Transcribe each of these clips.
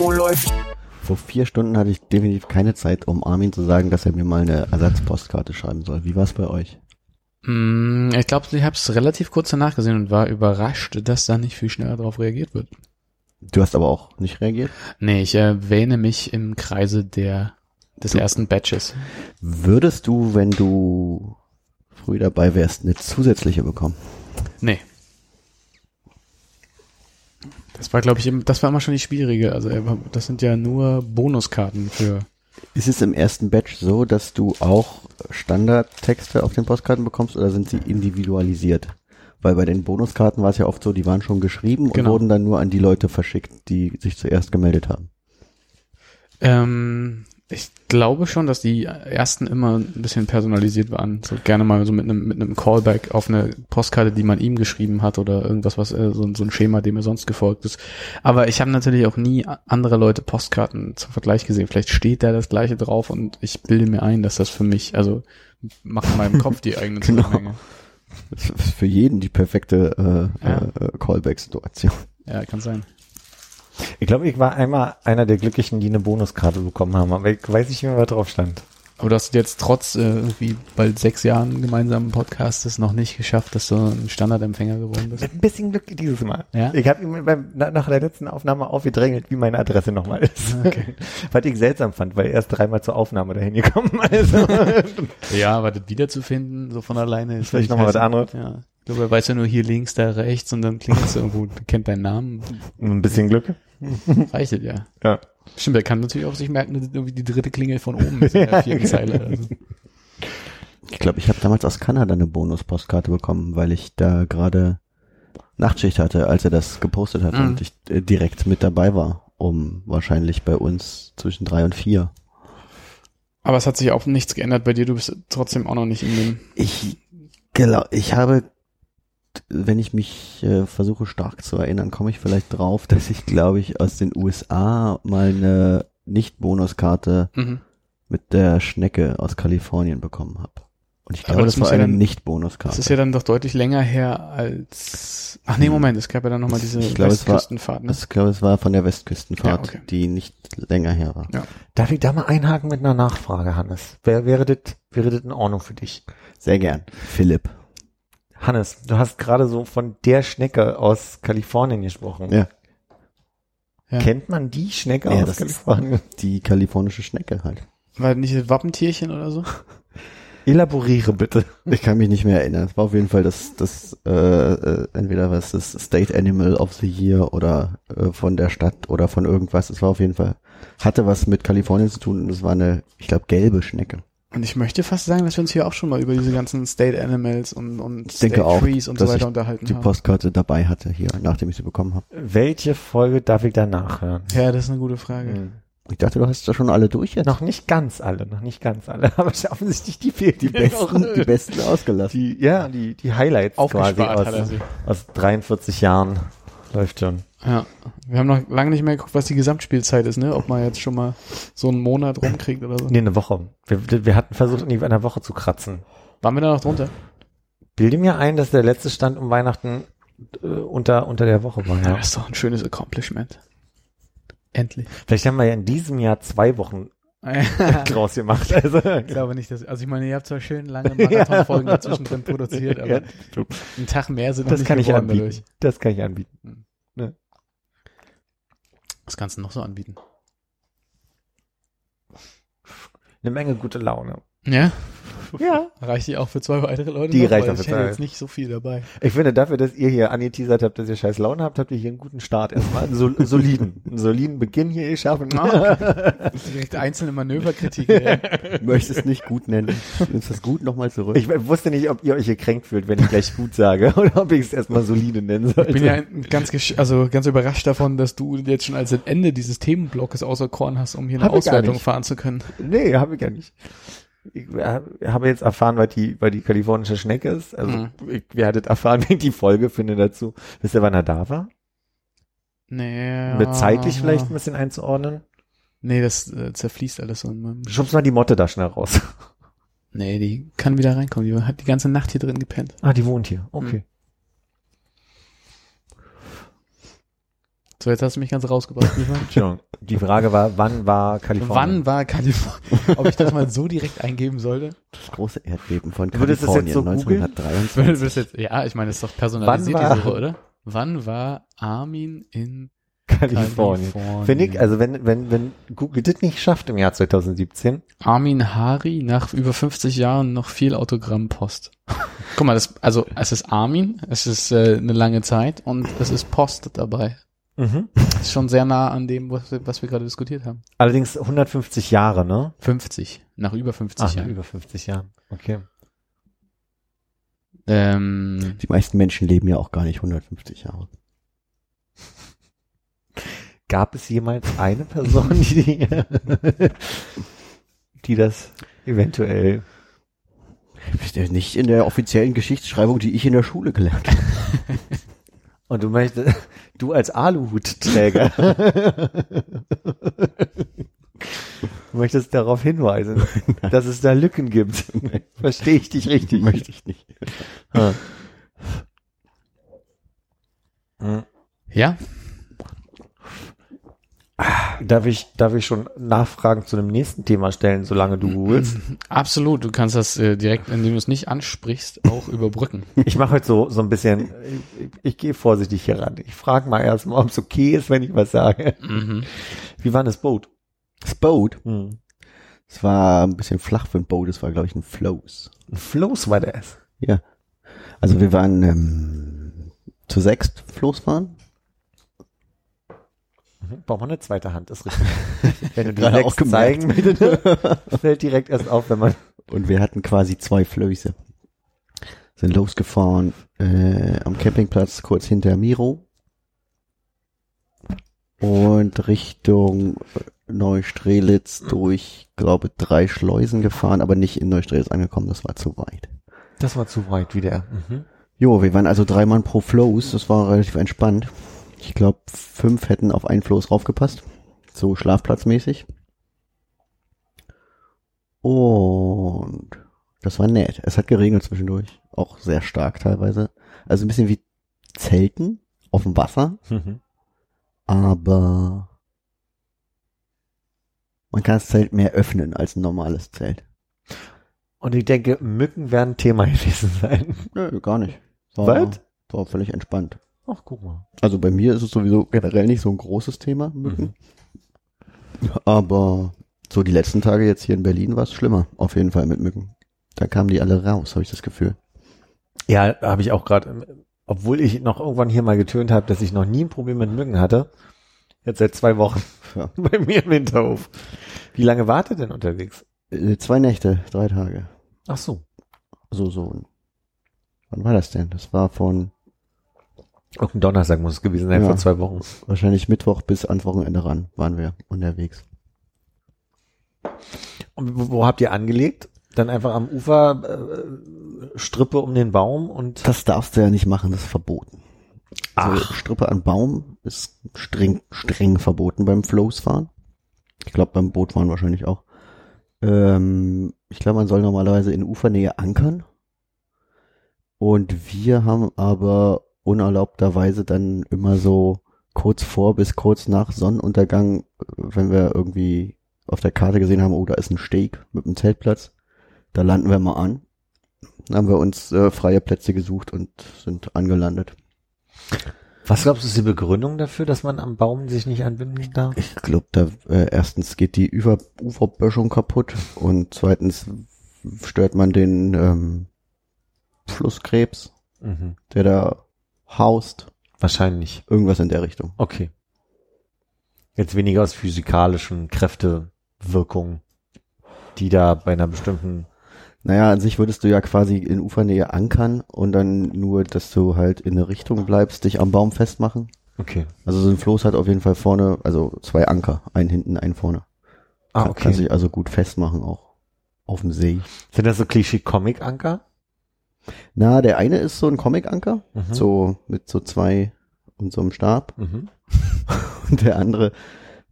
Oh, läuft. Vor vier Stunden hatte ich definitiv keine Zeit, um Armin zu sagen, dass er mir mal eine Ersatzpostkarte schreiben soll. Wie war es bei euch? Mm, Ich glaube, ich habe es relativ kurz danach gesehen und war überrascht, dass da nicht viel schneller darauf reagiert wird. Du hast aber auch nicht reagiert. Nee, ich erwähne mich im Kreise der des ersten Batches. Würdest du, wenn du früh dabei wärst, eine zusätzliche bekommen? Nee. Das war, glaube ich, das war immer schon die schwierige. Also das sind ja nur Bonuskarten für. Ist es im ersten Batch so, dass du auch Standardtexte auf den Postkarten bekommst oder sind sie individualisiert? Weil bei den Bonuskarten war es ja oft so, die waren schon geschrieben Genau. und wurden dann nur an die Leute verschickt, die sich zuerst gemeldet haben. Ähm, ich glaube schon, dass die ersten immer ein bisschen personalisiert waren. So gerne mal so mit einem mit einem Callback auf eine Postkarte, die man ihm geschrieben hat oder irgendwas, was äh, so, so ein Schema, dem er sonst gefolgt ist. Aber ich habe natürlich auch nie andere Leute Postkarten zum Vergleich gesehen. Vielleicht steht da das gleiche drauf und ich bilde mir ein, dass das für mich, also macht in meinem Kopf die eigenen Genau. Zusammenhänge. Für jeden die perfekte äh, Ja. äh, Callback-Situation. Ja, kann sein. Ich glaube, ich war einmal einer der Glücklichen, die eine Bonuskarte bekommen haben, aber ich weiß nicht mehr, was drauf stand. Aber du hast jetzt trotz äh, irgendwie bald sechs Jahren gemeinsamen Podcastes noch nicht geschafft, dass du ein Standardempfänger geworden bist. Ein bisschen Glück dieses Mal. Ja? Ich habe ihm beim, na- nach der letzten Aufnahme aufgedrängelt, wie meine Adresse nochmal ist. Okay. Was ich seltsam fand, weil er erst dreimal zur Aufnahme dahin gekommen Also, Ja, aber das wiederzufinden, so von alleine ist Vielleicht noch mal was anderes. Ja. Ich glaube, er weiß ja nur hier links, da rechts und dann klingt es irgendwo, kennt deinen Namen. ein bisschen Glück. Reicht es ja. Ja. Stimmt, er kann natürlich auch sich merken, dass irgendwie die dritte Klingel von oben ist in der vierten genau. Zeile. Also. Ich glaube, ich habe damals aus Kanada eine Bonus-Postkarte bekommen, weil ich da gerade Nachtschicht hatte, als er das gepostet hat Mhm. und ich äh, direkt mit dabei war, um wahrscheinlich bei uns zwischen drei und vier. Aber es hat sich auch nichts geändert bei dir, du bist trotzdem auch noch nicht in dem. Ich glaube, ich habe, wenn ich mich äh, versuche stark zu erinnern, komme ich vielleicht drauf, dass ich, glaube ich, aus den USA mal eine Nicht-Bonuskarte Mhm. mit der Schnecke aus Kalifornien bekommen habe. Und ich glaube, das war muss ja eine dann- Nicht-Bonuskarte. Das ist ja dann doch deutlich länger her als. Ach nee, Moment, es gab ja dann nochmal diese Ich Westküstenfahrt. Ne? Ich glaube, es war von der Westküstenfahrt, Ja, okay. die nicht länger her war. Darf ich da mal einhaken mit einer Nachfrage, Hannes? Wer, wäre das, wäre das in Ordnung für dich? Sehr gern. Philipp. Hannes, du hast gerade so von der Schnecke aus Kalifornien gesprochen. Ja. Ja. Kennt man die Schnecke Ja, aus das ist- Kalifornien? Die kalifornische Schnecke halt. War nicht das Wappentierchen oder so? Elaboriere bitte. Ich kann mich nicht mehr erinnern. Es war auf jeden Fall das, das äh, äh, entweder was das State Animal of the Year oder äh, von der Stadt oder von irgendwas. Es war auf jeden Fall, hatte was mit Kalifornien zu tun und es war eine, ich glaube, gelbe Schnecke. Und ich möchte fast sagen, dass wir uns hier auch schon mal über diese ganzen State Animals und, und Ich denke State auch, Trees und so dass weiter ich unterhalten die haben. Postkarte dabei hatte hier, nachdem ich sie bekommen habe. Welche Folge darf ich da nachhören? Ja, das ist eine gute Frage. Hm. Ich dachte, du hast da schon alle durch jetzt. Noch nicht ganz alle, noch nicht ganz alle, aber offensichtlich die fehlen. die besten, die besten ausgelassen. Die, ja, die, die Highlights quasi aus, sie. aus 43 Jahren. Läuft schon. Ja. Wir haben noch lange nicht mehr geguckt, was die Gesamtspielzeit ist, ne? Ob man jetzt schon mal so einen Monat rumkriegt oder so. Nee, eine Woche. Wir, wir hatten versucht, in einer Woche zu kratzen. Waren wir da noch drunter? Bilde mir ein, dass der letzte Stand um Weihnachten äh, unter, unter der Woche war. Ja, Ja. das ist doch ein schönes Accomplishment. Endlich. Vielleicht haben wir ja in diesem Jahr zwei Wochen draus gemacht. Also, Ich glaube nicht, dass, also ich meine, ihr habt zwar schön lange Marathonfolgen dazwischen drin produziert, aber Ja, einen Tag mehr sind noch das nicht kann ich anbieten. dadurch. Das kann ich anbieten. Was kannst du noch so anbieten? Eine Menge gute Laune. Ja? Ja. Reicht die auch für zwei weitere Leute? Die noch? reicht Weil auch für ich hätte zwei. jetzt nicht so viel dabei. Ich finde, dafür, dass ihr hier angeteasert habt, dass ihr scheiß Laune habt, habt ihr hier einen guten Start erstmal. Einen sol soliden, einen soliden Beginn hier geschaffen. Direkt einzelne Manöverkritik. ja. Möchtest nicht gut nennen. Nimmst das gut nochmal zurück. Ich wusste nicht, ob ihr euch gekränkt fühlt, wenn ich gleich gut sage, oder ob ich es erstmal solide nennen sollte. Ich bin ja ganz, also ganz überrascht davon, dass du jetzt schon als Ende dieses Themenblocks auserkoren hast, um hier eine Hab gar Auswertung fahren zu können. Nee, habe ich ja nicht. Ich hab- habe jetzt erfahren, was die, weil die kalifornische Schnecke ist. Also, Mhm. ich, wir hattet erfahren, wenn ich die Folge finde dazu. Wisst ihr, wann er da war? Nee. Mit zeitlich vielleicht ein bisschen einzuordnen? Nee, das äh, zerfließt alles so in meinem. Schubst mal die Motte da schnell raus. Nee, die kann wieder reinkommen. Die hat die ganze Nacht hier drin gepennt. Ah, die wohnt hier. Okay. So, jetzt hast du mich ganz rausgebracht. Entschuldigung. Die Frage war, wann war Kalifornien? Wann war Kalifornien? Ob ich das mal so direkt eingeben sollte? das große Erdbeben von Würdest du das jetzt Kalifornien so googeln? 1923. Das ist jetzt, ja, ich meine, das ist doch personalisiert, Wann war- die Suche, oder? Wann war Armin in Kalifornien. Kalifornien? Finde ich, also wenn, wenn, wenn Google das nicht schafft im Jahr 2017, Armin Hari nach über 50 Jahren noch viel Autogrammpost. Guck mal, das, also es ist Armin, es ist äh, eine lange Zeit und es ist Post dabei. Mhm. Das ist schon sehr nah an dem, was, wir- was wir gerade diskutiert haben. allerdings 150 Jahre, ne? 50, nach über 50 Ach, Jahren. über 50 Jahren. Okay. Ähm, Die meisten Menschen leben ja auch gar nicht 150 Jahre. Gab es jemals eine Person, die, die das eventuell Nicht in der offiziellen Geschichtsschreibung, die ich in der Schule gelernt habe. Und du möchtest, du als Aluhutträger, möchtest darauf hinweisen, dass es da Lücken gibt. Verstehe ich dich richtig? Möchte ich nicht. Ah. Ja, Darf ich, darf ich schon Nachfragen zu dem nächsten Thema stellen, solange du googelst? absolut. Du kannst das äh, direkt, indem du es nicht ansprichst, auch überbrücken. Ich mache heute so, so ein bisschen, ich, ich gehe vorsichtig hier ran. Ich frage mal erstmal, ob es okay ist, wenn ich was sage. Mhm. Wie war das Boot? Das Boot. Hm. Es war ein bisschen flach für ein Boot. Es war, glaube ich, ein Flows. Ein Floß war das. Ja. Also wir waren ähm, zu sechst Floß fahren. Mhm. Braucht man eine zweite Hand, ist richtig. Wenn du die Gerade auch zeigen willst, fällt direkt erst auf, wenn man Und wir hatten quasi zwei Flöße. Sind losgefahren äh, am Campingplatz kurz hinter Miro. Und Richtung Neustrelitz durch, glaube drei Schleusen gefahren, aber nicht in Neustrelitz angekommen, das war zu weit. Das war zu weit wieder. Mhm. Jo, wir waren also drei Mann pro Floß, das war relativ entspannt. Ich glaube, fünf hätten auf einen Floß raufgepasst, so schlafplatzmäßig. Und das war nett. Es hat geregnet zwischendurch, auch sehr stark teilweise. Also ein bisschen wie Zelten auf dem Wasser, Mhm. aber man kann das Zelt mehr öffnen als ein normales Zelt. Und ich denke, Mücken werden Thema gewesen sein. Nö, gar nicht. War, Was? war völlig entspannt. Ach, guck mal. Also bei mir ist es sowieso generell nicht so ein großes Thema, Mücken. Aber so die letzten Tage jetzt hier in Berlin war es schlimmer, auf jeden Fall mit Mücken. Da kamen die alle raus, habe ich das Gefühl. Ja, habe ich auch gerade, obwohl ich noch irgendwann hier mal getönt habe, dass ich noch nie ein Problem mit Mücken hatte. Jetzt seit zwei Wochen Ja. bei mir im Hinterhof. Wie lange wart ihr denn unterwegs? Äh, zwei Nächte, drei Tage. Ach so. So, so. Wann war das denn? Das war von Irgendein Donnerstag muss es gewesen sein, Ja. vor zwei Wochen. wahrscheinlich Mittwoch bis ans Wochenende ran waren wir unterwegs. Und wo, wo habt ihr angelegt? Dann einfach am Ufer äh, Strippe um den Baum und Das darfst du ja nicht machen, das ist verboten. Also Ach. Strippe an Baum ist streng, streng verboten beim Flows-Fahren. Ich glaube beim Bootfahren wahrscheinlich auch. Ähm, ich glaube, man soll normalerweise in Ufernähe ankern. Und wir haben aber unerlaubterweise dann immer so kurz vor bis kurz nach Sonnenuntergang, wenn wir irgendwie auf der Karte gesehen haben, oh, da ist ein Steg mit einem Zeltplatz, da landen wir mal an. Dann haben wir uns äh, freie Plätze gesucht und sind angelandet. was glaubst du ist die Begründung dafür, dass man am Baum sich nicht anbinden darf? Ich glaube, da äh, erstens geht die Ufer Uferböschung kaputt und zweitens stört man den ähm, Flusskrebs, Mhm. der da haust. Wahrscheinlich. Irgendwas in der Richtung. Okay. Jetzt weniger aus physikalischen Kräftewirkungen, die da bei einer bestimmten Naja, an sich würdest du ja quasi in Ufernähe ankern und dann nur, dass du halt in eine Richtung bleibst, dich am Baum festmachen. Okay. Also so ein Floß hat auf jeden Fall vorne, also zwei Anker, einen hinten, einen vorne. Ah, Kann- Kann sich also gut festmachen auch auf dem See. Sind das so Klischee-Comic-Anker? Na, der eine ist so ein Comic-Anker, Mhm. so mit so zwei und so einem Stab. Mhm. Und der andere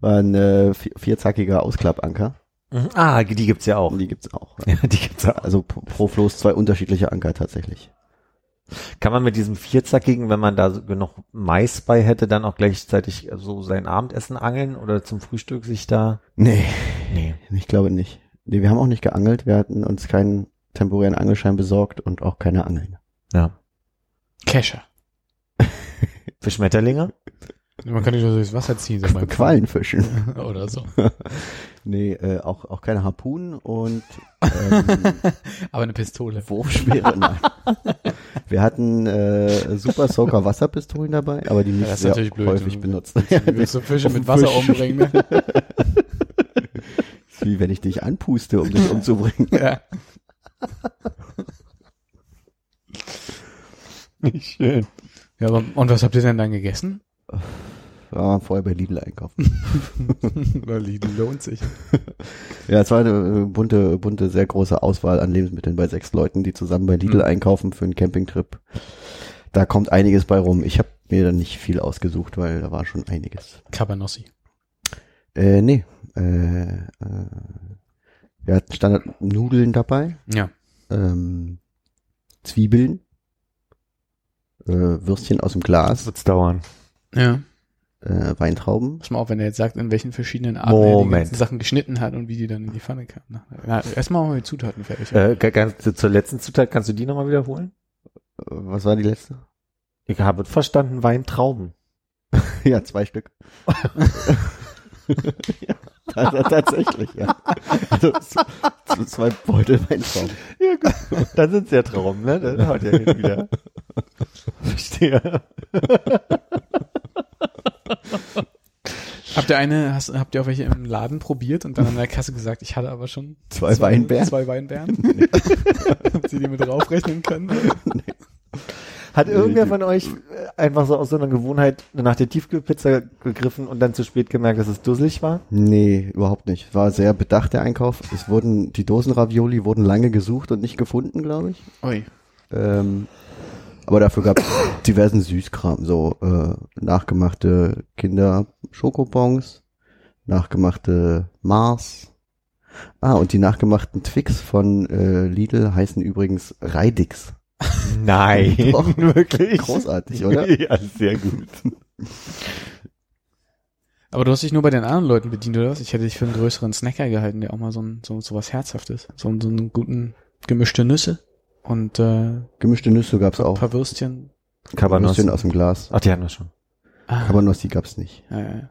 war ein äh, vi- vierzackiger Ausklappanker. Mhm. Ah, die gibt's ja auch. Die gibt's auch. Ja, die gibt's auch. Also pro Floß zwei unterschiedliche Anker tatsächlich. Kann man mit diesem vierzackigen, wenn man da genug Mais bei hätte, dann auch gleichzeitig so sein Abendessen angeln oder zum Frühstück sich da? Nee, Nee. ich glaube nicht. Nee, wir haben auch nicht geangelt. Wir hatten uns keinen temporären Angelschein besorgt und auch keine Angeln. Ja. Kescher. Für Schmetterlinge? Man kann nicht nur durchs Wasser ziehen, so beim Quallenfischen. Oder so. nee, äh, auch, auch keine Harpunen und ähm, Aber eine Pistole. Wurfschwere, nein. Wir hatten äh, Super Soaker Wasserpistolen dabei, aber die nicht Ja, das ist sehr natürlich blöd. häufig Du- benutzt. Wie willst du Fische mit Wasser Fisch. umbringen? Ne? Wie wenn ich dich anpuste, um dich umzubringen. ja. Nicht schön. ja aber, und was habt ihr denn dann gegessen? Ja, vorher bei Lidl einkaufen. Weil Lidl lohnt sich. Ja, es war eine äh, bunte, bunte, sehr große Auswahl an Lebensmitteln bei sechs Leuten, die zusammen bei Lidl Mhm. einkaufen für einen Campingtrip. Da kommt einiges bei rum. Ich habe mir dann nicht viel ausgesucht, weil da war schon einiges. Cabanossi. Äh, nee. Äh, äh, wir hatten Standard Nudeln dabei, Ja. Ähm, Zwiebeln, äh, Würstchen aus dem Glas, wird's dauern. Ja. äh, Weintrauben. Pass mal auf, wenn er jetzt sagt, in welchen verschiedenen Arten er die Moment. ganzen Sachen geschnitten hat und wie die dann in die Pfanne kamen. Na, erstmal machen wir die Zutaten fertig. Äh, ga- ganz, zur letzten Zutat, kannst du die nochmal wiederholen? Was war die letzte? Ich habe verstanden, Weintrauben. ja, zwei Stück. ja, tatsächlich, ja. Also z- zwei Beutel Weintrauben. Ja, gut. Dann sind's ja Trauben, ne? Dann haut ja hin wieder. Verstehe. Habt ihr eine, hast, habt ihr auch welche im Laden probiert und dann an der Kasse gesagt, ich hatte aber schon Zwei Weinbeeren? Zwei Weinbeeren. Habt ihr die mit draufrechnen können? Hat irgendwer von euch äh, einfach so aus so einer Gewohnheit nach der Tiefkühlpizza gegriffen und dann zu spät gemerkt, dass es dusselig war? Nee, überhaupt nicht. War sehr bedacht der Einkauf. Es wurden, die Dosenravioli wurden lange gesucht und nicht gefunden, glaube ich. Ui. Ähm, aber dafür gab es diversen Süßkram, so äh, nachgemachte Kinder-Schokobons, nachgemachte Mars. Ah, und die nachgemachten Twix von äh, Lidl heißen übrigens Reidix. Nein, Doch. wirklich. Großartig, oder? Ja, sehr gut. Aber du hast dich nur bei den anderen Leuten bedient, oder was? Ich hätte dich für einen größeren Snacker gehalten, der auch mal so, ein, so, so was Herzhaftes. So, so einen guten gemischte Nüsse und äh, Gemischte Nüsse gab's ein auch. paar Würstchen. Cabanossi. Würstchen aus dem Glas. Ach, die hatten wir schon. Ah, Cabanossi gab's nicht. ja, ja, ja.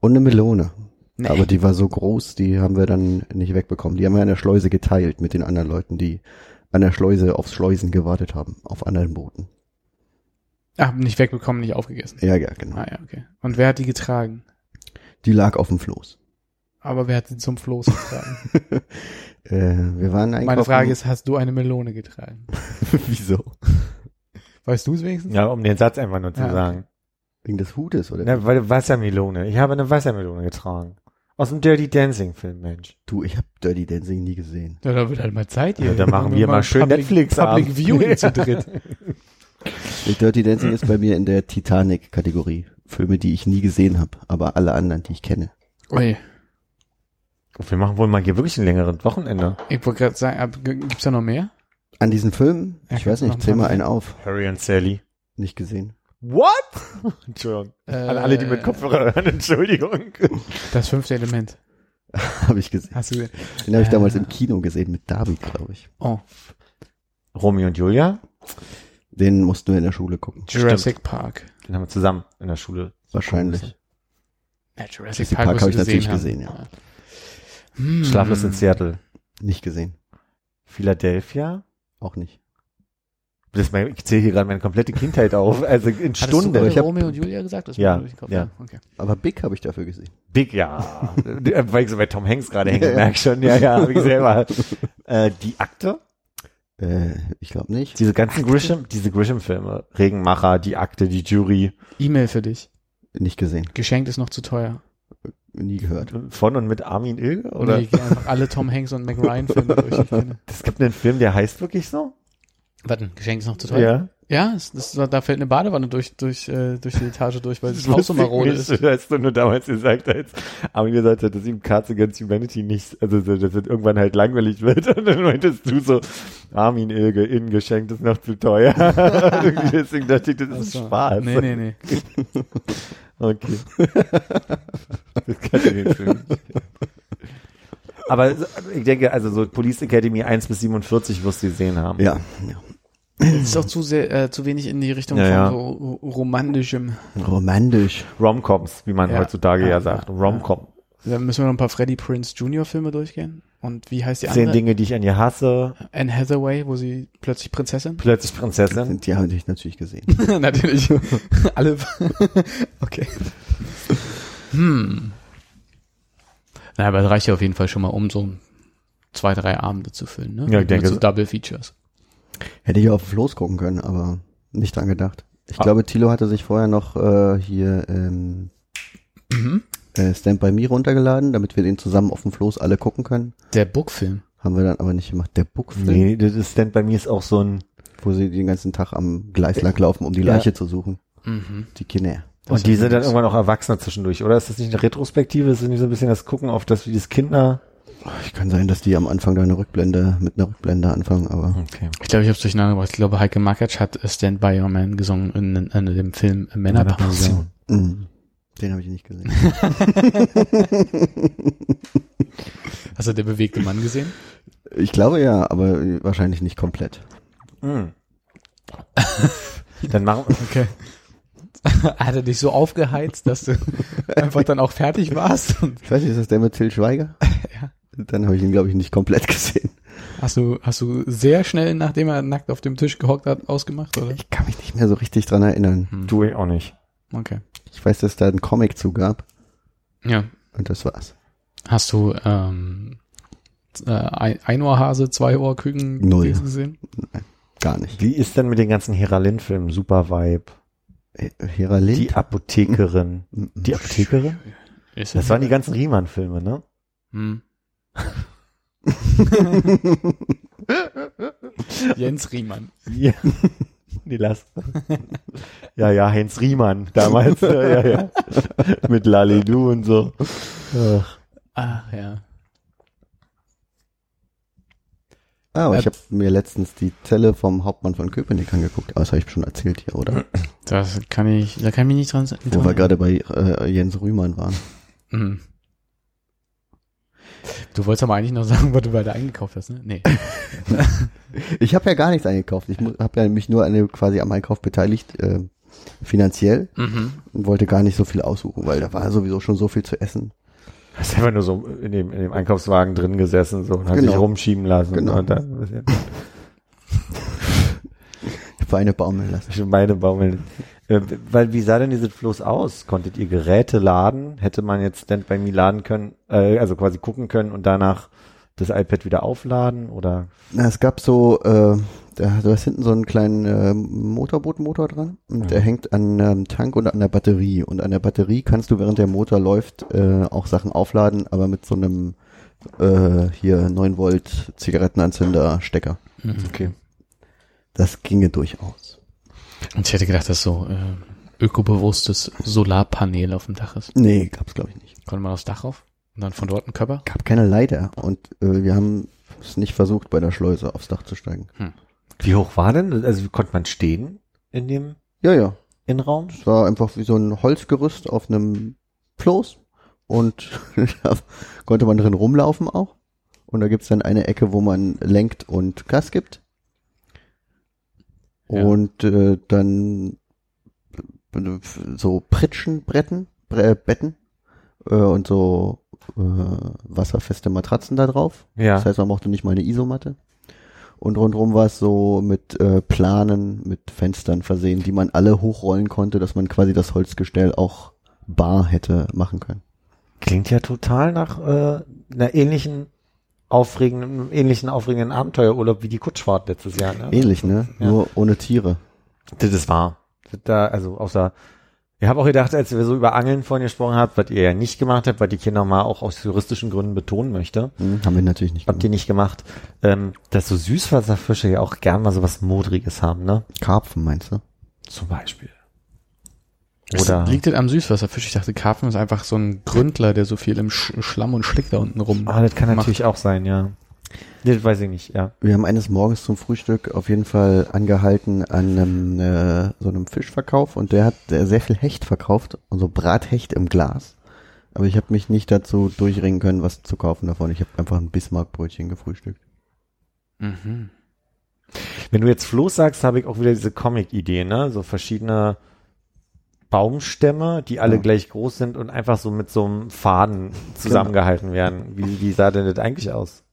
Und eine Melone. Nee. Aber die war so groß, die haben wir dann nicht wegbekommen. Die haben wir an der Schleuse geteilt mit den anderen Leuten, die an der Schleuse aufs Schleusen gewartet haben, auf anderen Booten. Ach, nicht wegbekommen, nicht aufgegessen. Ja, ja, genau. Ah ja, okay. Und wer hat die getragen? Die lag auf dem Floß. Aber wer hat sie zum Floß getragen? äh, wir waren einkaufen. Meine Frage ist, hast du eine Melone getragen? wieso? Weißt du es wenigstens? Ja, um den Satz einfach nur zu Ja, okay. sagen. Wegen des Hutes, oder? Na, weil Wassermelone. Ich habe eine Wassermelone getragen. Aus dem Dirty Dancing Film, Mensch. Du, ich habe Dirty Dancing nie gesehen. Ja, da wird halt mal Zeit hier. Ja, dann machen wir mal schön Public, Netflix Public Abend. Viewing zu dritt. Dirty Dancing ist bei mir in der Titanic-Kategorie. Filme, die ich nie gesehen habe, aber alle anderen, die ich kenne. Ui. Wir machen wohl mal hier wirklich ein längeres Wochenende. Ich wollte gerade sagen, gibt's da noch mehr? An diesen Filmen, Ja, ich weiß nicht, ein zähl mal einen auf. Harry und Sally. Nicht gesehen. What? Entschuldigung. Äh, An alle, die mit Kopfhörer hören, Entschuldigung. Das fünfte Element. habe ich gesehen. Hast du gesehen? Den habe ich Äh. damals im Kino gesehen mit David, glaube ich. Oh, Romeo und Julia. Den mussten wir in der Schule gucken. Jurassic Park. Den haben wir zusammen in der Schule. Wahrscheinlich. Ja, Jurassic, Jurassic Park, Park wirst hab du ich natürlich haben. gesehen, ja. Hm. Schlaflos in Seattle. Nicht gesehen. Philadelphia? Auch nicht. Das mein, ich zähle hier gerade meine komplette Kindheit auf. Also in Hattest Stunde. Du Ich hab- Romeo und Julia gesagt? Das Ja, war durch den Kopf. ja. Okay. Aber Big habe ich dafür gesehen. Big, ja. Weil ich so bei Tom Hanks gerade hänge, Ja, ja. merk schon. Ja, ja, habe ich selber. äh, die Akte? Äh, ich glaube nicht. Diese ganzen Grisham, diese Grisham-Filme. Regenmacher, die Akte, die Jury. E-Mail für dich. Nicht gesehen. Geschenkt ist noch zu teuer. Nie gehört. Von und mit Armin Ilge? Oder? Nee, ich geh einfach alle Tom Hanks und Mac Ryan Filme durch. die ich kenne. Es gibt einen Film, der heißt wirklich so? Warte, Geschenk ist noch zu teuer? Ja, es, das, da fällt eine Badewanne durch, durch, äh, durch die Etage durch, weil das Haus so marode ist. Das hast du nur damals gesagt, als Armin gesagt hat, dass ihm Cards Against Humanity nicht, also so, dass es irgendwann halt langweilig wird. Und dann meintest du so, Armin Ilge, innen geschenkt ist noch zu teuer. Deswegen dachte ich, das ist Ach so. Spaß. Nee, nee, nee. Okay. das kann ich nicht. Aber so- ich denke, also so Police Academy 1 bis 47 wirst du gesehen haben. Ja, ja. Das ist auch zu sehr, äh, zu wenig in die Richtung Ja, von ja. so romantischem. Romantisch. Romcoms, wie man Ja. heutzutage ja, Ja, sagt. ja, Romcom. Da müssen wir noch ein paar Freddie Prince Jr. Filme durchgehen. Und wie heißt die Zehn andere? Dinge, die ich an ihr hasse. Anne Hathaway, wo sie plötzlich Prinzessin? Plötzlich Prinzessin. Die habe ich natürlich gesehen. Natürlich. Alle. okay. Hm. Na, aber es reicht ja auf jeden Fall schon mal, um so zwei, drei Abende zu füllen, ne? Ja, ich denke Mit so so. Double Features. Hätte ich auf Floß gucken können, aber nicht dran gedacht. Ich Ah. glaube, Thilo hatte sich vorher noch äh, hier ähm, Mhm. äh, Stand By Me runtergeladen, damit wir den zusammen auf dem Floß alle gucken können. Der Bookfilm. Haben wir dann aber nicht gemacht. Der Bookfilm, Nee, das denn bei mir ist auch so ein, wo sie den ganzen Tag am Gleis lang laufen, um die Ja. Leiche zu suchen. Mhm. Die Kinder. Das und die sind dann irgendwann auch Erwachsene zwischendurch, oder? Ist das nicht eine Retrospektive? Ist das nicht so ein bisschen das Gucken auf das, wie das Kinder? Ich kann sein, dass die am Anfang da eine Rückblende mit einer Rückblende anfangen, aber Okay. Ich glaube, ich habe es durcheinander gebracht. Ich glaube, Heike Makatsch hat Stand By Your Man gesungen in, in, in dem Film Männerpension. mm, den habe ich nicht gesehen. Hast du der bewegte Mann gesehen? ich glaube ja, aber wahrscheinlich nicht komplett. Mhm. dann machen Okay. Hat er dich so aufgeheizt, dass du einfach dann auch fertig warst? Und Ich weiß nicht, ist das der mit Till Schweiger? Ja. Dann habe ich ihn, glaube ich, nicht komplett gesehen. hast du, hast du sehr schnell, nachdem er nackt auf dem Tisch gehockt hat, ausgemacht, oder? Ich kann mich nicht mehr so richtig dran erinnern. Hm. tue ich auch nicht. Okay. Ich weiß, dass da einen Comic zu gab Ja. und das war's. Hast du ähm, äh, ein Einohrhase, Zweiohrküken Null. Dings gesehen? Gar nicht. Wie ist denn mit den ganzen Heralin-Filmen? Super Vibe. Hera Lind? Die Apothekerin. Mm, mm. Die Apothekerin? Ist Das waren die ganzen Riemann-Filme, ne? Hm. Jens Riemann. Ja. Die lass. ja, ja, Heinz Riemann damals. ja, ja, ja. Mit Lalidu und so. Ach. Ach ja. Ah, aber Äh, ich habe mir letztens die Zelle vom Hauptmann von Köpenick angeguckt. Ah, das habe ich schon erzählt hier, oder? Das kann ich, da kann ich mich nicht dran Wo wir gerade bei äh, Jens Rühmann waren. Mhm. Du wolltest aber eigentlich noch sagen, was du weiter eingekauft hast, ne? Nee. Ich habe ja gar nichts eingekauft. Ich habe ja mich nur an dem, quasi am Einkauf beteiligt, äh, finanziell mhm. und wollte gar nicht so viel aussuchen, weil da war sowieso schon so viel zu essen. Hast einfach nur so in dem, in dem Einkaufswagen drin gesessen so und hat Genau. sich rumschieben lassen. Genau. Und dann Beine baumeln lassen. schon meine baumeln. Äh, weil wie sah denn dieses Floß aus? Konntet ihr Geräte laden? Hätte man jetzt Stand by Me laden können, äh, also quasi gucken können und danach das iPad wieder aufladen oder? Na, es gab so, äh, da, du hast hinten so einen kleinen äh, Motorbootmotor dran und der hängt an einem Tank und an der Batterie. Und an der Batterie kannst du, während der Motor läuft, äh, auch Sachen aufladen, aber mit so einem äh, hier 9 Volt Zigarettenanzünder Stecker. Mhm. Okay. Das ginge durchaus. Und ich hätte gedacht, dass so äh, ökobewusstes Solarpanel auf dem Dach ist. Nee, gab's glaube ich nicht. Konnte man aufs Dach rauf? Und dann von dort ein Körper? Gab keine Leiter und äh, wir haben es nicht versucht, bei der Schleuse aufs Dach zu steigen. Wie hoch war denn? Also konnte man stehen in dem Ja, ja. Innenraum? Es war einfach wie so ein Holzgerüst auf einem Floß und da konnte man drin rumlaufen auch. Und da gibt's dann eine Ecke, wo man lenkt und Gas gibt. Ja. Und äh, dann so Pritschenbretten, Bre Betten äh, und so äh, wasserfeste Matratzen da drauf. Ja. Das heißt, man brauchte nicht mal eine Isomatte. Und rundherum war es so mit äh, Planen, mit Fenstern versehen, die man alle hochrollen konnte, dass man quasi das Holzgestell auch bar hätte machen können. Klingt ja total nach äh, einer ähnlichen aufregenden, ähnlichen aufregenden Abenteuerurlaub wie die Kutschfahrt letztes Jahr. Ne? Ähnlich, ne? Ja. Nur ohne Tiere. Das ist wahr. Da, also außer, ich habe auch gedacht, als wir so über Angeln vorhin gesprochen habt, was ihr ja nicht gemacht habt, weil die Kinder mal auch aus juristischen Gründen betonen möchte, Hm, haben wir natürlich nicht habt ihr nicht gemacht, ähm, dass so Süßwasserfische ja auch gern mal so was Modriges haben, ne? Karpfen, meinst du? Zum Beispiel. Oder liegt das am Süßwasserfisch? Ich dachte, Karpfen ist einfach so ein Gründler, der so viel im Sch Schlamm und Schlick da unten rum. Ah, das kann macht. natürlich auch sein, ja. Das weiß ich nicht, ja. Wir haben eines Morgens zum Frühstück auf jeden Fall angehalten an einem, äh, so einem Fischverkauf und der hat sehr viel Hecht verkauft, also Brathecht im Glas. Aber ich habe mich nicht dazu durchringen können, was zu kaufen davon. Ich habe einfach ein Bismarckbrötchen gefrühstückt. Mhm. Wenn du jetzt Floß sagst, habe ich auch wieder diese Comic-Idee, ne? So verschiedene Baumstämme, die alle Ja. gleich groß sind und einfach so mit so einem Faden zusammengehalten werden. Wie, wie sah denn das eigentlich aus?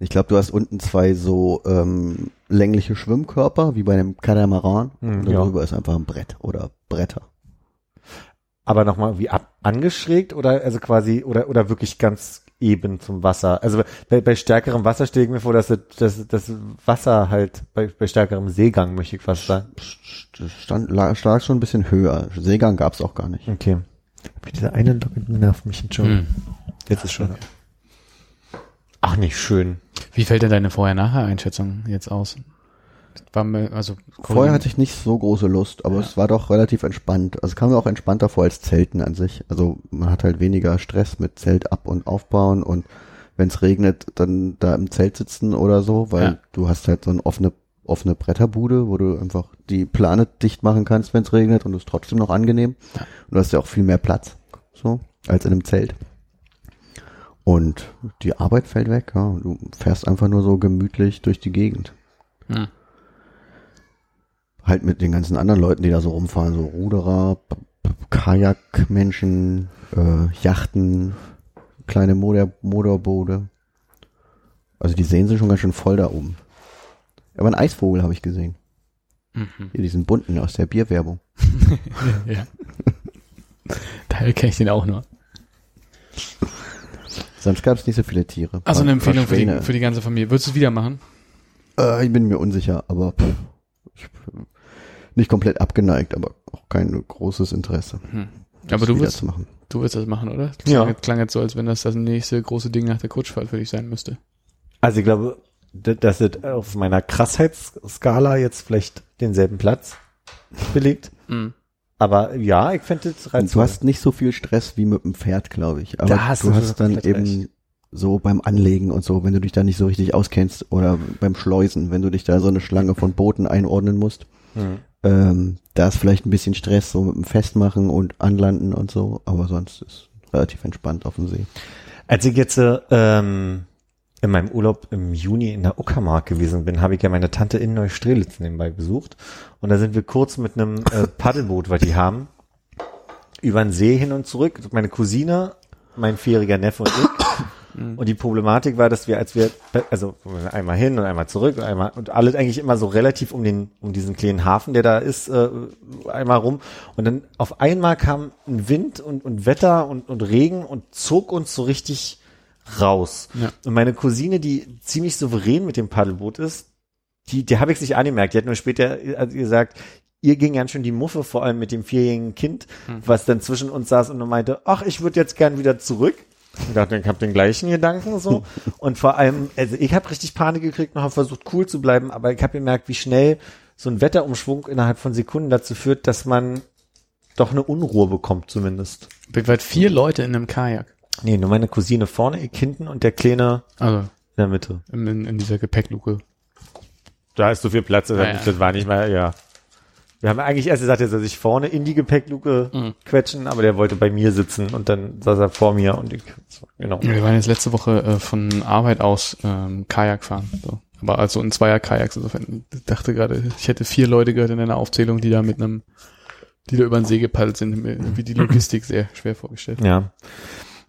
Ich glaube, du hast unten zwei so ähm, längliche Schwimmkörper, wie bei einem Katamaran. Hm, und ja. darüber ist einfach ein Brett oder Bretter. Aber nochmal wie ab, angeschrägt oder also quasi oder oder wirklich ganz eben zum Wasser. Also bei, bei stärkerem Wasser stelle ich mir vor, dass das, das, Wasser halt bei, bei stärkerem Seegang möchte ich fast sagen. Das Stand, lag, lag schon ein bisschen höher. Seegang gab's auch gar nicht. Okay. Aber Dieser eine Login nervt mich schon. Hm. Jetzt ist schon. Ach, nicht schön. Wie fällt denn deine Vorher-Nachher-Einschätzung jetzt aus? War mir, also Vorher hatte ich nicht so große Lust, aber es war doch relativ entspannt. Also es kam mir auch entspannter vor als Zelten an sich. Also man hat halt weniger Stress mit Zelt ab und aufbauen und wenn es regnet, dann da im Zelt sitzen oder so, weil Ja. du hast halt so eine offene offene Bretterbude, wo du einfach die Plane dicht machen kannst, wenn es regnet und es ist trotzdem noch angenehm. Ja. Und du hast ja auch viel mehr Platz, so, als in einem Zelt. Und die Arbeit fällt weg, ja. Du fährst einfach nur so gemütlich durch die Gegend Hm. Halt mit den ganzen anderen Leuten, die da so rumfahren, so Ruderer, Kajakmenschen, äh, Yachten, kleine Motor Motorboote. Also die sehen sie schon ganz schön voll da oben. Aber einen Eisvogel habe ich gesehen. Mhm. Hier diesen bunten aus der Bierwerbung. ja. Daher kenne ich den auch nur. Sonst gab es nicht so viele Tiere. Also eine Ein Empfehlung für die, für die ganze Familie. Würdest du es wieder machen? Äh, ich bin mir unsicher, aber pff, ich, nicht komplett abgeneigt, aber auch kein großes Interesse. Hm. das Aber du zu machen. du würdest das machen, oder? Ja. Klang, klang jetzt so, als wenn das das nächste große Ding nach der Kutschfahrt für dich sein müsste. Also ich glaube, dass es auf meiner Krassheitsskala jetzt vielleicht denselben Platz belegt. Mhm. Aber ja, ich fände es reizvoll. du hast nicht so viel Stress wie mit dem Pferd, glaube ich. Aber Da hast du du hast dann eben recht. So beim Anlegen und so, wenn du dich da nicht so richtig auskennst oder beim Schleusen, wenn du dich da so eine Schlange von Booten einordnen musst, Hm. ähm, da ist vielleicht ein bisschen Stress so mit dem Festmachen und Anlanden und so, aber sonst ist relativ entspannt auf dem See. Als ich jetzt äh, ähm, in meinem Urlaub im Juni in der Uckermark gewesen bin, habe ich ja meine Tante in Neustrelitz nebenbei besucht. Und da sind wir kurz mit einem äh, Paddelboot, was die haben, über den See hin und zurück. Meine Cousine, mein vierjähriger Neffe und ich. Und die Problematik war, dass wir, als wir, also einmal hin und einmal zurück und einmal, und alles eigentlich immer so relativ um den, um diesen kleinen Hafen, der da ist, äh, einmal rum. Und dann auf einmal kam ein Wind und, und Wetter und, und Regen und zog uns so richtig raus. Ja. Und meine Cousine, die ziemlich souverän mit dem Paddelboot ist, die, die habe ich sich angemerkt. Die hat nur später äh, gesagt, ihr ging ganz schön die Muffe, vor allem mit dem vierjährigen Kind, was dann zwischen uns saß und meinte, ach, ich würde jetzt gern wieder zurück. Ich dachte, ich habe den gleichen Gedanken so. Und vor allem, also ich habe richtig Panik gekriegt und habe versucht, cool zu bleiben, aber ich habe gemerkt, wie schnell so ein Wetterumschwung innerhalb von Sekunden dazu führt, dass man doch eine Unruhe bekommt zumindest. Weltweit vier Leute in einem Kajak. Nee, nur meine Cousine vorne, ich hinten und der Kleine Also in der Mitte. in, in, dieser Gepäckluke. Da ist so viel Platz, das, Ah, ja. das war nicht mal, ja. Wir haben eigentlich erst gesagt, er soll sich vorne in die Gepäckluke Mhm. quetschen, aber der wollte bei mir sitzen und dann saß er vor mir und ich, genau. Wir waren jetzt letzte Woche äh, von Arbeit aus ähm, Kajak fahren. So. Aber also in zweier Kajaks. Insofern ich dachte gerade, ich hätte vier Leute gehört in einer Aufzählung, die da mit einem, die da über den See gepaddelt sind. Irgendwie die Logistik sehr schwer vorgestellt. Ja.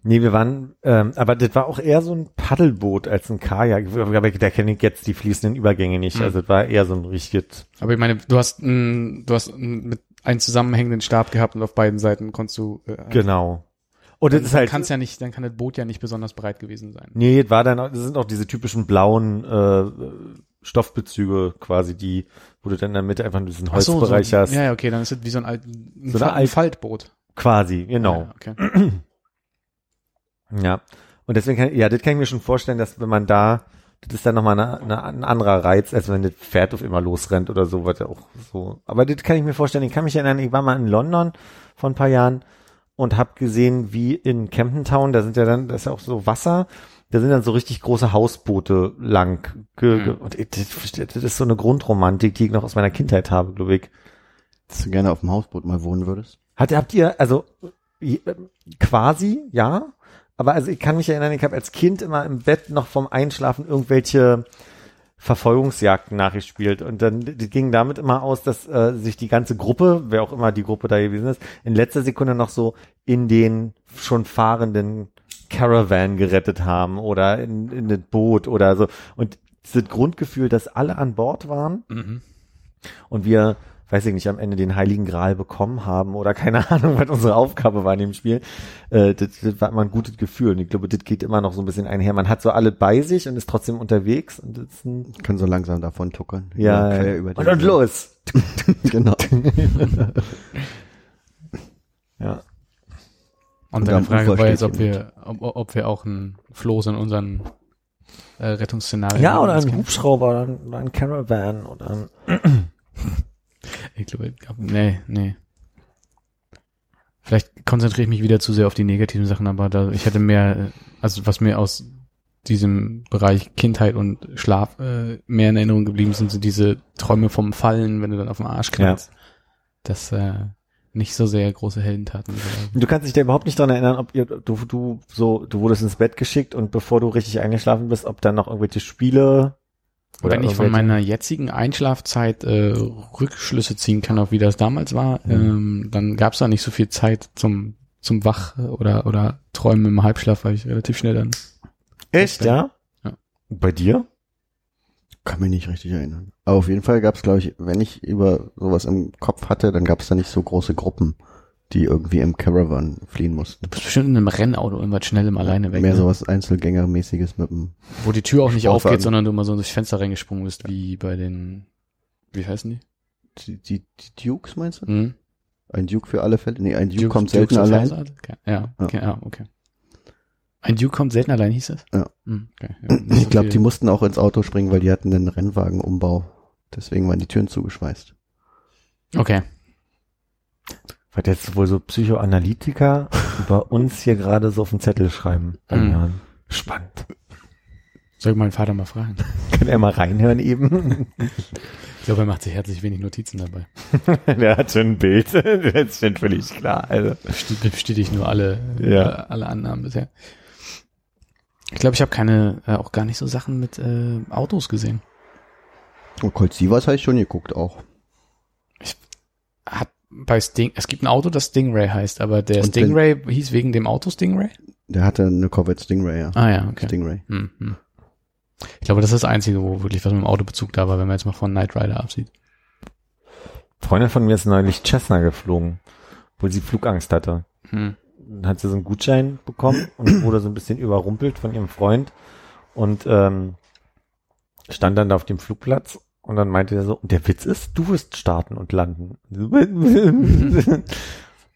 Nee, wir waren, ähm, aber das war auch eher so ein Paddelboot als ein Kajak. Aber da kenne ich jetzt die fließenden Übergänge nicht. Mhm. Also das war eher so ein richtiges, Aber ich meine, du hast, ein, du hast ein, mit einen zusammenhängenden Stab gehabt und auf beiden Seiten konntest du. Äh, genau. Und das Dann, ist halt, kann's ja nicht, dann kann das Boot ja nicht besonders breit gewesen sein. nee, das war dann, das sind auch diese typischen blauen äh, Stoffbezüge quasi, die, wo du dann in der Mitte einfach diesen Ach so, Holzbereich so, hast. Ja, ja, okay, dann ist es wie so ein, alt, ein, So eine Fa- ein alt- Faltboot. Quasi, genau. Ja, okay. Ja. Und deswegen kann, ja, das kann ich mir schon vorstellen, dass wenn man da, das ist dann nochmal eine, eine, ein anderer Reiz, als wenn das Pferd auf immer losrennt oder so, was ja auch so. Aber das kann ich mir vorstellen. Ich kann mich erinnern, ich war mal in London vor ein paar Jahren und habe gesehen, wie in Camden Town, da sind ja dann, das ist ja auch so Wasser, da sind dann so richtig große Hausboote lang. Mhm. und das, das ist so eine Grundromantik, die ich noch aus meiner Kindheit habe, glaube ich. Dass du gerne auf dem Hausboot mal wohnen würdest. Hat, habt ihr, also je- quasi, ja. Aber also ich kann mich erinnern, ich habe als Kind immer im Bett noch vom Einschlafen irgendwelche Verfolgungsjagden nachgespielt. Und dann die ging damit immer aus, dass äh, sich die ganze Gruppe, wer auch immer die Gruppe da gewesen ist, in letzter Sekunde noch so in den schon fahrenden Caravan gerettet haben oder in, in das Boot oder so. Und dieses Grundgefühl, dass alle an Bord waren Mhm. und wir, weiß ich nicht, am Ende den Heiligen Gral bekommen haben oder keine Ahnung, was unsere Aufgabe war in dem Spiel, äh, das, das war immer ein gutes Gefühl. Und ich glaube, das geht immer noch so ein bisschen einher. Man hat so alle bei sich und ist trotzdem unterwegs und das ist ein, Können so langsam davon tuckern. ja, quer ja. über und, und los. Genau. Ja. Und Und deine am Frage Ufer war jetzt, ob wir, ob, ob wir auch ein Floß in unseren äh, Rettungsszenarien Ja, oder ein kann- Hubschrauber oder ein, oder ein Caravan oder ein, Ich glaube, nee, nee. Vielleicht konzentriere ich mich wieder zu sehr auf die negativen Sachen, aber da, ich hätte mehr, also was mir aus diesem Bereich Kindheit und Schlaf äh, mehr in Erinnerung geblieben sind, sind diese Träume vom Fallen, wenn du dann auf dem Arsch knallst. Das äh, nicht so sehr große Heldentaten. Du kannst dich da überhaupt nicht dran erinnern, ob ihr, du, du, so, du wurdest ins Bett geschickt und bevor du richtig eingeschlafen bist, ob dann noch irgendwelche Spiele oder Wenn ich von meiner jetzigen Einschlafzeit äh, Rückschlüsse ziehen kann, auf wie das damals war, Mhm. ähm, dann gab es da nicht so viel Zeit zum zum Wach oder oder Träumen im Halbschlaf, weil ich relativ schnell dann. Echt, ja? Ja. Bei dir? Kann mich nicht richtig erinnern. Aber auf jeden Fall gab es, glaube ich, wenn ich über sowas im Kopf hatte, dann gab es da nicht so große Gruppen, die irgendwie im Caravan fliehen mussten. Du bist bestimmt in einem Rennauto irgendwas schnell im Alleine weg, Mehr ne? sowas Einzelgängermäßiges mit dem. wo die Tür auch nicht Sportwagen. aufgeht, sondern du immer so durchs Fenster reingesprungen bist, wie bei den, wie heißen die? Die, die, die Dukes meinst du? Hm? Ein Duke für alle Fälle? Nee, ein Duke, Duke- kommt Dukes selten of allein. Okay. Ja, Ja. okay, ja, okay. Ein Duke kommt selten allein, hieß es? Ja. Hm, okay. Ja, Ich so glaube, die mussten auch ins Auto springen, weil die hatten einen Rennwagenumbau. Deswegen waren die Türen zugeschweißt. Okay. Weil jetzt wohl so Psychoanalytiker über uns hier gerade so auf den Zettel schreiben. Mhm. Ja. Spannend. Soll ich meinen Vater mal fragen? Kann er mal reinhören eben? Ich glaube, er macht sich herzlich wenig Notizen dabei. Der hat schon ein Bild. Das ist schon völlig klar. Also. Bestätigt nur alle, Ja. äh, alle Annahmen bisher. Ich glaube, ich habe keine, äh, auch gar nicht so Sachen mit äh, Autos gesehen. Und Colt Sievers habe ich schon geguckt auch. Hat bei Sting, es gibt ein Auto, das Stingray heißt, aber der Und wenn- Stingray hieß wegen dem Auto Stingray? Der hatte eine Corvette Stingray, ja. Ah ja, okay. Stingray. Hm, hm. Ich glaube, das ist das Einzige, wo wirklich was mit dem Autobezug da war, wenn man jetzt mal von Knight Rider absieht. Freundin von mir ist neulich Cessna geflogen, obwohl sie Flugangst hatte. Hm. Dann hat sie so einen Gutschein bekommen und wurde so ein bisschen überrumpelt von ihrem Freund und ähm, stand dann da auf dem Flugplatz und dann meinte er so, und der Witz ist, du wirst starten und landen. und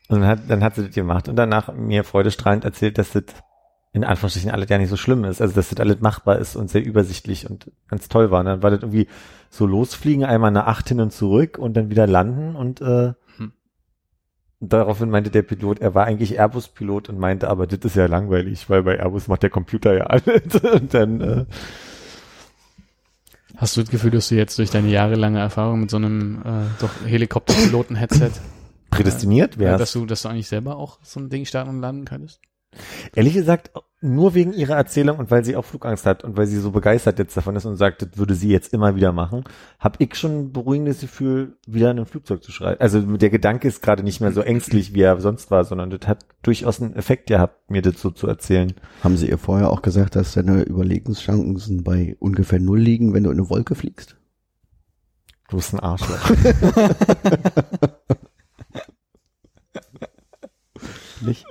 dann hat, dann hat sie das gemacht und danach mir freudestrahlend erzählt, dass das in Anführungsstrichen alles ja nicht so schlimm ist, also dass das alles machbar ist und sehr übersichtlich und ganz toll war. Und dann war das irgendwie so losfliegen, einmal eine Acht hin und zurück und dann wieder landen und äh, Hm. daraufhin meinte der Pilot, er war eigentlich Airbus-Pilot und meinte, aber das ist ja langweilig, weil bei Airbus macht der Computer ja alles. und dann äh, Hast du das Gefühl, dass du jetzt durch deine jahrelange Erfahrung mit so einem äh, doch Helikopterpiloten-Headset, prädestiniert äh, wäre dass du, dass du eigentlich selber auch so ein Ding starten und landen könntest? Ehrlich gesagt, nur wegen ihrer Erzählung und weil sie auch Flugangst hat und weil sie so begeistert jetzt davon ist und sagt, das würde sie jetzt immer wieder machen, habe ich schon ein beruhigendes Gefühl, wieder in ein Flugzeug zu schreiben. Also der Gedanke ist gerade nicht mehr so ängstlich, wie er sonst war, sondern das hat durchaus einen Effekt gehabt, mir das so zu erzählen. Haben sie ihr vorher auch gesagt, dass deine Überlegungschancen bei ungefähr null liegen, wenn du in eine Wolke fliegst? Du bist ein Arschloch. Nicht?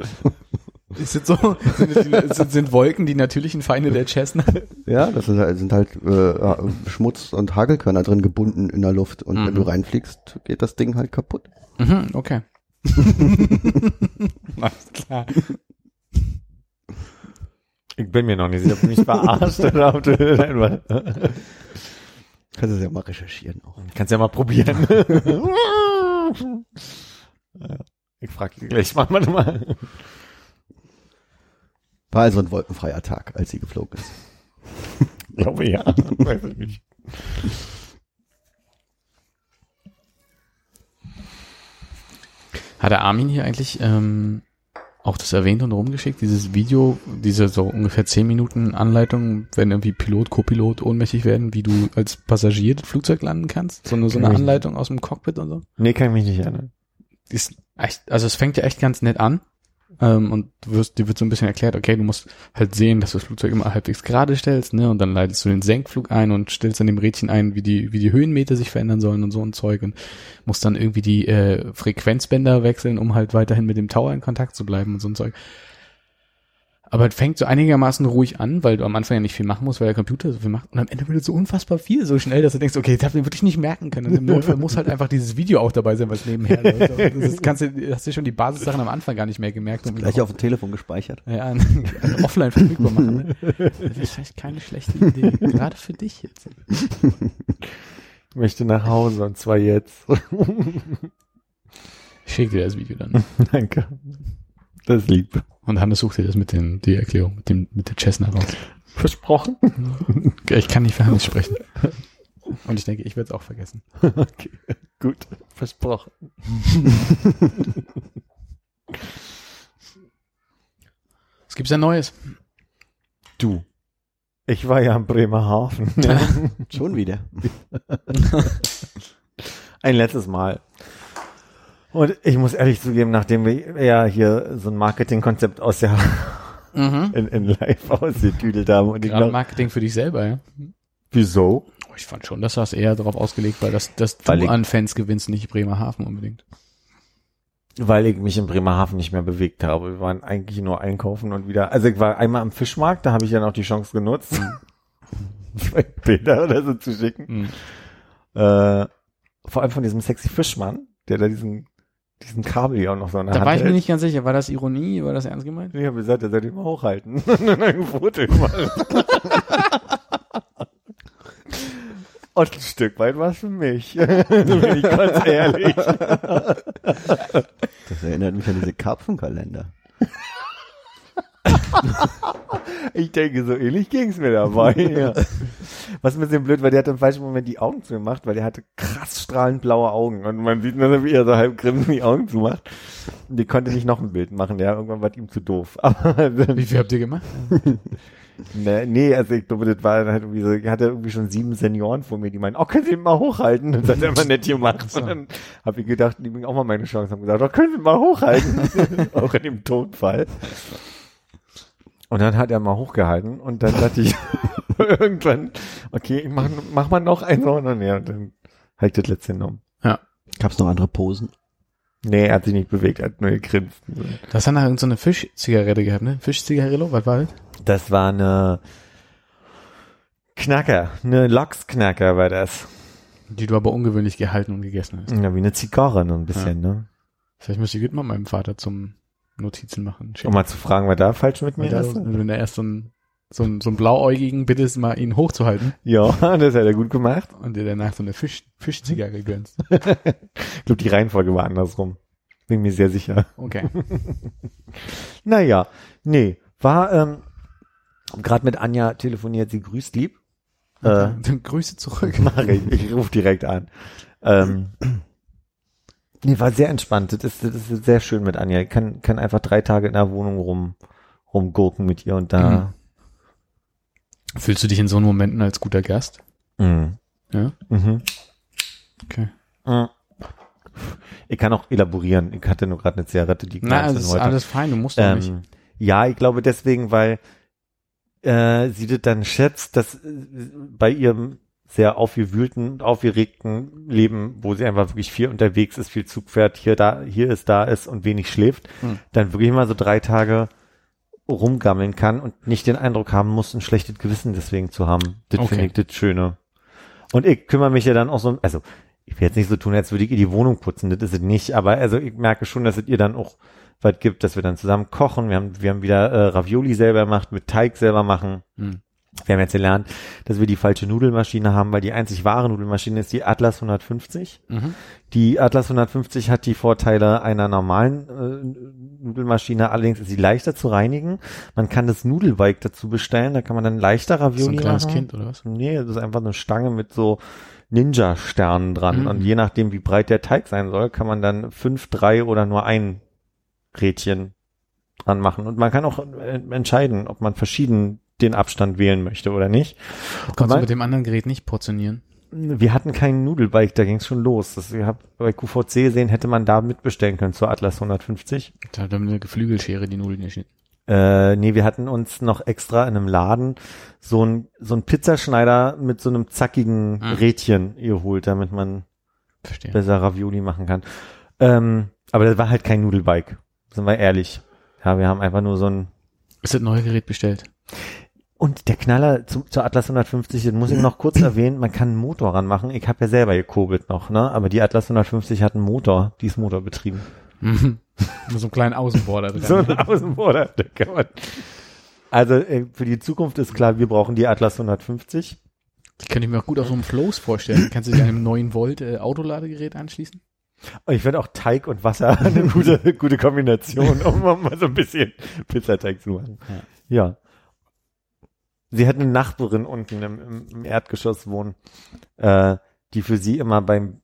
Ist das so? Sind, sind, sind Wolken die natürlichen Feinde der Cessna? Ja, das sind halt, sind halt äh, Schmutz und Hagelkörner drin gebunden in der Luft. Und wenn Mhm. du reinfliegst, geht das Ding halt kaputt. Mhm, okay. Alles klar. Ich bin mir noch nicht sicher, ob du mich verarscht oder ob du einfach. Kannst du ja mal recherchieren auch. Kannst ja mal probieren. Ich frage dich gleich mal, mal. War also ein wolkenfreier Tag, als sie geflogen ist. Ich glaube ja. Weiß ich nicht. Hat der Armin hier eigentlich ähm, auch das erwähnt und rumgeschickt, dieses Video, diese so ungefähr 10 Minuten Anleitung, wenn irgendwie Pilot, Co-Pilot ohnmächtig werden, wie du als Passagier das Flugzeug landen kannst? So eine, so eine Anleitung aus dem Cockpit und so? Nee, kann ich mich nicht erinnern. Ist echt, also es fängt ja echt ganz nett an. Ähm, und wirst, dir wird so ein bisschen erklärt, okay, du musst halt sehen, dass du das Flugzeug immer halbwegs gerade stellst, ne? Und dann leitest du den Senkflug ein und stellst dann dem Rädchen ein, wie die, wie die Höhenmeter sich verändern sollen und so ein Zeug und musst dann irgendwie die äh, Frequenzbänder wechseln, um halt weiterhin mit dem Tower in Kontakt zu bleiben und so ein Zeug. Aber es fängt so einigermaßen ruhig an, weil du am Anfang ja nicht viel machen musst, weil der Computer so viel macht. Und am Ende wird es so unfassbar viel, so schnell, dass du denkst, okay, das hab ich wirklich nicht merken können. Und im Notfall muss halt einfach dieses Video auch dabei sein, was nebenher läuft. Das ist, kannst du, hast du schon die Basissachen am Anfang gar nicht mehr gemerkt. Um Gleich auf dem Telefon gespeichert. ja, also offline verfügbar machen. Ne? Das ist vielleicht keine schlechte Idee. Gerade für dich jetzt. Ich möchte nach Hause und zwar jetzt. Ich schicke dir das Video dann. Danke. Das ist lieb. Und Hannes sucht dir das mit den, die Erklärung, mit dem, mit der Cessna raus. Versprochen? Ich kann nicht für Hannes sprechen. Und ich denke, ich werde es auch vergessen. Okay. Gut. Versprochen. Was gibt's denn Neues? Du. Ich war ja in Bremerhaven. Ja. Schon wieder. Ein letztes Mal. Und ich muss ehrlich zugeben, nachdem wir ja hier so ein Marketingkonzept aus der Mhm. in, in live ausgetüdelt haben und ich Gerade glaub, Marketing für dich selber, ja. wieso? Oh, Ich fand schon, dass das eher darauf ausgelegt war, dass, dass Weil du ich- an Fans gewinnst, nicht Bremerhaven unbedingt. Weil ich mich in Bremerhaven nicht mehr bewegt habe. Wir waren eigentlich nur einkaufen und wieder. Also ich war einmal am Fischmarkt, da habe ich ja noch die Chance genutzt, zwei Bilder oder so zu schicken. Mhm. Äh, vor allem von diesem sexy Fischmann, der da diesen, diesen Kabel ja auch noch so in der Da Hand war ich mir hält. nicht ganz sicher. War das Ironie? War das ernst gemeint? Ich habe gesagt, er soll den mal hochhalten. Und dann ein Foto gemacht. Und ein Stück weit war es für mich. so bin ich ganz ehrlich. Das erinnert mich an diese Karpfenkalender. Ich denke, so ähnlich ging's mir dabei. Ja. Was ein bisschen blöd war, der hat im falschen Moment die Augen zugemacht, weil der hatte krass strahlend blaue Augen. Und man sieht nur, wie er so halb grimmend die Augen zumacht. Und die konnte nicht noch ein Bild machen. Ja, irgendwann war ihm zu doof. Aber Wie viel habt ihr gemacht? Nee, nee, also ich glaube, das war halt irgendwie so, ich hatte irgendwie schon sieben Senioren vor mir, die meinen, oh, können Sie ihn mal hochhalten? Das hat er immer nett gemacht. so. Und dann habe ich gedacht, die bringen auch mal meine Chance, haben gesagt, oh, können Sie ihn mal hochhalten? auch in dem Tonfall. Und dann hat er mal hochgehalten und dann dachte ich irgendwann, okay, ich mach, mach mal noch einen so, und dann, ja, und dann habe ich das letzte genommen. Gab's noch andere Posen? Nee, er hat sich nicht bewegt, er hat nur gegrinst. Dann noch irgendeine so Fischzigarette gehabt, ne? Fischzigarillo, was war das? Das war eine Knacker, eine Lachsknacker war das. Die du aber ungewöhnlich gehalten und gegessen hast. Ja, wie eine Zigarre, nur ein bisschen, ne? Vielleicht müsste ich mal meinem Vater zum Notizen machen. Um mal zu fragen, was da falsch mit mir da, ist. wenn er erst so ein, so ein, so ein blauäugigen bittest, mal ihn hochzuhalten Ja, das hat er gut gemacht. und dir danach so eine Fisch, Fischzigarre gönnst. Ich glaube, die Reihenfolge war andersrum. Bin mir sehr sicher. Okay. Naja, nee, war ähm, gerade mit Anja telefoniert, sie grüßt lieb. Äh, Dann Grüße zurück. Mach ich, ich rufe direkt an. Ähm, nee, war sehr entspannt. Das ist, das ist sehr schön mit Anja. Ich kann, kann einfach drei Tage in der Wohnung rum, rumgurken mit ihr und da. Fühlst du dich in so Momenten als guter Gast? Mhm. Ja. Mhm. Okay. Mhm. Ich kann auch elaborieren. Ich hatte nur gerade eine Zigarette, die Na, es ist heute. alles fein, du musst doch nicht. Ähm, ja, ich glaube deswegen, weil äh, sie das dann schätzt, dass äh, bei ihrem sehr aufgewühlten und aufgeregten Leben, wo sie einfach wirklich viel unterwegs ist, viel Zug fährt, hier da, hier ist, da ist und wenig schläft, Hm. dann wirklich mal so drei Tage rumgammeln kann und nicht den Eindruck haben muss, ein schlechtes Gewissen deswegen zu haben. Das Okay. finde ich das Schöne. Und ich kümmere mich ja dann auch so, also ich will jetzt nicht so tun, als würde ich ihr die Wohnung putzen, das ist es nicht, aber also ich merke schon, dass es ihr dann auch was gibt, dass wir dann zusammen kochen. Wir haben, wir haben wieder äh, Ravioli selber gemacht, mit Teig selber machen. Hm. Wir haben jetzt gelernt, dass wir die falsche Nudelmaschine haben, weil die einzig wahre Nudelmaschine ist die Atlas 150. Mhm. Die Atlas 150 hat die Vorteile einer normalen äh, Nudelmaschine, allerdings ist sie leichter zu reinigen. Man kann das Nudelweig dazu bestellen, da kann man dann leichter Ravioli ein kleines machen. Kind oder was? Nee, das ist einfach eine Stange mit so Ninja-Sternen dran. Mhm. Und je nachdem, wie breit der Teig sein soll, kann man dann fünf, drei oder nur ein Rädchen dran machen. Und man kann auch äh, entscheiden, ob man verschieden den Abstand wählen möchte oder nicht. Kannst du mit dem anderen Gerät nicht portionieren? Wir hatten keinen Nudelbike, da ging es schon los. Das, ich hab bei QVC gesehen, hätte man da mitbestellen können zur Atlas 150. Da hat einer Geflügelschere die Nudeln geschnitten. Äh, nee, wir hatten uns noch extra in einem Laden so ein, so ein Pizzaschneider mit so einem zackigen Mhm. Rädchen geholt, damit man Verstehe. besser Ravioli machen kann. Ähm, aber das war halt kein Nudelbike, sind wir ehrlich. Ja, wir haben einfach nur so ein Ist das neue Gerät bestellt? Und der Knaller zu, zur Atlas 150, den muss ich noch kurz erwähnen, man kann einen Motor ranmachen. Ich habe ja selber gekurbelt noch, ne? Aber die Atlas 150 hat einen Motor, die ist motorbetrieben. Mit so einem kleinen Außenborder dran. So ein Außenborder, da kann man. Also äh, für die Zukunft ist klar, wir brauchen die Atlas 150. Die könnte ich mir auch gut auf so einem Flows vorstellen. Kannst du dich an einem 9 Volt äh, Autoladegerät anschließen? Und ich finde auch Teig und Wasser eine gute, gute Kombination, um mal so ein bisschen Pizzateig zu machen. Ja. Sie hat eine Nachbarin unten im, im, Erdgeschoss wohnen, äh, die für sie immer beim,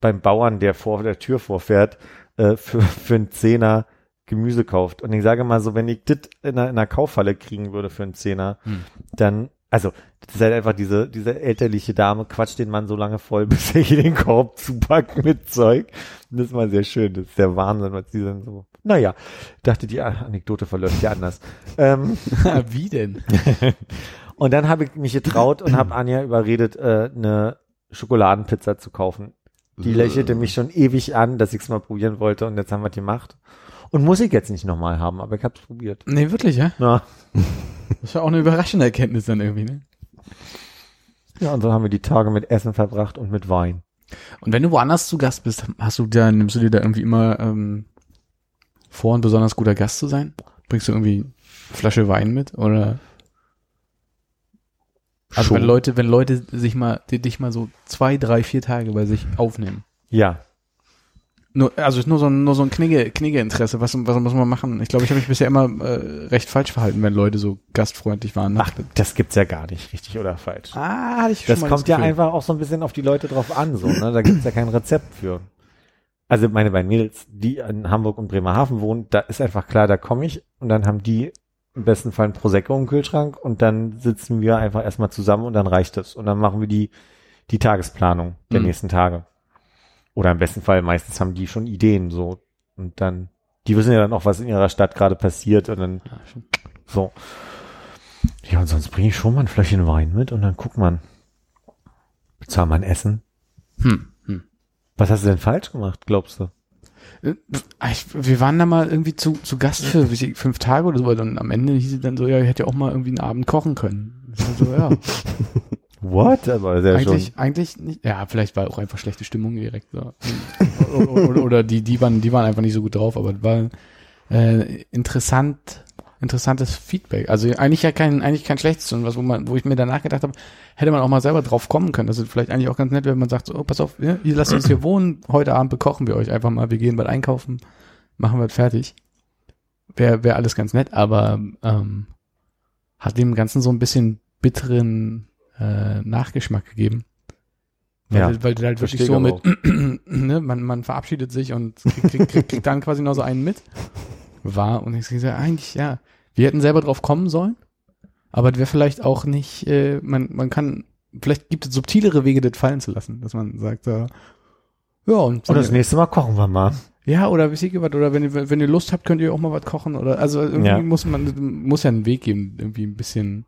beim Bauern, der vor der Tür vorfährt, äh, für, für einen Zehner Gemüse kauft. Und ich sage mal so, wenn ich das in einer, in einer Kaufhalle kriegen würde für einen Zehner, Hm. dann, also, das ist halt einfach diese, diese elterliche Dame, quatscht den Mann so lange voll, bis er hier den Korb zupackt mit Zeug. Und das ist mal sehr schön, das ist der Wahnsinn, was die dann so, naja, dachte die Anekdote verläuft ja anders. ähm, Wie denn? und dann habe ich mich getraut und habe Anja überredet, äh, eine Schokoladenpizza zu kaufen. Die lächelte mich schon ewig an, dass ich es mal probieren wollte und jetzt haben wir es gemacht. Und muss ich jetzt nicht nochmal haben, aber ich habe es probiert. Nee, wirklich, ja? Ja. Das war auch eine überraschende Erkenntnis dann irgendwie, ne? ja, und so haben wir die Tage mit Essen verbracht und mit Wein. Und wenn du woanders zu Gast bist, hast du da, nimmst du dir da irgendwie immer ähm, vor, ein besonders guter Gast zu sein? Bringst du irgendwie eine Flasche Wein mit? Oder also wenn Schon. Leute, wenn Leute sich mal, die dich mal so zwei, drei, vier Tage bei sich aufnehmen. Ja, Nur, also ist nur so ein, nur so ein Knigge, Knigge-Interesse. Was, was muss man machen? Ich glaube, ich habe mich bisher immer äh, recht falsch verhalten, wenn Leute so gastfreundlich waren. ach, das gibt's ja gar nicht, richtig oder falsch. ah, hatte ich Das kommt ja einfach auch so ein bisschen auf die Leute drauf an, so, ne? Da gibt's ja kein Rezept für. Also meine beiden Mädels, die in Hamburg und Bremerhaven wohnen, da ist einfach klar, da komme ich und dann haben die im besten Fall ein Prosecco im Kühlschrank und dann sitzen wir einfach erstmal zusammen und dann reicht es. Und dann machen wir die, die Tagesplanung der Mhm. nächsten Tage. Oder im besten Fall, meistens haben die schon Ideen, so. Und dann, die wissen ja dann auch, was in ihrer Stadt gerade passiert und dann so. Ja, und sonst bringe ich schon mal ein Fläschchen Wein mit und dann guckt man. Bezahlt man Essen? Hm. Was hast du denn falsch gemacht, glaubst du? Äh, Ich, wir waren da mal irgendwie zu, zu Gast für fünf Tage oder so, und dann am Ende hieß es dann so, ja, ich hätte ja auch mal irgendwie einen Abend kochen können. So, ja, What? Aber sehr eigentlich, schon. eigentlich nicht. Ja, vielleicht war auch einfach schlechte Stimmung direkt. So. oder, oder, oder die, die waren, die waren einfach nicht so gut drauf, aber war äh, interessant, interessantes Feedback. Also eigentlich ja kein, eigentlich kein schlechtes und was, wo man, wo ich mir danach gedacht habe, hätte man auch mal selber drauf kommen können. Das ist vielleicht eigentlich auch ganz nett, wenn man sagt, so, oh, pass auf, ihr lasst uns hier wohnen, heute Abend bekochen wir euch einfach mal, wir gehen bald einkaufen, machen wir fertig. Wäre wär alles ganz nett, aber ähm, hat dem Ganzen so ein bisschen bitteren äh, Nachgeschmack gegeben. Weil, Ja, weil halt wirklich so mit, ne, man, man verabschiedet sich und kriegt, kriegt, kriegt, kriegt dann quasi noch so einen mit. War, und ich gesagt, eigentlich, ja, Die hätten selber drauf kommen sollen, aber wäre vielleicht auch nicht, äh, man, man kann, vielleicht gibt es subtilere Wege, das fallen zu lassen, dass man sagt, äh, ja, und Und das nächste Mal kochen wir mal. ja, oder wisst ihr was, oder wenn ihr, wenn ihr Lust habt, könnt ihr auch mal was kochen, oder, also irgendwie Ja. muss man, muss ja einen Weg geben, irgendwie ein bisschen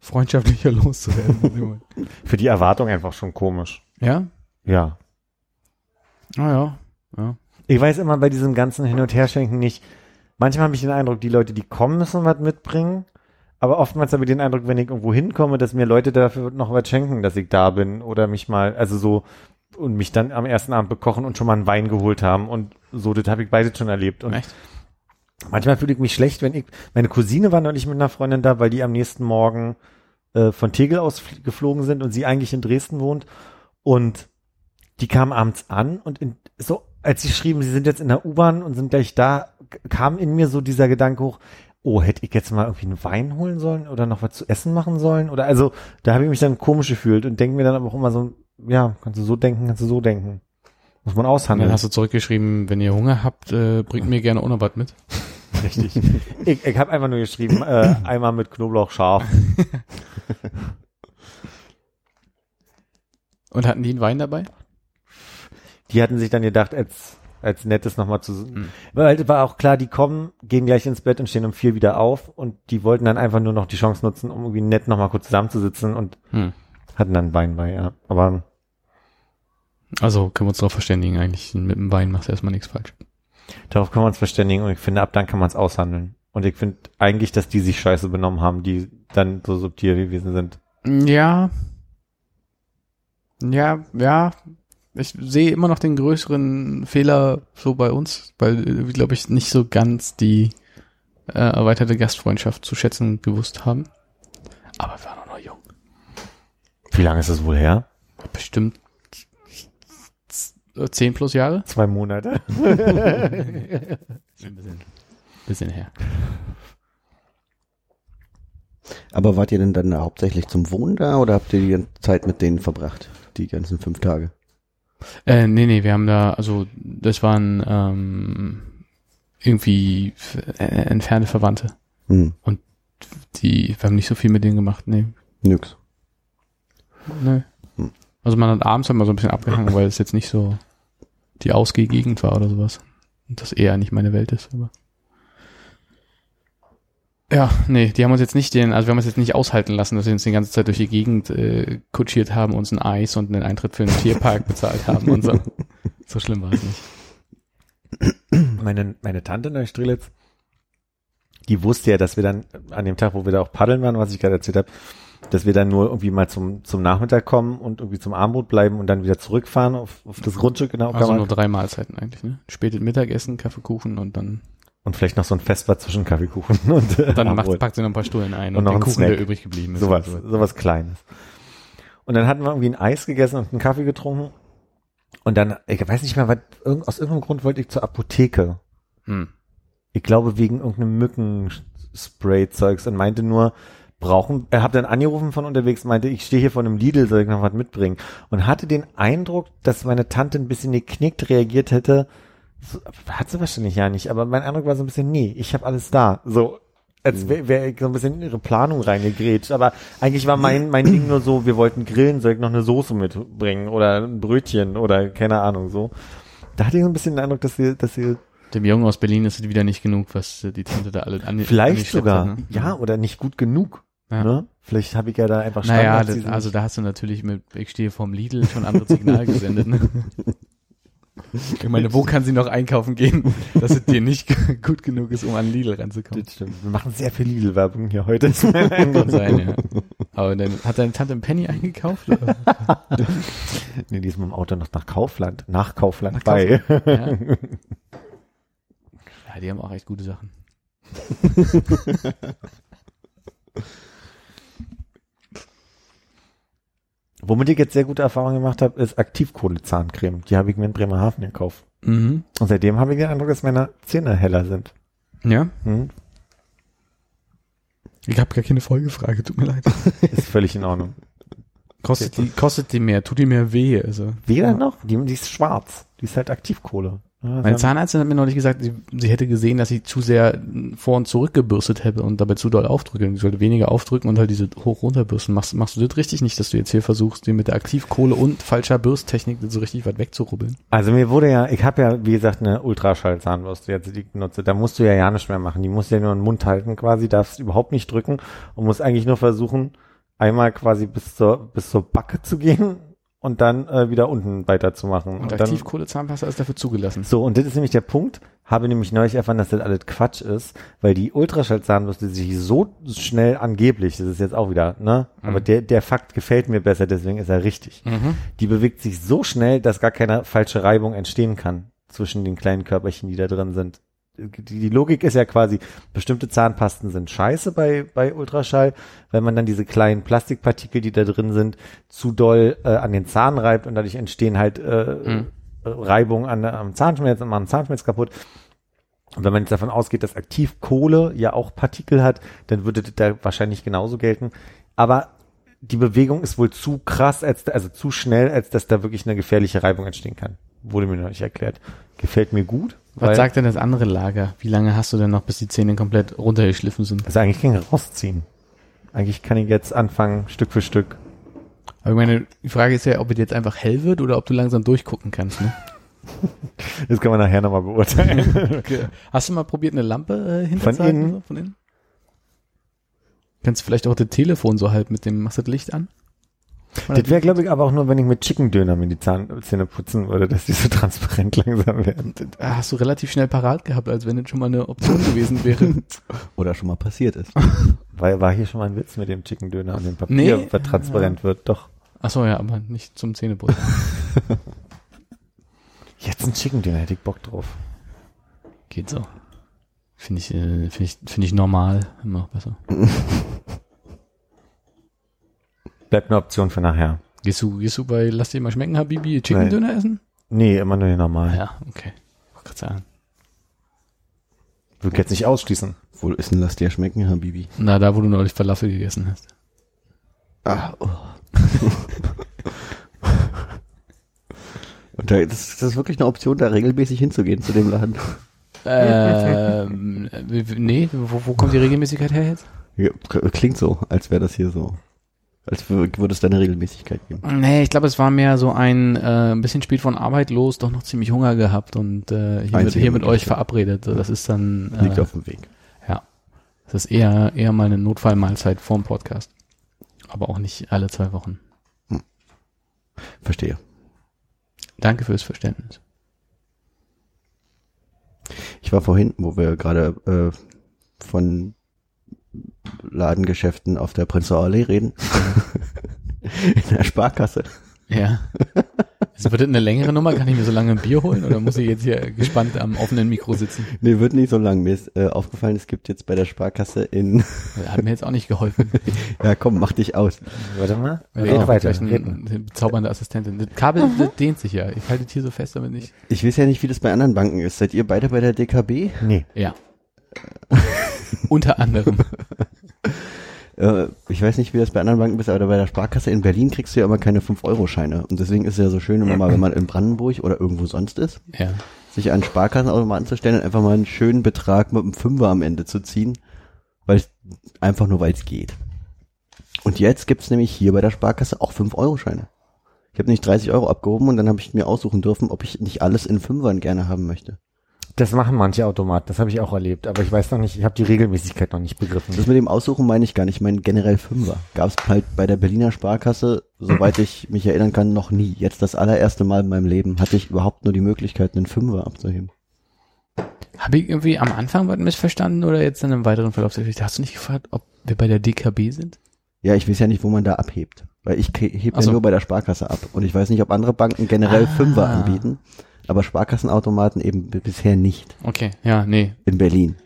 freundschaftlicher loszuwerden. Für die Erwartung einfach schon komisch. ja? Ja. Ah ja, ja. Ich weiß immer bei diesem ganzen Hin- und Herschenken nicht. Manchmal habe ich den Eindruck, die Leute, die kommen, müssen was mitbringen. Aber oftmals habe ich den Eindruck, wenn ich irgendwo hinkomme, dass mir Leute dafür noch was schenken, dass ich da bin oder mich mal, also so, und mich dann am ersten Abend bekochen und schon mal einen Wein geholt haben. Und so, das habe ich beides schon erlebt. Und Echt? manchmal fühle ich mich schlecht, wenn ich, meine Cousine war neulich mit einer Freundin da, weil die am nächsten Morgen äh, von Tegel aus fl- geflogen sind und sie eigentlich in Dresden wohnt. Und die kamen abends an und in, so, als sie schrieben, sie sind jetzt in der U-Bahn und sind gleich da, kam in mir so dieser Gedanke hoch, oh, hätte ich jetzt mal irgendwie einen Wein holen sollen oder noch was zu essen machen sollen? Oder also, da habe ich mich dann komisch gefühlt und denke mir dann aber auch immer so, ja, kannst du so denken, kannst du so denken. Muss man aushandeln. dann hast du zurückgeschrieben, wenn ihr Hunger habt, äh, bringt mir gerne ohne was mit. Richtig. ich ich habe einfach nur geschrieben, äh, einmal mit Knoblauch scharf. Und hatten die einen Wein dabei? Die hatten sich dann gedacht, als, als nettes nochmal zu, weil es war auch klar, die kommen, gehen gleich ins Bett und stehen um vier wieder auf und die wollten dann einfach nur noch die Chance nutzen, um irgendwie nett nochmal kurz zusammenzusitzen und Hm. hatten dann Wein bei, ja. Aber Also können wir uns darauf verständigen, eigentlich mit dem Wein machst du erstmal nichts falsch. darauf können wir uns verständigen und ich finde, ab dann kann man es aushandeln. Und ich finde eigentlich, dass die sich scheiße benommen haben, die dann so subtil gewesen sind. Ja. Ja, ja. Ich sehe immer noch den größeren Fehler so bei uns, weil wir, glaube ich, nicht so ganz die äh, erweiterte Gastfreundschaft zu schätzen gewusst haben. Aber wir waren auch noch jung. Wie lange ist es wohl her? Bestimmt zehn plus Jahre? Zwei Monate. Ein bisschen, bisschen her. Aber wart ihr denn dann hauptsächlich zum Wohnen da oder habt ihr die ganze Zeit mit denen verbracht? Die ganzen fünf Tage? Äh, nee, nee, wir haben da, also das waren ähm, irgendwie äh, entfernte Verwandte. Hm, Die, wir haben nicht so viel mit denen gemacht, nee. nix. nee. Hm. Also man hat abends immer so ein bisschen abgehangen, weil es jetzt nicht so die Ausgehgegend war oder sowas. Und das eher nicht meine Welt ist, aber. Ja, nee, die haben uns jetzt nicht den, also wir haben uns jetzt nicht aushalten lassen, dass sie uns die ganze Zeit durch die Gegend äh, kutschiert haben, uns ein Eis und einen Eintritt für einen Tierpark bezahlt haben und so. So schlimm war es nicht. meine, meine Tante in der Strelitz, die wusste ja, dass wir dann an dem Tag, wo wir da auch paddeln waren, was ich gerade erzählt habe, dass wir dann nur irgendwie mal zum, zum Nachmittag kommen und irgendwie zum Abendbrot bleiben und dann wieder zurückfahren auf, auf das Grundstück genau. Also kann nur man, drei Mahlzeiten eigentlich, ne? Spätes Mittagessen, Kaffeekuchen und dann, und vielleicht noch so ein Fest war zwischen Kaffeekuchen und äh, dann macht, packt sie noch ein paar Stullen ein Und und, noch den ein Kuchen, Snack. der übrig geblieben ist. Sowas, und so. sowas Kleines. Und dann hatten wir irgendwie ein Eis gegessen und einen Kaffee getrunken. Und dann, ich weiß nicht mehr, was, aus irgendeinem Grund wollte ich zur Apotheke. Hm. Ich glaube wegen irgendeinem Mückenspray-Zeugs und meinte nur, brauchen, er hat dann angerufen von unterwegs, meinte, ich stehe hier vor einem Lidl, soll ich noch was mitbringen? Und hatte den Eindruck, dass meine Tante ein bisschen geknickt reagiert hätte. So, hat sie wahrscheinlich ja nicht, aber mein Eindruck war so ein bisschen, nee, ich habe alles da. So, als wäre wär ich so ein bisschen in ihre Planung reingegrätscht. Aber eigentlich war mein, mein Ding nur so, wir wollten grillen, soll ich noch eine Soße mitbringen oder ein Brötchen oder keine Ahnung so. Da hatte ich so ein bisschen den Eindruck, dass sie, dass sie Dem Jungen aus Berlin ist es wieder nicht genug, was äh, die Tante da alle an Vielleicht sogar. Hat, ne? Ja, oder nicht gut genug. Ja. Ne? Vielleicht habe ich ja da einfach Naja, Standards, die das, also da hast du natürlich mit, ich stehe vorm Lidl, schon anderes Signal gesendet. Ne? Ich meine, wo kann sie noch einkaufen gehen, dass es dir nicht gut genug ist, um an Lidl ranzukommen? Das stimmt. Wir machen sehr viel Lidl-Werbung hier heute. Kann sein, ja. Aber dann hat deine Tante einen Penny eingekauft? Oder? nee, die ist mit dem Auto noch nach Kaufland, nach Kaufland Nach bei. Ja. ja, die haben auch echt gute Sachen. Womit ich jetzt sehr gute Erfahrungen gemacht habe, ist Aktivkohlezahncreme. Die habe ich mir in Bremerhaven gekauft. Mhm. Und seitdem habe ich den Eindruck, dass meine Zähne heller sind. Ja, Hm? ich habe gar keine Folgefrage, tut mir leid. Ist völlig in Ordnung. Kostet die, kostet die mehr, tut die mehr weh, also. Weder noch, die, die ist schwarz. Die ist halt Aktivkohle. Meine Zahnärztin hat mir neulich gesagt, sie, sie hätte gesehen, dass ich zu sehr vor und zurück gebürstet hätte und dabei zu doll aufdrücken. Ich sollte weniger aufdrücken und halt diese hoch runter bürsten. Machst, machst du das richtig nicht, dass du jetzt hier versuchst, dir mit der Aktivkohle und falscher Bürsttechnik so richtig weit wegzurubbeln? Also mir wurde ja, ich habe ja, wie gesagt, eine Ultraschallzahnbürste jetzt, die ich benutze. Da musst du ja ja nicht mehr machen. Die musst du ja nur in den Mund halten quasi, darfst überhaupt nicht drücken und musst eigentlich nur versuchen, einmal quasi bis zur, bis zur Backe zu gehen und dann äh, wieder unten weiterzumachen. Und, dann, Aktivkohlezahnpasta ist dafür zugelassen. so, und das ist nämlich der Punkt, habe nämlich neulich erfahren, dass das alles Quatsch ist, weil die Ultraschallzahnbürste sich so schnell angeblich, das ist jetzt auch wieder, ne? Aber der, der Fakt gefällt mir besser, deswegen ist er richtig. Mhm. Die bewegt sich so schnell, dass gar keine falsche Reibung entstehen kann zwischen den kleinen Körperchen, die da drin sind. Die, Logik ist ja quasi, bestimmte Zahnpasten sind scheiße bei, bei Ultraschall, wenn man dann diese kleinen Plastikpartikel, die da drin sind, zu doll äh, an den Zahn reibt und dadurch entstehen halt äh, Mhm. Reibung an, am Zahnschmelz und machen Zahnschmelz kaputt. Und wenn man jetzt davon ausgeht, dass Aktivkohle ja auch Partikel hat, dann würde das da wahrscheinlich genauso gelten. Aber die Bewegung ist wohl zu krass, als, also zu schnell, als dass da wirklich eine gefährliche Reibung entstehen kann. Wurde mir noch nicht erklärt. Gefällt mir gut. Was sagt denn das andere Lager? Wie lange hast du denn noch, bis die Zähne komplett runtergeschliffen sind? Also eigentlich kann ich rausziehen. Eigentlich kann ich jetzt anfangen, Stück für Stück. Aber ich meine, die Frage ist ja, ob es jetzt einfach hell wird oder ob du langsam durchgucken kannst. Ne? Das kann man nachher nochmal beurteilen. Okay. Hast du mal probiert, eine Lampe äh, hinter Von innen? So, von innen? Kannst du vielleicht auch das Telefon so halb mit dem, machst du das Licht an? Das wäre, glaube ich, aber auch nur, wenn ich mit Chicken Döner mir die Zahnzähne putzen würde, dass die so transparent langsam werden. Ah, Hast du relativ schnell parat gehabt, als wenn das schon mal eine Option gewesen wäre. Oder schon mal passiert ist. Weil war hier schon mal ein Witz mit dem Chicken Döner und dem Papier, Nee. was transparent wird. Doch. Ach so, ja, aber nicht zum Zähneputzen. Jetzt ein Chicken Döner, hätte ich Bock drauf. Geht so. Finde ich, äh, finde ich, finde ich normal immer noch besser. Bleibt eine Option für nachher. Gehst du, gehst du bei Lass dir mal schmecken, Habibi, Chicken Nein. Döner essen? Nee, immer nur den normalen. Ja, okay. Wollte sagen. Will ich jetzt nicht ausschließen. Wohl ist ein Lass dir schmecken, Habibi. Na, da, wo du neulich Falafel gegessen hast. Ah, oh. Und da, das, das ist wirklich eine Option, da regelmäßig hinzugehen zu dem Laden. ähm, äh, nee, wo, wo kommt die Regelmäßigkeit her jetzt? Ja, Klingt so, als wäre das hier so. Als wür- würde es da eine Regelmäßigkeit geben. Nee, ich glaube, es war mehr so ein äh, ein bisschen spät von Arbeit los, doch noch ziemlich Hunger gehabt und äh, hier, mit, hier mit euch verabredet. Das ist dann Liegt äh, auf dem Weg. ja, das ist eher eher mal eine Notfallmahlzeit vorm Podcast, aber auch nicht alle zwei Wochen. Verstehe. Danke fürs Verständnis. Ich war vorhin, wo wir gerade äh, von Ladengeschäften auf der Prenzlauer Allee reden, in der Sparkasse. Ja. Also wird das eine längere Nummer? Kann ich mir so lange ein Bier holen oder muss ich jetzt hier gespannt am offenen Mikro sitzen? Nee, wird nicht so lang. Mir ist äh, aufgefallen, es gibt jetzt bei der Sparkasse in... Hat mir jetzt auch nicht geholfen. ja, komm, mach dich aus. Warte mal. Ja, Red weiter. vielleicht Red. ein, eine bezaubernde Assistentin. Das Kabel das dehnt sich ja. Ich halte es hier so fest, damit nicht. Ich weiß ja nicht, wie das bei anderen Banken ist. Seid ihr beide bei der DKB? Nee. Ja. Unter anderem. Ich weiß nicht, wie das bei anderen Banken ist, aber bei der Sparkasse in Berlin kriegst du ja immer keine 5-Euro-Scheine. Und deswegen ist es ja so schön, immer mal, wenn man in Brandenburg oder irgendwo sonst ist, Ja. sich an Sparkassenautomaten zu stellen und einfach mal einen schönen Betrag mit einem Fünfer am Ende zu ziehen, weil einfach nur weil es geht. Und jetzt gibt's nämlich hier bei der Sparkasse auch 5-Euro-Scheine. Ich habe nicht 30 Euro abgehoben und dann habe ich mir aussuchen dürfen, ob ich nicht alles in Fünfern gerne haben möchte. Das machen manche Automaten, das habe ich auch erlebt, aber ich weiß noch nicht, ich habe die Regelmäßigkeit noch nicht begriffen. Das mit dem Aussuchen meine ich gar nicht, ich meine generell Fünfer. Gab's halt bei der Berliner Sparkasse, soweit ich mich erinnern kann, noch nie. Jetzt das allererste Mal in meinem Leben hatte ich überhaupt nur die Möglichkeit, einen Fünfer abzuheben. Habe ich irgendwie am Anfang was missverstanden oder jetzt in einem weiteren Verlauf der Geschichte? Hast du nicht gefragt, ob wir bei der DKB sind? Ja, ich weiß ja nicht, wo man da abhebt. Weil ich ke- heb Ach so. ja nur bei der Sparkasse ab. Und ich weiß nicht, ob andere Banken generell Ah. Fünfer anbieten. Aber Sparkassenautomaten eben bisher nicht. Okay, ja, nee. In Berlin.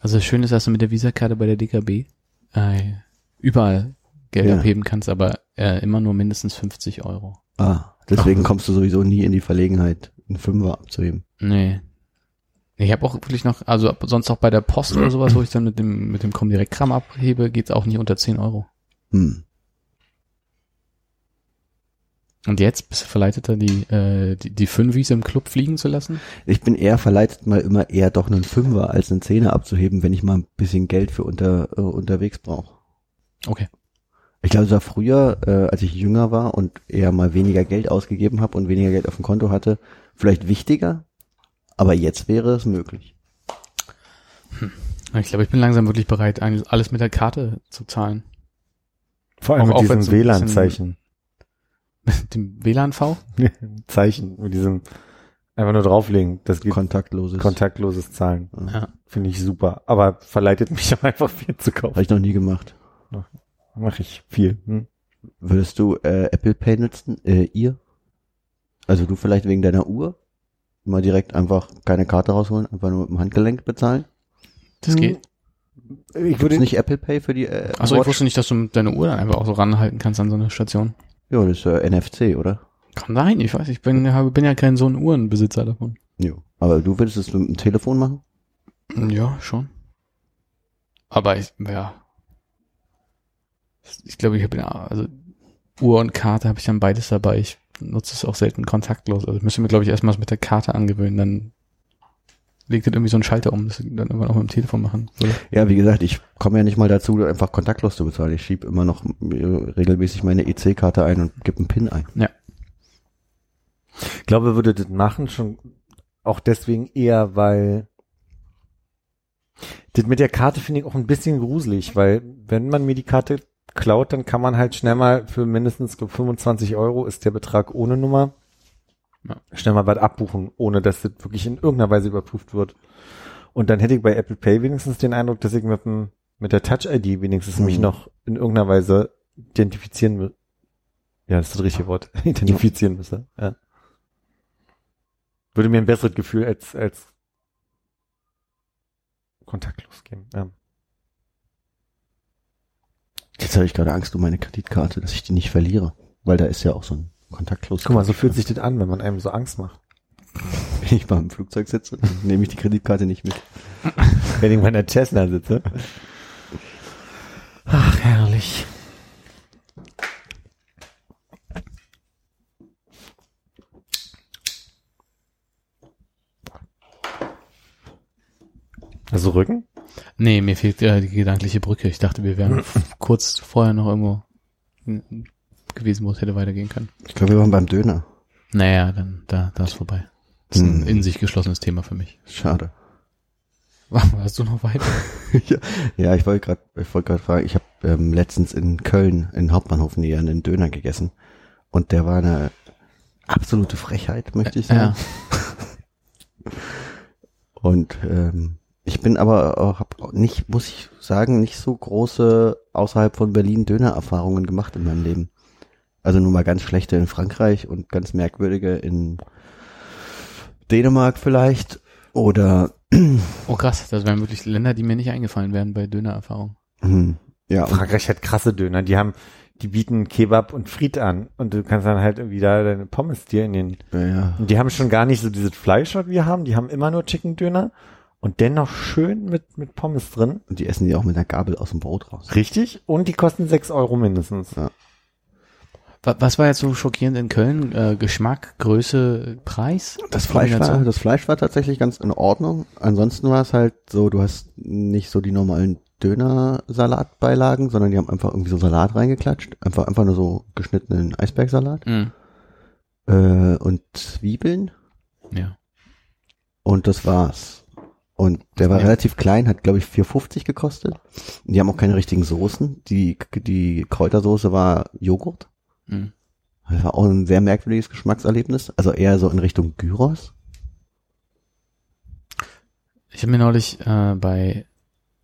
Also das Schöne ist, dass du mit der Visakarte bei der DKB äh, überall Geld Ja. abheben kannst, aber äh, immer nur mindestens 50 Euro. Ah, deswegen kommst du sowieso nie in die Verlegenheit, einen Fünfer abzuheben. Nee. Ich habe auch wirklich noch, also sonst auch bei der Post oder sowas, wo ich dann mit dem mit dem Comdirect-Kram abhebe, geht's auch nicht unter 10 Euro. Hm. Und jetzt bist du verleitet, da die, äh, die, die Fünfis im Club fliegen zu lassen? Ich bin eher verleitet, mal immer eher doch einen Fünfer als einen Zehner abzuheben, wenn ich mal ein bisschen Geld für unter, äh, unterwegs brauche. Okay. Ich glaube, es war früher, äh, als ich jünger war und eher mal weniger Geld ausgegeben habe und weniger Geld auf dem Konto hatte, vielleicht wichtiger, aber jetzt wäre es möglich. Ich glaube, ich bin langsam wirklich bereit, eigentlich alles mit der Karte zu zahlen. Vor allem Auch- mit wenn diesem WLAN-Zeichen. Mit dem WLAN-V? Zeichen, mit diesem einfach nur drauflegen. Das geht Kontaktloses. kontaktloses Zahlen. Ja. Finde ich super. Aber verleitet mich auch einfach viel zu Habe kaufen. ich noch nie gemacht. Mache ich viel. Hm? Würdest du äh, Apple Pay nutzen? Äh, ihr? Also du vielleicht wegen deiner Uhr? Mal direkt einfach keine Karte rausholen, einfach nur mit dem Handgelenk bezahlen? Das geht. Ich Gibt's würde nicht Apple Pay für die äh, Achso, ich wusste nicht, dass du mit deiner Uhr dann einfach auch so ranhalten kannst an so eine Station. Ja, das ist äh, NFC, oder? Kann sein, ich weiß, ich bin, habe- bin ja kein so ein Uhrenbesitzer davon. Jo. Aber du würdest es mit dem Telefon machen? Ja, schon. Aber ich, ja. Ich glaube, ich habe ja, also Uhr und Karte habe ich dann beides dabei. Ich nutze es auch selten kontaktlos. Also ich müsste mir, glaube ich, erstmal mit der Karte angewöhnen, dann legt das irgendwie so einen Schalter um, das ich dann irgendwann auch mit dem Telefon machen würde. Ja, wie gesagt, ich komme ja nicht mal dazu, einfach kontaktlos zu bezahlen. Ich schiebe immer noch äh, regelmäßig meine EC-Karte ein und gebe einen PIN ein. Ich glaube, würde das machen schon auch deswegen eher, weil das mit der Karte finde ich auch ein bisschen gruselig, weil wenn man mir die Karte klaut, dann kann man halt schnell mal für mindestens glaub, 25 Euro ist der Betrag ohne Nummer Ja. schnell mal was abbuchen, ohne dass das wirklich in irgendeiner Weise überprüft wird. Und dann hätte ich bei Apple Pay wenigstens den Eindruck, dass ich mit dem mit der Touch ID wenigstens Mhm. mich noch in irgendeiner Weise identifizieren will. Ja, das ist das richtige Wort. identifizieren müsse. Ja. Würde mir ein besseres Gefühl als, als kontaktlos geben. Ja. Jetzt habe ich gerade Angst um meine Kreditkarte, dass ich die nicht verliere. Weil da ist ja auch so ein kontaktlos. Guck mal, so fühlt sich das an, wenn man einem so Angst macht. Wenn ich mal im Flugzeug sitze, nehme ich die Kreditkarte nicht mit. Wenn ich in meiner Cessna sitze. Ach, herrlich. Also Rücken? Nee, mir fehlt äh, die gedankliche Brücke. Ich dachte, wir wären kurz vorher noch irgendwo gewesen, wo es hätte weitergehen können. Ich glaube, wir waren beim Döner. Naja, dann da, da ist vorbei. Das ist ein Hm. in sich geschlossenes Thema für mich. Schade. Hast du noch weiter? ja, ja, ich wollte gerade, ich wollte gerade fragen, ich habe ähm, letztens in Köln, in Hauptbahnhof näher, einen Döner gegessen und der war eine absolute Frechheit, möchte ich sagen. Und ähm, ich bin aber auch, hab auch nicht, muss ich sagen, nicht so große außerhalb von Berlin Döner-Erfahrungen gemacht in meinem Leben. Also nur mal ganz schlechte in Frankreich und ganz merkwürdige in Dänemark vielleicht oder Oh krass, das wären wirklich Länder, die mir nicht eingefallen wären bei Dönererfahrung. hm, ja, Frankreich hat krasse Döner. Die haben, die bieten Kebab und Fried an und du kannst dann halt irgendwie da deine Pommes dir in den ja, ja. Und die haben schon gar nicht so dieses Fleisch, was wir haben. Die haben immer nur Chicken Döner und dennoch schön mit, mit Pommes drin. Und die essen die auch mit einer Gabel aus dem Brot raus. Richtig. Und die kosten sechs Euro mindestens. Wa- Was war jetzt so schockierend in Köln? Äh, Geschmack, Größe, Preis? Das Fleisch war, das Fleisch war tatsächlich ganz in Ordnung. Ansonsten war es halt so, du hast nicht so die normalen Döner-Salatbeilagen, sondern die haben einfach irgendwie so Salat reingeklatscht. Einfach, einfach nur so geschnittenen Eisbergsalat. Mhm. Äh, und Zwiebeln. Ja. Und das war's. Und der war Ja. relativ klein, hat glaube ich 4,50 gekostet. Und die haben auch keine richtigen Soßen. Die, die Kräutersoße war Joghurt. Mhm. Das war auch ein sehr merkwürdiges Geschmackserlebnis. Also eher so in Richtung Gyros. Ich habe mir neulich äh, bei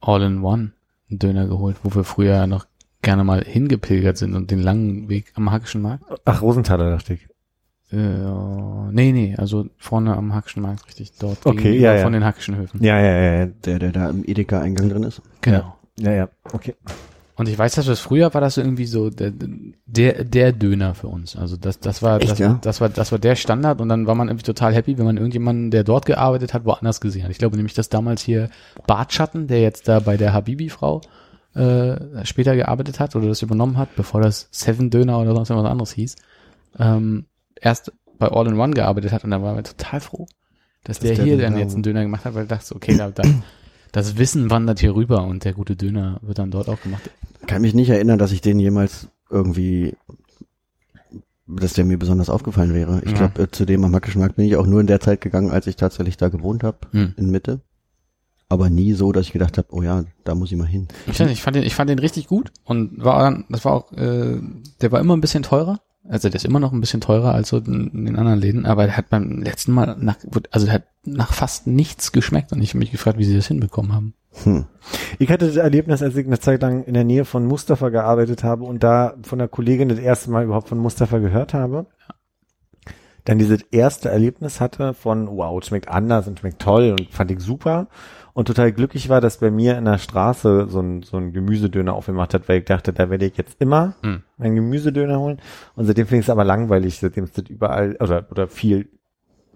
All in One einen Döner geholt, wo wir früher noch gerne mal hingepilgert sind und den langen Weg am Hackischen Markt. Ach, Rosenthaler dachte ich. Äh, nee, nee, also vorne am Hackischen Markt, richtig dort. Okay, ja, ja. Von den Hackischen Höfen. Ja, ja, ja, ja. Der, der da im Edeka-Eingang drin ist. Genau. Ja, ja. Okay. Und ich weiß, dass das früher war das so irgendwie so der, der, der Döner für uns. Also das, das war, Echt, das, ja? das war, das war der Standard und dann war man irgendwie total happy, wenn man irgendjemanden, der dort gearbeitet hat, woanders gesehen hat. Ich glaube nämlich, dass damals hier Bartschatten, der jetzt da bei der Habibi-Frau äh, später gearbeitet hat oder das übernommen hat, bevor das Seven Döner oder sonst irgendwas anderes hieß, ähm, erst bei All in One gearbeitet hat und da waren wir total froh, dass, der, der hier dann jetzt einen Döner gemacht hat, weil ich dachte, okay, da, da, das Wissen wandert hier rüber und der gute Döner wird dann dort auch gemacht. Kann mich nicht erinnern, dass ich den jemals irgendwie, dass der mir besonders aufgefallen wäre. Ich Ja. glaube, äh, zu dem am Hackischen Markt bin ich auch nur in der Zeit gegangen, als ich tatsächlich da gewohnt habe, Hm. in Mitte. Aber nie so, dass ich gedacht habe, oh ja, da muss ich mal hin. Ich fand den, ich fand den richtig gut und war, dann- das war auch, äh, der war immer ein bisschen teurer. Also der ist immer noch ein bisschen teurer als so in, den anderen Läden, aber der hat beim letzten Mal nach, also der hat nach fast nichts geschmeckt und ich habe mich gefragt, wie sie das hinbekommen haben. Hm. Ich hatte das Erlebnis, als ich eine Zeit lang in der Nähe von Mustafa gearbeitet habe und da von der Kollegin das erste Mal überhaupt von Mustafa gehört habe. Dann dieses erste Erlebnis hatte von, wow, schmeckt anders und schmeckt toll und fand ich super. Und total glücklich war, dass bei mir in der Straße so ein, so ein Gemüsedöner aufgemacht hat, weil ich dachte, da werde ich jetzt immer Hm. meinen Gemüsedöner holen. Und seitdem finde ich es aber langweilig, seitdem es das überall oder, oder viel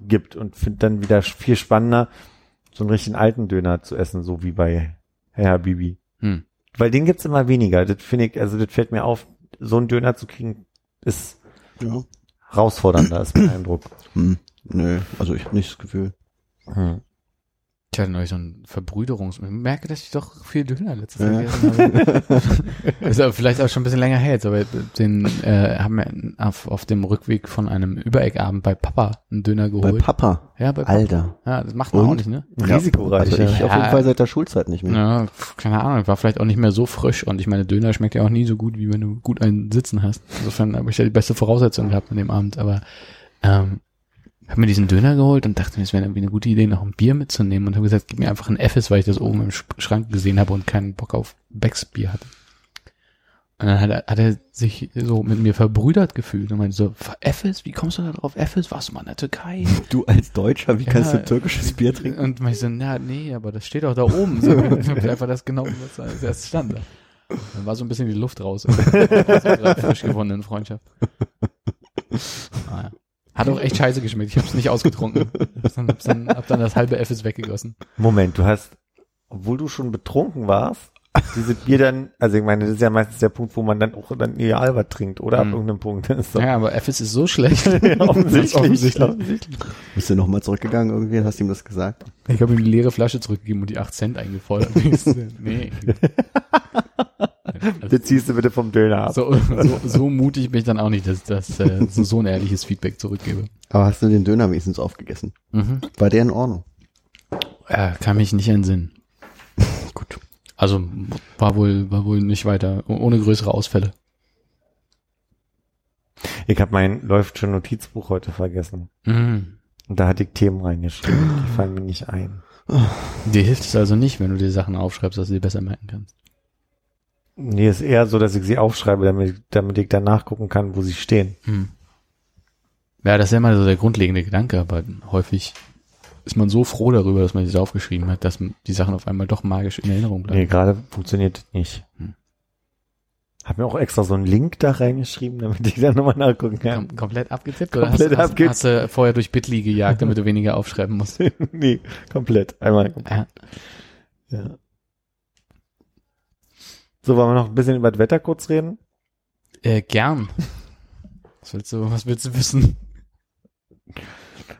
gibt und finde dann wieder viel spannender, so einen richtigen alten Döner zu essen, so wie bei Herr Habibi. Hm. Weil den gibt's immer weniger. Das finde ich, also das fällt mir auf, so einen Döner zu kriegen, ist Ja. herausfordernder, ist mein Eindruck. Hm. Nö, also ich habe nicht das Gefühl. Hm. Ich hatte neulich so ein Verbrüderungs... Ich merke, dass ich doch viel Döner letztes Ja. Jahr gegessen habe. ist aber vielleicht auch schon ein bisschen länger her jetzt, aber den äh, haben wir auf, auf dem Rückweg von einem Übereckabend bei Papa einen Döner Bei geholt. Papa. ja, bei Papa. Alter. Ja, das macht man Und? auch nicht, ne? Risikoreich. Also ich Ja. auf jeden Fall seit der Schulzeit nicht mehr. Ja, keine Ahnung, war vielleicht auch nicht mehr so frisch und ich meine, Döner schmeckt ja auch nie so gut, wie wenn du gut einen Sitzen hast. Insofern habe ich ja die beste Voraussetzung gehabt an dem Abend, aber ähm, habe mir diesen Döner geholt und dachte mir, es wäre irgendwie eine gute Idee, noch ein Bier mitzunehmen und habe gesagt, gib mir einfach ein Effes, weil ich das oben im Sch- Schrank gesehen habe und keinen Bock auf Becks Bier hatte. Und dann hat er, hat er sich so mit mir verbrüdert gefühlt und meinte so, Effes, wie kommst du da drauf? Effes, warst du mal in der Türkei? Du als Deutscher, wie kannst Ja, du türkisches Bier trinken? Und ich so, ja, nee, aber das steht doch da oben. So, einfach das genau, was als erstes stand. da. Dann war so ein bisschen die Luft raus. frisch gewonnenen Freundschaft. Ah, ja. Hat auch echt scheiße geschmeckt. Ich habe es nicht ausgetrunken. Hab's dann, hab dann das halbe Fs weggegossen. Moment, du hast, obwohl du schon betrunken warst, diese Bier dann, also ich meine, das ist ja meistens der Punkt, wo man dann auch dann eher Albert trinkt, oder? Ab Mhm. irgendeinem Punkt. Doch Ja, aber Fs ist so schlecht. offensichtlich. offensichtlich. offensichtlich. Bist du nochmal zurückgegangen irgendwie und hast ihm das gesagt? Ich habe ihm die leere Flasche zurückgegeben und die 8 Cent eingefordert. nee. Das ziehst du bitte vom Döner ab. So, so, so mutig bin ich dann auch nicht, dass, dass äh, so, so ein ehrliches Feedback zurückgebe. Aber hast du den Döner wenigstens aufgegessen? Mhm. War der in Ordnung? Ja, kann mich nicht entsinnen. Also war wohl, war wohl nicht weiter, oh- ohne größere Ausfälle. Ich habe mein läuft schon Notizbuch heute vergessen. Mhm. Und da hatte ich Themen reingeschrieben. Die fallen mir nicht ein. Dir hilft es also nicht, wenn du dir Sachen aufschreibst, dass du sie besser merken kannst. Nee, ist eher so, dass ich sie aufschreibe, damit, damit ich dann nachgucken kann, wo sie stehen. Mhm. Ja, das ist ja immer so der grundlegende Gedanke, aber häufig ist man so froh darüber, dass man das aufgeschrieben hat, dass die Sachen auf einmal doch magisch in Erinnerung Nee, bleiben. gerade funktioniert nicht. Hm. Hab mir auch extra so einen Link da reingeschrieben, damit ich da nochmal nachgucken kann. Kom komplett abgetippt oder Komplett hast, hast, abgetippt. hast du vorher durch Bitly gejagt, damit du weniger aufschreiben musst? nee, komplett. Einmal. Ja. Ja. So, wollen wir noch ein bisschen über das Wetter kurz reden? Äh, gern. Was willst du, was willst du wissen?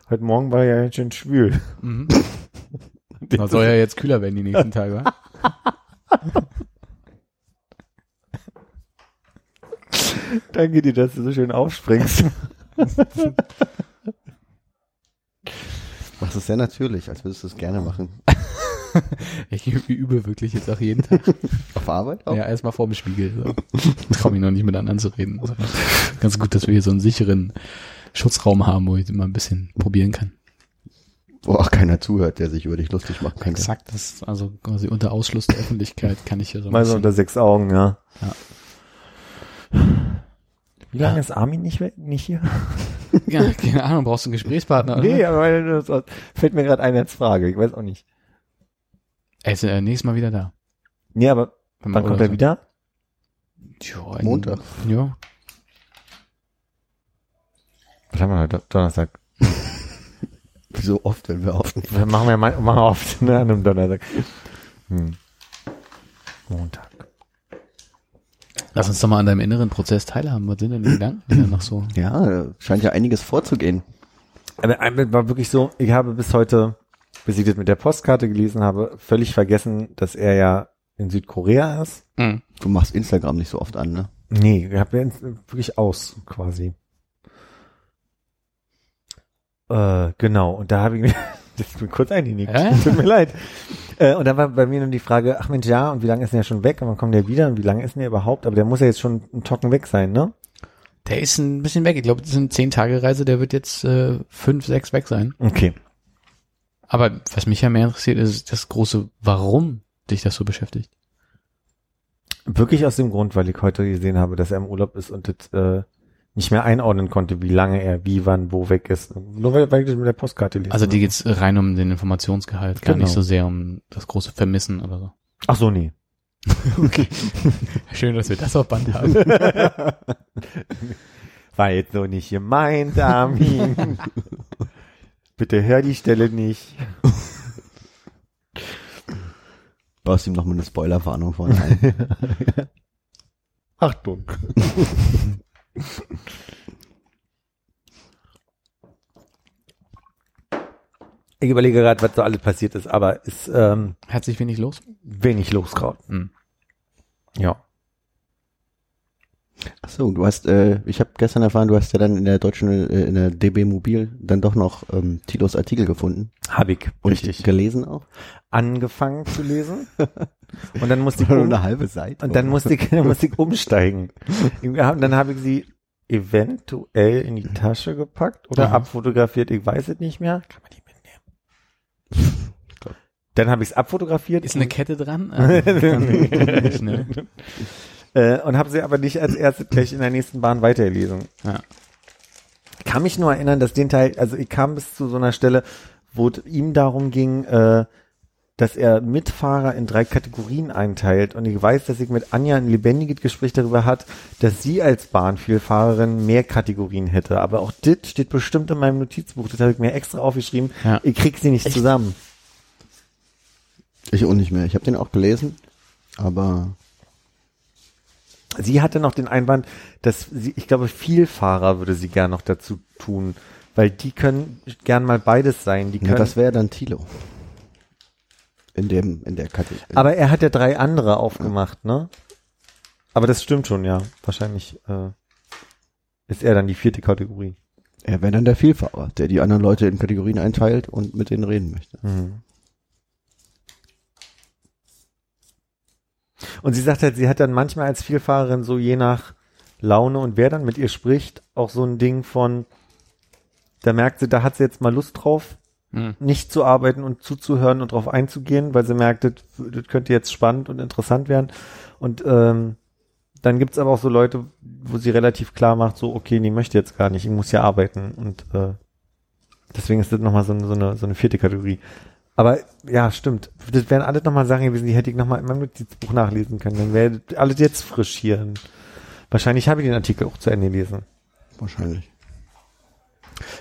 Heute Morgen war ja ganz schön schwül. Mhm. Das soll ja jetzt kühler werden die nächsten Tage, wa? Danke dir, dass du so schön aufspringst. Machst es sehr natürlich, als würdest du es gerne machen. Ich übe wirklich jetzt auch jeden Tag. Auf Arbeit auch? Ja, erstmal vor dem Spiegel. So. Trau mich noch nicht mit anderen zu reden. Also, ganz gut, dass wir hier so einen sicheren Schutzraum haben, wo ich immer ein bisschen probieren kann. Wo auch keiner zuhört, der sich über dich lustig machen kann. Exakt, das also quasi unter Ausschluss der Öffentlichkeit kann ich hier so ein Mal so unter sechs Augen, ja. Ja. Wie lange ist Armin nicht, nicht hier? Ja, keine Ahnung, brauchst du einen Gesprächspartner? Oder? Nee, aber das fällt mir gerade ein als Frage. Ich weiß auch nicht. Er ist äh, nächstes Mal wieder da. Nee, aber wann kommt er so. wieder? Ja, ein- Montag. Ja. Was haben wir heute? Donnerstag. Wie so oft, wenn wir aufnehmen. Wir machen wir mal, machen wir oft ne, an einem Donnerstag. Hm. Montag. Lass uns doch mal an deinem inneren Prozess teilhaben. Was sind denn die Gedanken, die noch so? Ja, scheint ja einiges vorzugehen. Aber einmal war wirklich so, ich habe bis heute, bis ich das mit der Postkarte gelesen habe, völlig vergessen, dass er ja in Südkorea ist. Mhm. Du machst Instagram nicht so oft an, ne? Nee, ich habe ja wirklich aus, quasi. Äh, genau, und da habe ich mir, das ist mir kurz eingenickt, Ja? tut mir leid. Äh, und dann war bei mir nur die Frage, ach Mensch, ja, und wie lange ist denn der schon weg? Und wann kommt der wieder? Und wie lange ist denn der überhaupt? Aber der muss ja jetzt schon ein Tocken weg sein, ne? Der ist ein bisschen weg. Ich glaube, das sind zehn Tage Reise. Der wird jetzt äh, fünf, sechs weg sein. Okay. Aber was mich ja mehr interessiert, ist das große Warum dich das so beschäftigt. Wirklich aus dem Grund, weil ich heute gesehen habe, dass er im Urlaub ist und das, äh, nicht mehr einordnen konnte, wie lange er, wie, wann, wo weg ist. Nur weil, weil ich das mit der Postkarte lese. Also die geht's rein um den Informationsgehalt, gar Genau. nicht so sehr um das große Vermissen oder so. Ach so, nee. Okay. Schön, dass wir das auf Band haben. War jetzt so nicht gemeint, Armin. Bitte hör die Stelle nicht. Baust ihm noch mal eine Spoilerwarnung vorne ein. Achtung. Ich überlege gerade, was so alles passiert ist, aber ist ähm, Hat sich wenig los? wenig los gerade. Hm. Ja. Ach so, du hast, äh, ich habe gestern erfahren, du hast ja dann in der deutschen, äh, in der DB Mobil dann doch noch ähm, Tilos Artikel gefunden Hab ich. und richtig. gelesen auch. Angefangen zu lesen. Und dann musste ich Nur um, eine halbe Seite. und dann musste ich, dann musste ich umsteigen. Und dann habe ich sie eventuell in die Tasche gepackt oder Aha. abfotografiert. Ich weiß es nicht mehr. Kann man die mitnehmen? Dann habe ich es abfotografiert. Ist eine Kette dran? Dann- nicht, ne? Äh, und habe sie aber nicht als erstes gleich in der nächsten Bahn weitergelesen. Ja. Ich kann mich nur erinnern, dass den Teil, also ich kam bis zu so einer Stelle, wo es ihm darum ging, äh, dass er Mitfahrer in drei Kategorien einteilt. Und ich weiß, dass ich mit Anja ein lebendiges Gespräch darüber hat, dass sie als Bahnvielfahrerin mehr Kategorien hätte. Aber auch das steht bestimmt in meinem Notizbuch. Das habe ich mir extra aufgeschrieben. Ja. Ich krieg sie nicht zusammen. Ich auch nicht mehr. Ich habe den auch gelesen, aber Sie hatte noch den Einwand, dass sie, ich glaube, Vielfahrer würde sie gern noch dazu tun, weil die können gern mal beides sein. Die ja, können, das wäre dann Tilo. In dem, in der Kategorie. aber er hat ja drei andere aufgemacht, ne? Aber das stimmt schon, ja. Wahrscheinlich äh, ist er dann die vierte Kategorie. er wäre dann der Vielfahrer, der die anderen Leute in Kategorien einteilt und mit denen reden möchte. Mhm. Und sie sagt halt, sie hat dann manchmal als Vielfahrerin so je nach Laune und wer dann mit ihr spricht, auch so ein Ding von, da merkt sie, da hat sie jetzt mal Lust drauf, Hm. nicht zu arbeiten und zuzuhören und drauf einzugehen, weil sie merkt, das, das könnte jetzt spannend und interessant werden. Und ähm, dann gibt's aber auch so Leute, wo sie relativ klar macht, so, okay, nee, möchte jetzt gar nicht, ich muss ja arbeiten. Und äh, deswegen ist das nochmal so, so, eine, so eine vierte Kategorie. Aber ja, stimmt. Das wären alles nochmal Sachen gewesen, die hätte ich nochmal in meinem Notizbuch nachlesen können. Dann wäre alles jetzt frisch hier. Wahrscheinlich habe ich den Artikel auch zu Ende gelesen. Wahrscheinlich.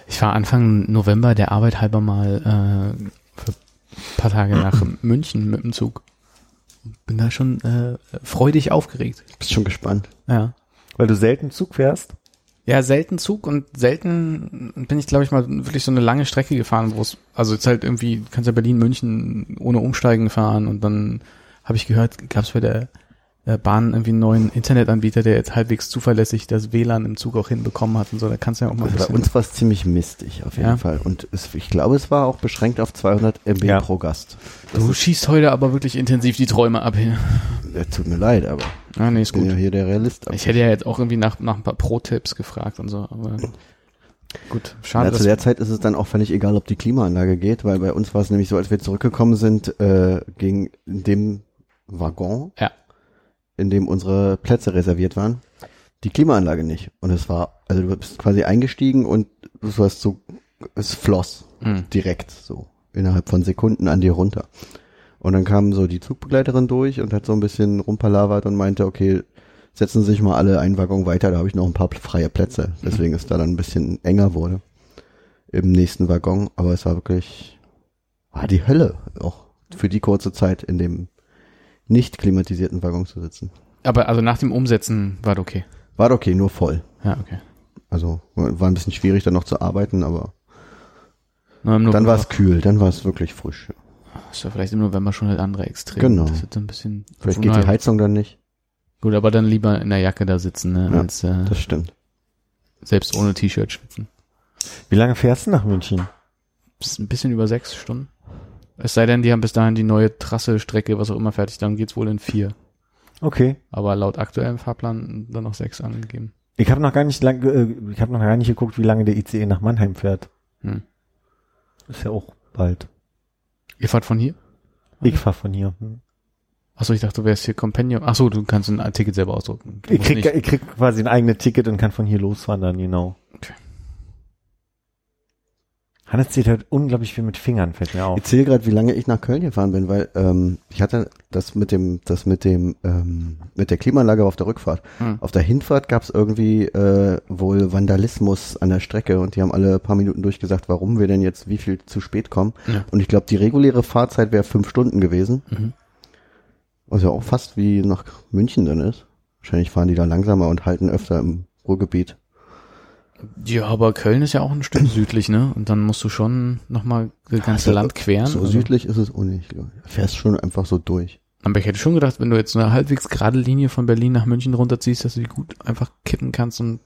Ich war Anfang November der Arbeit halber mal äh, für ein paar Tage nach München mit dem Zug. Bin da schon äh, freudig aufgeregt. Bist schon gespannt. Ja. Weil du selten Zug fährst. Ja, selten Zug und selten bin ich, glaube ich, mal wirklich so eine lange Strecke gefahren, wo es, also jetzt halt irgendwie, kannst ja Berlin, München ohne Umsteigen fahren und dann habe ich gehört, gab es bei der Bahn irgendwie einen neuen Internetanbieter, der jetzt halbwegs zuverlässig das WLAN im Zug auch hinbekommen hat und so, da kannst du ja auch mal Also bei uns war es ziemlich mistig, auf jeden Ja. Fall. Und es, ich glaube, es war auch beschränkt auf 200 MB Ja. pro Gast. Das du schießt heute aber wirklich intensiv die Träume ab hier. ja, tut mir leid, aber Ah, nee, ich ist bin gut. ja hier der Realist. Ich hätte ja jetzt auch irgendwie nach, nach ein paar Pro-Tipps gefragt und so, aber gut, schade. ja, zu der Zeit ist es dann auch völlig egal, ob die Klimaanlage geht, weil bei uns war es nämlich so, als wir zurückgekommen sind, äh, ging in dem Waggon, Ja. In dem unsere Plätze reserviert waren, die Klimaanlage nicht. Und es war, also du bist quasi eingestiegen und du hast so, es floss Hm. direkt so innerhalb von Sekunden an dir runter. Und dann kam so die Zugbegleiterin durch und hat so ein bisschen rumpalavert und meinte, okay, setzen Sie sich mal alle einen Waggon weiter, da habe ich noch ein paar freie Plätze. Deswegen ist da dann ein bisschen enger wurde im nächsten Waggon. Aber es war wirklich, war die Hölle, auch für die kurze Zeit in dem nicht klimatisierten Waggon zu sitzen. Aber also nach dem Umsetzen war das okay. War okay, nur voll. Ja, okay. Also war ein bisschen schwierig, dann noch zu arbeiten, aber im dann war es kühl, dann war es wirklich frisch. Ist ja vielleicht im November schon halt andere Extreme. Genau. Das wird ein bisschen. Vielleicht geht die Heizung dann nicht. Gut, aber dann lieber in der Jacke da sitzen, ne, Ja, als äh, Das stimmt. selbst ohne T-Shirt schwitzen. Wie lange fährst du nach München? Ein bisschen über sechs Stunden. Es sei denn, die haben bis dahin die neue Trasse, Strecke, was auch immer fertig, dann geht's wohl in vier. Okay. Aber laut aktuellem Fahrplan dann noch sechs angegeben. Ich habe noch gar nicht lang, äh, ich habe noch gar nicht geguckt, wie lange der ICE nach Mannheim fährt. Hm. Ist ja auch bald. Ihr fahrt von hier? Ich fahr von hier. Hm. Achso, ich dachte, du wärst hier Compendium. Achso, du kannst ein Ticket selber ausdrucken. Ich krieg, ich krieg quasi ein eigenes Ticket und kann von hier loswandern, genau. Hannes zählt halt unglaublich viel mit Fingern, fällt mir auf. Ich zähle gerade, wie lange ich nach Köln gefahren bin, weil ähm, ich hatte das mit dem, das mit dem, ähm, mit der Klimaanlage auf der Rückfahrt. Hm. Auf der Hinfahrt gab es irgendwie äh, wohl Vandalismus an der Strecke und die haben alle paar Minuten durchgesagt, warum wir denn jetzt wie viel zu spät kommen. Ja. Und ich glaube, die reguläre Fahrzeit wäre fünf Stunden gewesen, Mhm. was ja auch fast wie nach München dann ist. Wahrscheinlich fahren die da langsamer und halten öfter im Ruhrgebiet. Ja, aber Köln ist ja auch ein Stück südlich, ne? Und dann musst du schon nochmal das ganze Also, Land queren. So Also- südlich ist es auch nicht. glaub ich. Fährst schon einfach so durch. Aber ich hätte schon gedacht, wenn du jetzt eine halbwegs gerade Linie von Berlin nach München runterziehst, dass du die gut einfach kippen kannst und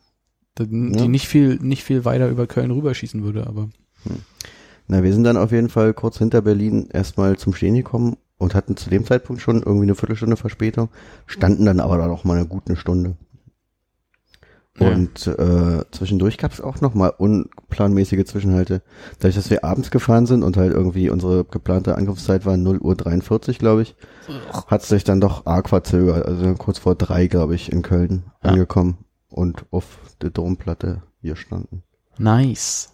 die Ja. nicht viel, nicht viel weiter über Köln rüberschießen würde, aber. Na, wir sind dann auf jeden Fall kurz hinter Berlin erstmal zum Stehen gekommen und hatten zu dem Zeitpunkt schon irgendwie eine Viertelstunde Verspätung, standen dann aber dann auch mal eine gute Stunde. Ja. Und äh, zwischendurch gab es auch noch mal unplanmäßige Zwischenhalte. Dadurch, dass wir abends gefahren sind und halt irgendwie unsere geplante Ankunftszeit war 0 Uhr 43, glaube ich, hat es sich dann doch arg verzögert. Also kurz vor drei, glaube ich, in Köln Ja. angekommen und auf der Domplatte hier standen. Nice.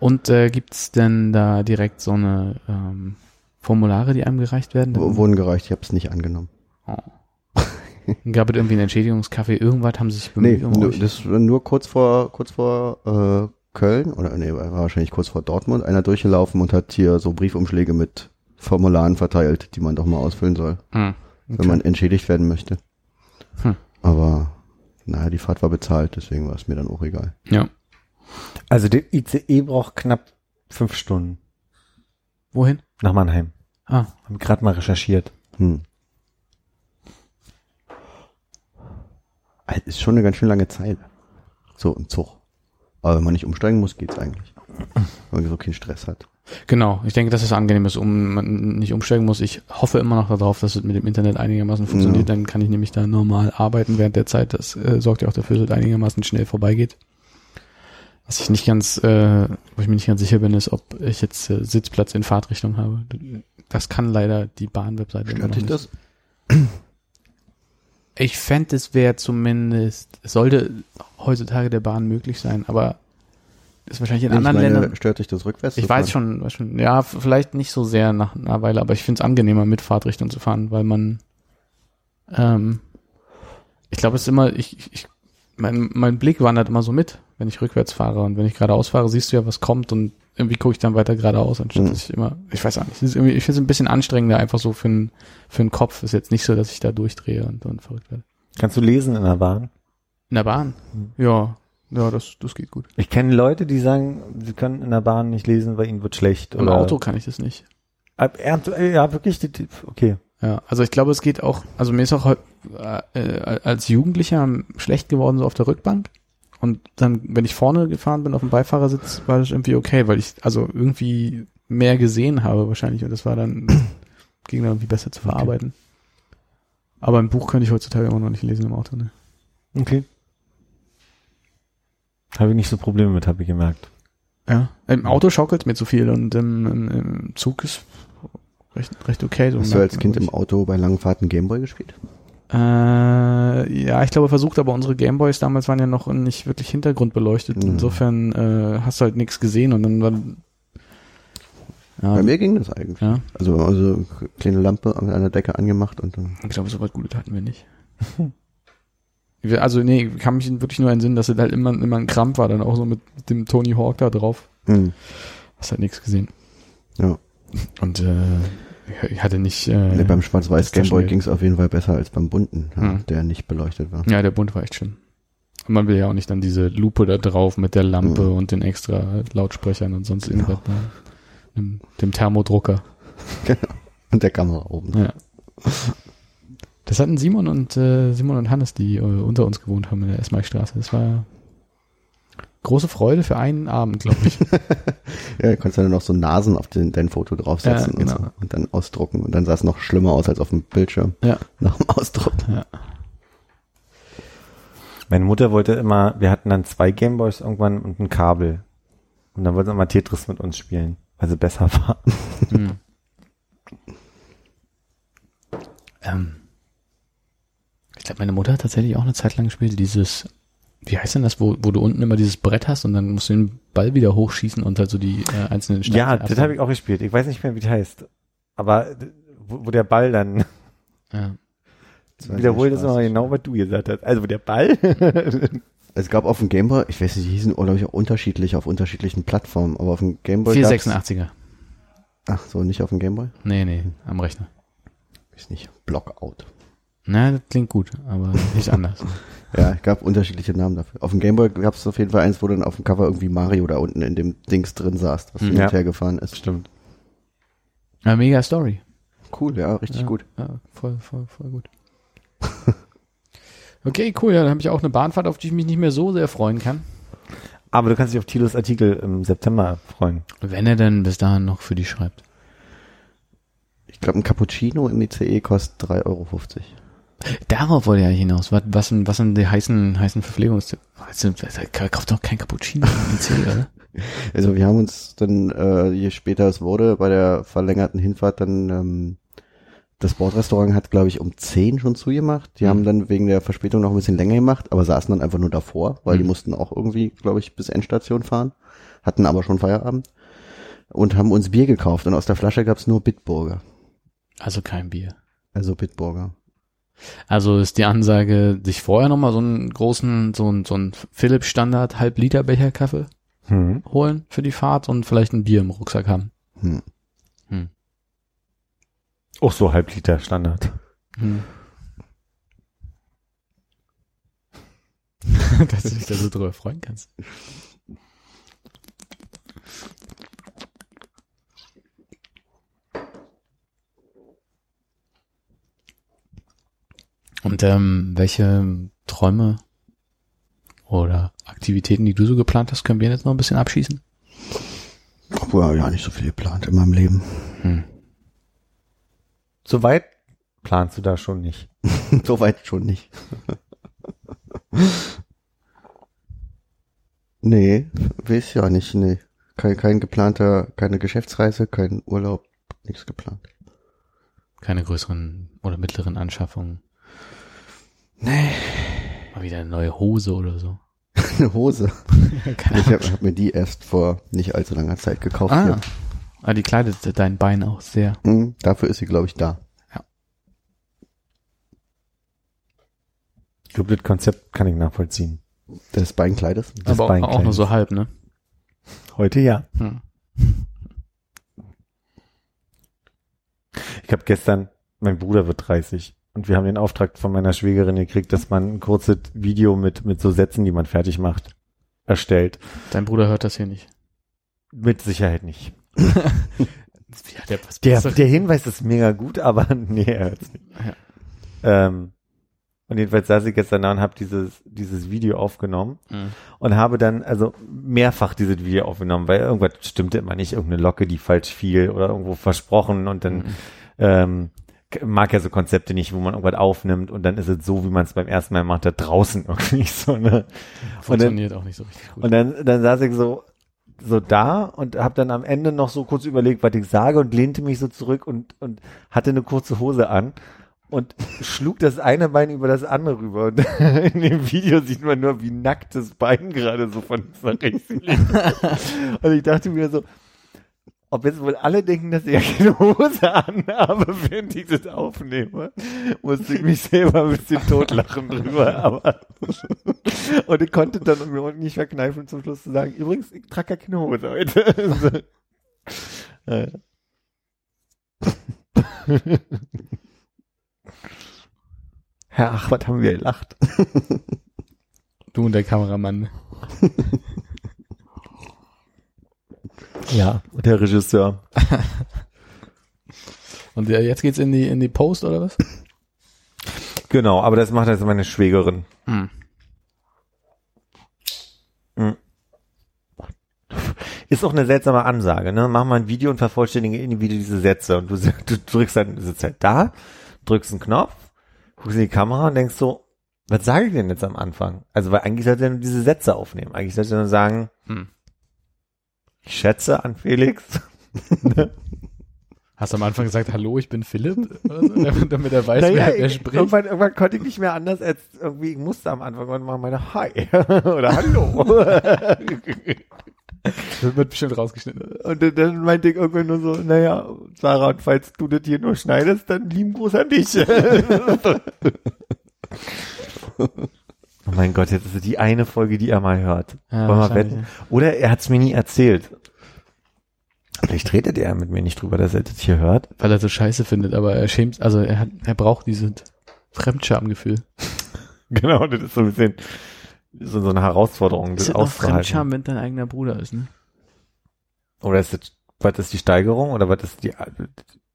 Und äh, gibt's denn da direkt so eine ähm, Formulare, die einem gereicht werden? W wurden gereicht, ich habe es nicht angenommen. Oh. Gab es irgendwie einen Entschädigungskaffee? Irgendwas haben sie sich Nee, bemüht? um nur, das war nur kurz vor, kurz vor äh, Köln, oder nee, war wahrscheinlich kurz vor Dortmund, einer durchgelaufen und hat hier so Briefumschläge mit Formularen verteilt, die man doch mal ausfüllen soll, Hm. wenn man entschädigt werden möchte. Hm. Aber naja, die Fahrt war bezahlt, deswegen war es mir dann auch egal. Ja. Also der ICE braucht knapp fünf Stunden Wohin? nach Mannheim. Ah, Hab gerade mal recherchiert. Hm. Ist schon eine ganz schön lange Zeit. So im Zug. Aber wenn man nicht umsteigen muss, geht's eigentlich. Wenn man so keinen Stress hat. genau. Ich denke, dass es angenehm ist, um man nicht umsteigen muss. Ich hoffe immer noch darauf, dass es mit dem Internet einigermaßen funktioniert. Dann kann ich nämlich da normal arbeiten während der Zeit. Das äh, sorgt ja auch dafür, dass es einigermaßen schnell vorbeigeht. Was ich nicht ganz, äh, wo ich mir nicht ganz sicher bin, ist, ob ich jetzt äh, Sitzplatz in Fahrtrichtung habe. Das kann leider die Bahn-Webseite Stört dich das? Ich fände, es wäre zumindest, es sollte heutzutage der Bahn möglich sein, aber ist wahrscheinlich in ich anderen meine, Ländern. stört dich das rückwärts? Ich weiß schon, weiß schon, ja, vielleicht nicht so sehr nach einer Weile, aber ich finde es angenehmer, mit Fahrtrichtung zu fahren, weil man, ähm, ich glaube, es ist immer, ich, ich- ich mein, mein Blick wandert immer so mit, wenn ich rückwärts fahre und wenn ich geradeaus fahre, siehst du ja, was kommt und irgendwie gucke ich dann weiter geradeaus, anstatt Mhm. dass ich immer, ich weiß auch nicht, ist irgendwie, ich finde es ein bisschen anstrengender, einfach so für den für den Kopf. Ist jetzt nicht so, dass ich da durchdrehe und, und verrückt werde. Kannst du lesen in der Bahn? In der Bahn? Ja, ja, das, das geht gut. Ich kenne Leute, die sagen, sie können in der Bahn nicht lesen, weil ihnen wird schlecht. Im oder Auto kann ich das nicht. Ab- äh, Ja, wirklich? Okay. Ja, also ich glaube, es geht auch, also mir ist auch heu- äh, als Jugendlicher schlecht geworden so auf der Rückbank. Und dann, wenn ich vorne gefahren bin auf dem Beifahrersitz, war das irgendwie okay, weil ich also irgendwie mehr gesehen habe wahrscheinlich und das war dann, ging dann irgendwie besser zu verarbeiten. Aber ein Buch könnte ich heutzutage immer noch nicht lesen im Auto, ne? Okay. Habe ich nicht so Probleme mit, habe ich gemerkt. Ja. Im Auto schaukelt mir zu viel und im, im, im Zug ist recht, recht okay. So Hast du als Kind im. Auto bei langen Fahrten Gameboy gespielt? Äh, ja, ich glaube versucht, aber unsere Gameboys damals waren ja noch nicht wirklich hintergrundbeleuchtet. Mhm. Insofern äh, hast du halt nichts gesehen und dann war ja, Bei mir ging das eigentlich. ja, Also, also kleine Lampe an einer Decke angemacht und dann. ich glaube, so weit Gutes hatten wir nicht. Also nee, kann mich wirklich nur entsinnen, dass es halt immer, immer ein Krampf war, dann auch so mit dem Tony Hawk da drauf. Hm, Hast halt nichts gesehen. ja. Und äh, Ich hatte nicht. Äh, Nee, beim schwarz-weiß Gameboy ging es auf jeden Fall besser als beim bunten, ja, Hm. der nicht beleuchtet war. ja, der Bund war echt schön. Und man will ja auch nicht dann diese Lupe da drauf mit der Lampe Mhm. und den extra Lautsprechern und sonst irgendwas. Da. Dem, dem Thermodrucker. Und der Kamera oben. Ja. Das hatten Simon und äh, Simon und Hannes, die äh, unter uns gewohnt haben in der Esmaistraße. Das war große Freude für einen Abend, glaube ich. Ja, du konntest dann noch so Nasen auf den, dein Foto draufsetzen Ja, genau. und, so, und dann ausdrucken. Und dann sah es noch schlimmer aus als auf dem Bildschirm ja. nach dem Ausdrucken. Meine Mutter wollte immer, wir hatten dann zwei Gameboys irgendwann und ein Kabel. Und dann wollte sie immer Tetris mit uns spielen, weil sie besser war. Hm. Ähm, ich glaube, meine Mutter hat tatsächlich auch eine Zeit lang gespielt, dieses, wie heißt denn das, wo, wo du unten immer dieses Brett hast und dann musst du den Ball wieder hochschießen und halt so die äh, einzelnen Steine ja, das habe ich auch gespielt. Ich weiß nicht mehr, wie das heißt. Aber wo, wo der Ball dann, Ja. Das war wiederhol sehr das mal genau, was du gesagt hast. Also wo der Ball, Es gab auf dem Gameboy, ich weiß nicht, die hießen glaube ich auch unterschiedlich auf unterschiedlichen Plattformen, aber auf dem Gameboy gab's- 486er. Ach so, nicht auf dem Gameboy? Nee, nee, am Rechner. Ist nicht. Blockout. Na, das klingt gut, aber nicht anders. Ja, es gab unterschiedliche Namen dafür. Auf dem Gameboy gab es auf jeden Fall eins, wo dann auf dem Cover irgendwie Mario da unten in dem Dings drin saß, was Mhm. hin und Ja. her gefahren ist. Stimmt. Ja, mega Story. Cool, ja, richtig ja, gut. Ja, voll, voll, voll gut. okay, cool. Ja, dann habe ich auch eine Bahnfahrt, auf die ich mich nicht mehr so sehr freuen kann. Aber du kannst dich auf Tilos Artikel im September freuen. Wenn er denn bis dahin noch für die schreibt. Ich glaube, ein Cappuccino im ICE kostet 3,50 Euro. Darauf wollte ich hinaus. Was, was, sind, was sind die heißen, heißen Verpflegungstipps? Also, kauft doch kein Cappuccino im oder? Also wir haben uns dann, äh, je später es wurde, bei der verlängerten Hinfahrt dann, ähm, das Bordrestaurant hat, glaube ich, um 10 schon zugemacht. Die Mhm. haben dann wegen der Verspätung noch ein bisschen länger gemacht, aber saßen dann einfach nur davor, weil die Mhm. mussten auch irgendwie, glaube ich, bis Endstation fahren, hatten aber schon Feierabend und haben uns Bier gekauft und aus der Flasche gab's nur Bitburger. Also kein Bier. Also Bitburger. Also ist die Ansage, sich vorher nochmal so einen großen, so einen, so einen Philips Standard halb Liter Becher Kaffee Hm. holen für die Fahrt und vielleicht ein Bier im Rucksack haben. Hm. Hm. Auch so Halbliter Standard. Hm. Dass du dich da so drüber freuen kannst. Und ähm, welche Träume oder Aktivitäten, die du so geplant hast, können wir jetzt noch ein bisschen abschießen? Obwohl ja nicht so viel geplant in meinem Leben. Hm. So weit planst du da schon nicht. Soweit schon nicht. nee, weiß ja nicht, nee. Kein, kein geplanter, keine Geschäftsreise, kein Urlaub, nichts geplant. Keine größeren oder mittleren Anschaffungen. Nee. Mal wieder eine neue Hose oder so. Eine Hose. Keine Ich habe hab mir die erst vor nicht allzu langer Zeit gekauft. Ah. hier. ah, die kleidet dein Bein auch sehr. Hm, dafür ist sie, glaube ich, da. Ich glaube, das Konzept kann ich nachvollziehen. Das Beinkleid ist. Das Aber auch, Bein auch klein nur so halb, ne? Heute ja. Hm. Ich habe gestern, mein Bruder wird 30 und wir haben den Auftrag von meiner Schwägerin gekriegt, dass man ein kurzes Video mit, mit so Sätzen, die man fertig macht, erstellt. Dein Bruder hört das hier nicht. Mit Sicherheit nicht. Hat der Der, der Hinweis ist mega gut, aber nee, er hört's nicht. Ähm, und jedenfalls saß ich gestern da und habe dieses, dieses Video aufgenommen Mhm. und habe dann also mehrfach dieses Video aufgenommen, weil irgendwas stimmte immer nicht, irgendeine Locke, die falsch fiel oder irgendwo versprochen und dann Mhm. ähm, mag ja so Konzepte nicht, wo man irgendwas aufnimmt und dann ist es so, wie man es beim ersten Mal macht, da draußen irgendwie so, ne? Und dann, Funktioniert auch nicht so richtig gut. und dann, dann saß ich so, so da und habe dann am Ende noch so kurz überlegt, was ich sage und lehnte mich so zurück und, und hatte eine kurze Hose an und schlug das eine Bein über das andere rüber. Und in dem Video sieht man nur, wie nacktes Bein gerade so von links nach rechts liegt. Und ich dachte mir so, ob jetzt wohl alle denken, dass ich ja keine Hose anhabe, während ich das aufnehme, musste ich mich selber ein bisschen totlachen drüber, aber und ich konnte dann irgendwie nicht verkneifen, zum Schluss zu sagen, übrigens, ich trage ja keine Hose heute. So. Äh. Herr Ach, was haben wir gelacht? Du und der Kameramann. Ja, der Regisseur. Und äh, jetzt geht's in die, in die Post oder was? Genau, aber das macht jetzt meine Schwägerin. Hm. Ist auch eine seltsame Ansage, ne? Mach mal ein Video und vervollständige in Video diese Sätze. Und du, du drückst dann, sitzt halt da, drückst einen Knopf, guckst in die Kamera und denkst so, was sage ich denn jetzt am Anfang? Also, weil eigentlich sollte er nur diese Sätze aufnehmen. Eigentlich sollte er nur sagen, Hm. Ich schätze an Felix. Hast du am Anfang gesagt, hallo, ich bin Philipp? So, damit- er weiß, Naja, wer, wer ich, spricht. irgendwann, irgendwann konnte ich nicht mehr anders als irgendwie, ich musste am Anfang und mal meine Hi oder Hallo. Das wird bestimmt rausgeschnitten. und dann, dann meinte ich irgendwann nur so, naja, Sarah, und falls du das hier nur schneidest, dann lieben Gruß an dich. Oh mein Gott, jetzt ist es die eine Folge, die er mal hört. Ja, Wollen wir wetten? Oder er hat es mir nie erzählt. Vielleicht redet er mit mir nicht drüber, dass er das hier hört. Weil er so scheiße findet, aber er schämt, also er hat, er braucht dieses Fremdschamgefühl. Genau, das ist so ein bisschen so, so eine Herausforderung, das Ist auch. Fremdscham, wenn dein eigener Bruder ist, ne? Oder ist das, was ist die Steigerung oder was ist die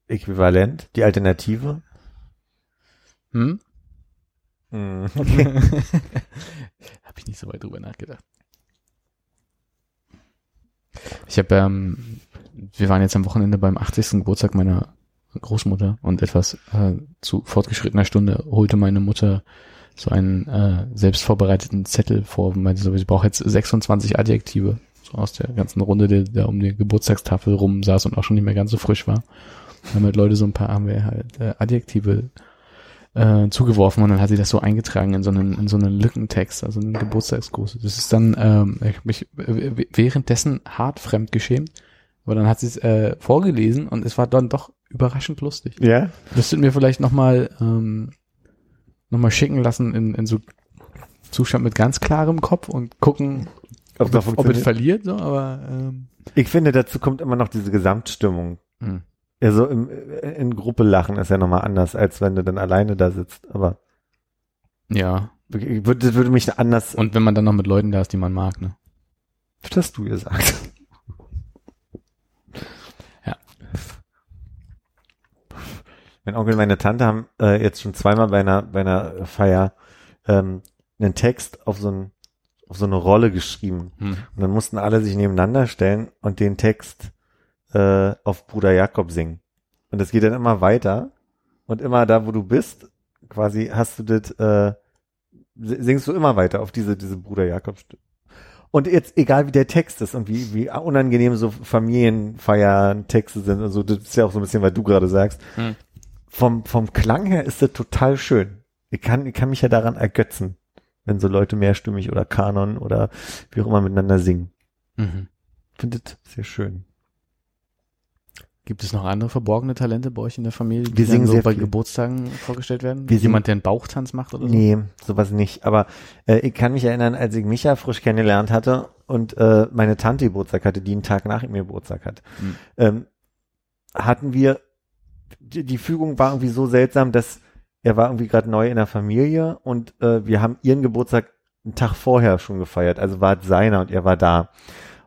Äquivalent, die Alternative? Hm? Hm, Okay. Habe ich nicht so weit drüber nachgedacht. Ich habe, ähm, wir waren jetzt am Wochenende beim 80. Geburtstag meiner Großmutter und etwas äh, zu fortgeschrittener Stunde holte meine Mutter so einen äh, selbst vorbereiteten Zettel vor und meinte so, sie braucht jetzt 26 Adjektive, so aus der ganzen Runde, der, der um die Geburtstagstafel rum saß und auch schon nicht mehr ganz so frisch war. Da haben halt Leute so ein paar, haben wir halt äh, Adjektive äh, zugeworfen und dann hat sie das so eingetragen in so einen, in so einen Lückentext, also einen Geburtstagsgruß. Das ist dann, ähm, ich hab mich w- währenddessen hart fremd geschämt, aber dann hat sie es äh, vorgelesen und es war dann doch überraschend lustig. ja? Müsstet mir vielleicht nochmal ähm, noch mal schicken lassen in, in so Zustand mit ganz klarem Kopf und gucken, Ob ob, das es- ob es verliert, so, aber ähm, Ich finde, dazu kommt immer noch diese Gesamtstimmung. Hm. Also im, in Gruppe lachen ist ja nochmal anders, als wenn du dann alleine da sitzt. Aber ja. würde, das würde mich anders, Und wenn man dann noch mit Leuten da ist, die man mag, ne? was hast du gesagt? Ja. Mein Onkel und meine Tante haben äh, jetzt schon zweimal bei einer, bei einer Feier ähm, einen Text auf so, ein, auf so eine Rolle geschrieben. Hm. Und dann mussten alle sich nebeneinander stellen und den Text äh, auf Bruder Jakob singen. Und das geht dann immer weiter. Und immer da, wo du bist, quasi hast du das, äh, singst du immer weiter auf diese, diese Bruder Jakob. Und jetzt, egal wie der Text ist und wie, wie unangenehm so Familienfeiern Texte sind und so, das ist ja auch so ein bisschen, was du gerade sagst. Hm. Vom, vom Klang her ist das total schön. Ich kann, ich kann mich ja daran ergötzen, wenn so Leute mehrstimmig oder Kanon oder wie auch immer miteinander singen. Mhm. Ich finde das sehr schön. Gibt es noch andere verborgene Talente bei euch in der Familie, die Wir singen so sehr bei viel. Geburtstagen vorgestellt werden? Wir singen- Jemand, der einen Bauchtanz macht oder so? Nee, sowas nicht. Aber äh, ich kann mich erinnern, als ich Micha frisch kennengelernt hatte und äh, meine Tante Geburtstag hatte, die einen Tag nach mir Geburtstag hat, Hm. ähm, hatten wir, die, die Fügung war irgendwie so seltsam, dass er war irgendwie gerade neu in der Familie und äh, wir haben ihren Geburtstag einen Tag vorher schon gefeiert. Also war es seiner und er war da.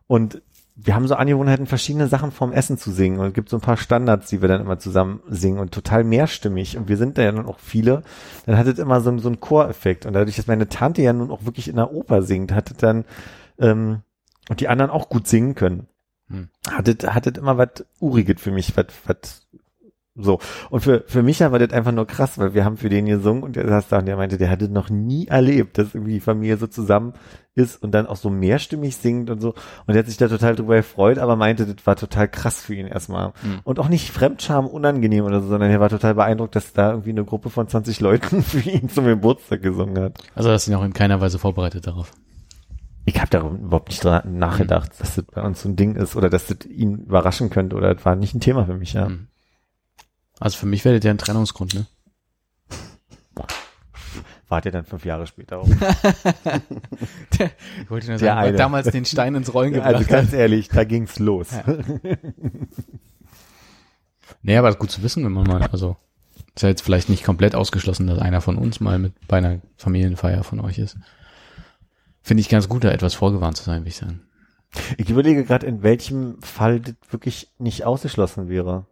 Und wir haben so Angewohnheiten, verschiedene Sachen vom Essen zu singen. Und es gibt so ein paar Standards, die wir dann immer zusammen singen und total mehrstimmig. Und wir sind da ja dann auch viele. Dann hat es immer so, einen- so einen Choreffekt. Und dadurch, dass meine Tante ja nun auch wirklich in der Oper singt, hat es dann, ähm, und die anderen auch gut singen können, Hm. hat es, hat es immer was Uriges für mich, was, was, so. Und für, für Micha war das einfach nur krass, weil wir haben für den gesungen und der saß da und der meinte, der hatte noch nie erlebt, dass irgendwie die Familie so zusammen ist und dann auch so mehrstimmig singt und so. Und er hat sich da total drüber gefreut, aber meinte, das war total krass für ihn erstmal. Hm. Und auch nicht Fremdscham unangenehm oder so, sondern er war total beeindruckt, dass da irgendwie eine Gruppe von 20 Leuten für ihn zum Geburtstag gesungen hat. Also das sind auch in keiner Weise vorbereitet darauf. Ich habe darüber überhaupt nicht nachgedacht, dass das bei uns so ein Ding ist oder dass das ihn überraschen könnte oder das war nicht ein Thema für mich, ja. Hm. Also für mich werdet ihr ein Trennungsgrund, ne? Wart ihr dann fünf Jahre später auch. Ich wollte nur Der sagen, eine. damals den Stein ins Rollen gebracht also ganz ehrlich, da ging's los. Ja. Nee, aber gut zu wissen, wenn man mal, also ist ja jetzt vielleicht nicht komplett ausgeschlossen, dass einer von uns mal mit bei einer Familienfeier von euch ist. Finde ich ganz gut, da etwas vorgewarnt zu sein, würde ich sagen. Ich überlege gerade, in welchem Fall das wirklich nicht ausgeschlossen wäre.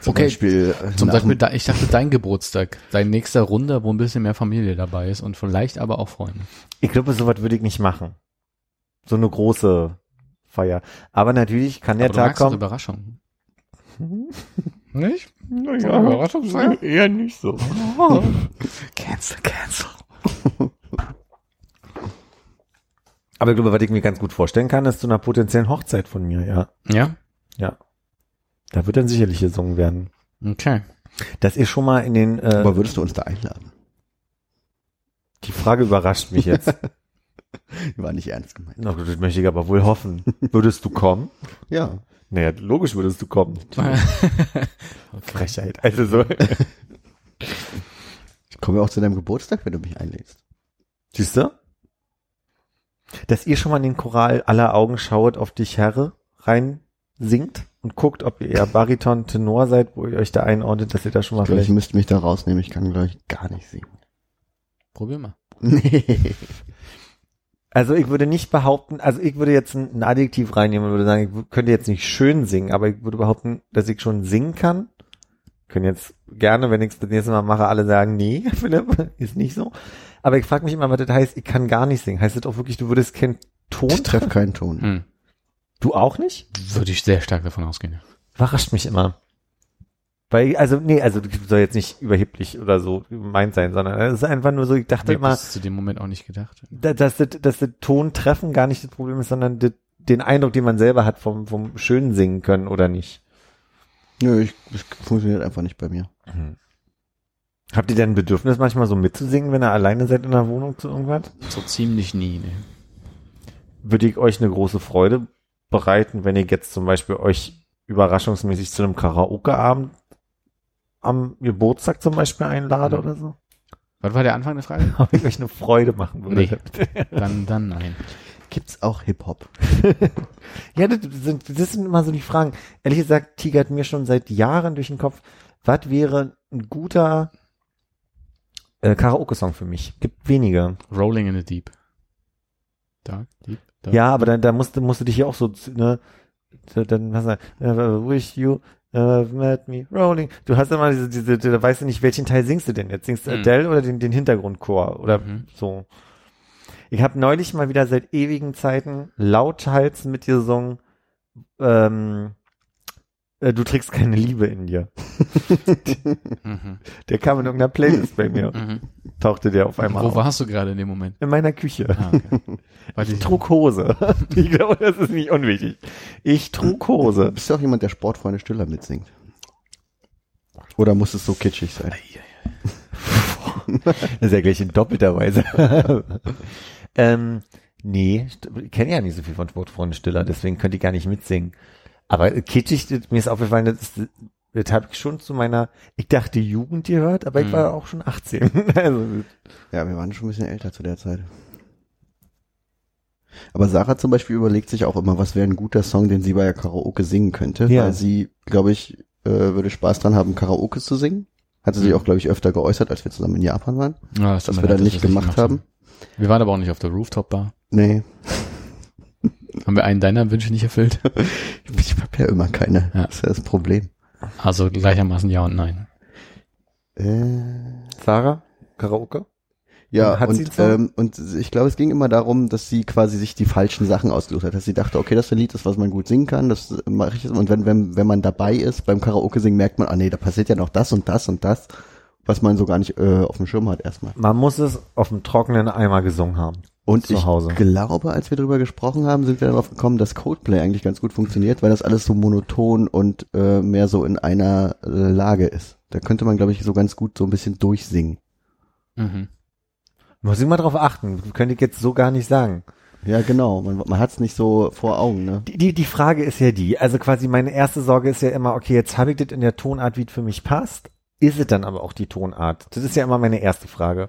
Zum Okay, Beispiel, Zum Beispiel, da, ich dachte, dein Geburtstag, dein nächster Runde, wo ein bisschen mehr Familie dabei ist und vielleicht aber auch Freunde. Ich glaube, sowas würde ich nicht machen. So eine große Feier. Aber natürlich kann der aber Tag kommen. Überraschung. Nicht? Naja, Überraschungsfeier? eher nicht so. Cancel, cancel. Aber ich glaube, was ich mir ganz gut vorstellen kann, ist zu einer potenziellen Hochzeit von mir, ja. Ja? Ja. Da wird dann sicherlich gesungen werden. Okay. Dass ihr schon mal in den, äh, Aber würdest du uns da einladen? die Frage überrascht mich jetzt. War nicht ernst gemeint. Na gut, das möchte ich aber wohl hoffen. Würdest du kommen? Ja. Naja, logisch würdest du kommen. Frechheit. Also so. Ich komme ja auch zu deinem Geburtstag, wenn du mich einlädst. Siehst du? Dass ihr schon mal in den Choral aller Augen schaut, auf dich Herre rein singt und guckt, ob ihr eher Bariton, Tenor seid, wo ihr euch da einordnet, dass ihr da schon mal Ich glaube, ich vielleicht... müsste mich da rausnehmen. Ich kann, glaube ich, gar nicht singen. Probier mal. Nee. Also ich würde nicht behaupten, also ich würde jetzt ein, Adjektiv reinnehmen und würde sagen, ich könnte jetzt nicht schön singen, aber ich würde behaupten, dass ich schon singen kann. Können jetzt gerne, wenn ich es das nächste Mal mache, alle sagen, nee, Philipp, ist nicht so. Aber ich frage mich immer, was das heißt, ich kann gar nicht singen. Heißt das auch wirklich, du würdest keinen Ton Ich treffe treffen? keinen Ton. Hm. Du auch nicht? Würde ich sehr stark davon ausgehen. ja. Überrascht mich immer. Weil, also, nee, also das soll jetzt nicht überheblich oder so gemeint sein, sondern es ist einfach nur so, ich dachte ich immer, bis zu dem Moment auch nicht gedacht. da- dass das, dass das Ton treffen gar nicht das Problem ist, sondern das, den Eindruck, den man selber hat vom, vom schönen Singen können oder nicht. Nö, ich, das funktioniert einfach nicht bei mir. Habt ihr denn ein Bedürfnis, manchmal so mitzusingen, wenn ihr alleine seid in der Wohnung zu irgendwas? So ziemlich nie, ne. Würde ich euch eine große Freude bereiten, wenn ihr jetzt zum Beispiel euch überraschungsmäßig zu einem Karaoke-Abend am Geburtstag zum Beispiel einlade Mhm. oder so? Was war der Anfang der Frage? Ob ich euch eine Freude machen würde. Nee. Dann, dann nein. Gibt's auch Hip-Hop? Ja, das sind, das sind immer so die Fragen. Ehrlich gesagt, tigert mir schon seit Jahren durch den Kopf, was wäre ein guter äh, Karaoke-Song für mich? Gibt wenige. Rolling in the Deep. Dark, Deep, Dark. Ja, aber dann, da musst du, musst du dich ja auch so, ne, da- dann, was sagen, uh, wish you uh, met me rolling. Du hast immer diese, diese, da weißt du nicht, welchen Teil singst du denn jetzt? Singst du Mhm. Adele oder den, den Hintergrundchor oder Mhm. so? Ich habe neulich mal wieder seit ewigen Zeiten lauthals mit dir gesungen, ähm, äh, du trägst keine Liebe in dir. Mhm. Der kam in irgendeiner Playlist bei mir, Mhm. tauchte der auf einmal Wo auf. warst du gerade in dem Moment? In meiner Küche. Ah, okay. Ich die- trug Hose. Ich glaube, das ist nicht unwichtig. Ich trug Hose. Bist du auch jemand, der Sportfreunde Stiller mitsingt? Oder muss es so kitschig sein? Das ist ja gleich in doppelter Weise. ähm, nee, ich kenne ja nicht so viel von Sportfreunde Stiller, deswegen könnte ich gar nicht mitsingen. Aber kitschig, das- mir ist aufgefallen, das, das habe ich schon zu meiner, ich dachte Jugend gehört, aber ich Mhm. war auch schon 18. also, Ja, wir waren schon ein bisschen älter zu der Zeit. Aber Sarah zum Beispiel überlegt sich auch immer, was wäre ein guter Song, den sie bei der Karaoke singen könnte. Ja. Weil sie, glaube ich, äh, würde Spaß dran haben, Karaoke zu singen. Hatte sie Mhm. auch, glaube ich, öfter geäußert, als wir zusammen in Japan waren. Ja, Was mir wir dann dass nicht gemacht haben. Wir waren aber auch nicht auf der Rooftop-Bar. Nee, Haben wir einen deiner Wünsche nicht erfüllt? ich habe ja immer keine. Ja. Das ist ja das Problem. Also gleichermaßen ja und nein. Äh, Sarah, Karaoke? Ja, Hat sie und, so? ähm, und ich glaube, es ging immer darum, dass sie quasi sich die falschen Sachen ausgesucht hat. Dass sie dachte, okay, das ist ein Lied, das was man gut singen kann, das mache ich jetzt. Und wenn, wenn, wenn man dabei ist beim Karaoke singen, merkt man, ah nee, da passiert ja noch das und das und das, was man so gar nicht äh, auf dem Schirm hat erstmal. Man muss es auf dem trockenen Eimer gesungen haben. Und Zu ich Hause. glaube, als wir darüber gesprochen haben, sind wir darauf gekommen, dass Coldplay eigentlich ganz gut funktioniert, weil das alles so monoton und äh, mehr so in einer äh, Lage ist. Da könnte man, glaube ich, so ganz gut so ein bisschen durchsingen. Mhm. Muss ich mal drauf achten. Könnte ich jetzt so gar nicht sagen. Ja, genau. Man, man hat es nicht so vor Augen, ne? Die, die, die Frage ist ja die, also quasi meine erste Sorge ist ja immer, okay, jetzt habe ich das in der Tonart, wie es für mich passt. Ist es dann aber auch die Tonart? Das ist ja immer meine erste Frage.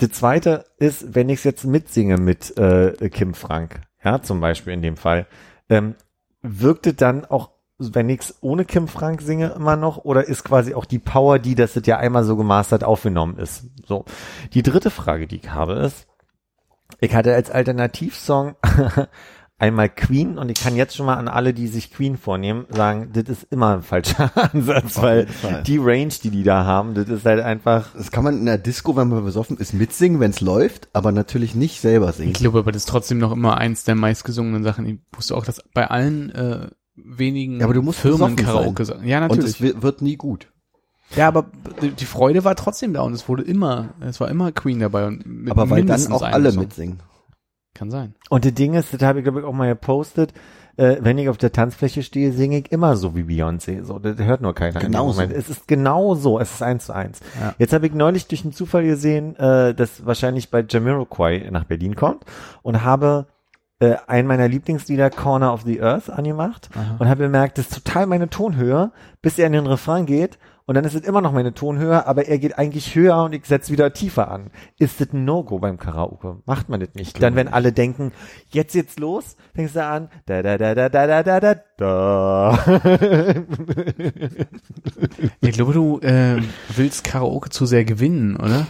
Die zweite ist, wenn ich es jetzt mitsinge mit äh, Kim Frank, ja, zum Beispiel in dem Fall, ähm, wirkte dann auch, wenn ich's ohne Kim Frank singe, immer noch, oder ist quasi auch die Power, die, dass es ja einmal so gemastert aufgenommen ist? So. Die dritte Frage, die ich habe, ist, ich hatte als Alternativsong einmal Queen und ich kann jetzt schon mal an alle, die sich Queen vornehmen, sagen, das ist immer ein falscher Ansatz, weil Fall. die Range, die die da haben, das ist halt einfach, Das kann man in der Disco, wenn man besoffen ist, mitsingen, wenn es läuft, aber natürlich nicht selber singen. Ich glaube aber, das ist trotzdem noch immer eins der meistgesungenen Sachen. Ich wusste auch, dass bei allen äh, wenigen Ja, aber du musst Firmen Karaoke sein. sagen. Ja, Und natürlich. es wi- wird nie gut. ja, aber die Freude war trotzdem da und es wurde immer, es war immer Queen dabei und mit Aber weil dann auch alle Song. mitsingen. Kann sein. Und das Ding ist, das habe ich glaube ich auch mal gepostet, äh, wenn ich auf der Tanzfläche stehe, singe ich immer so wie Beyoncé. So, das hört nur keiner. in dem Genau so. Moment. Es ist genau so, es ist eins zu eins. Ja. Jetzt habe ich neulich durch einen Zufall gesehen, äh, dass wahrscheinlich bei Jamiroquai nach Berlin kommt und habe äh, einen meiner Lieblingslieder Corner of the Earth angemacht und habe bemerkt, das ist total meine Tonhöhe, bis er in den Refrain geht und dann ist es immer noch meine Tonhöhe, aber er geht eigentlich höher und ich setze wieder tiefer an. Ist das ein No-Go beim Karaoke? Macht man das nicht? Dann, wenn alle denken, jetzt jetzt los, fängst du an, da da da da da da da da da. Ich glaube, du äh, willst Karaoke zu sehr gewinnen, oder?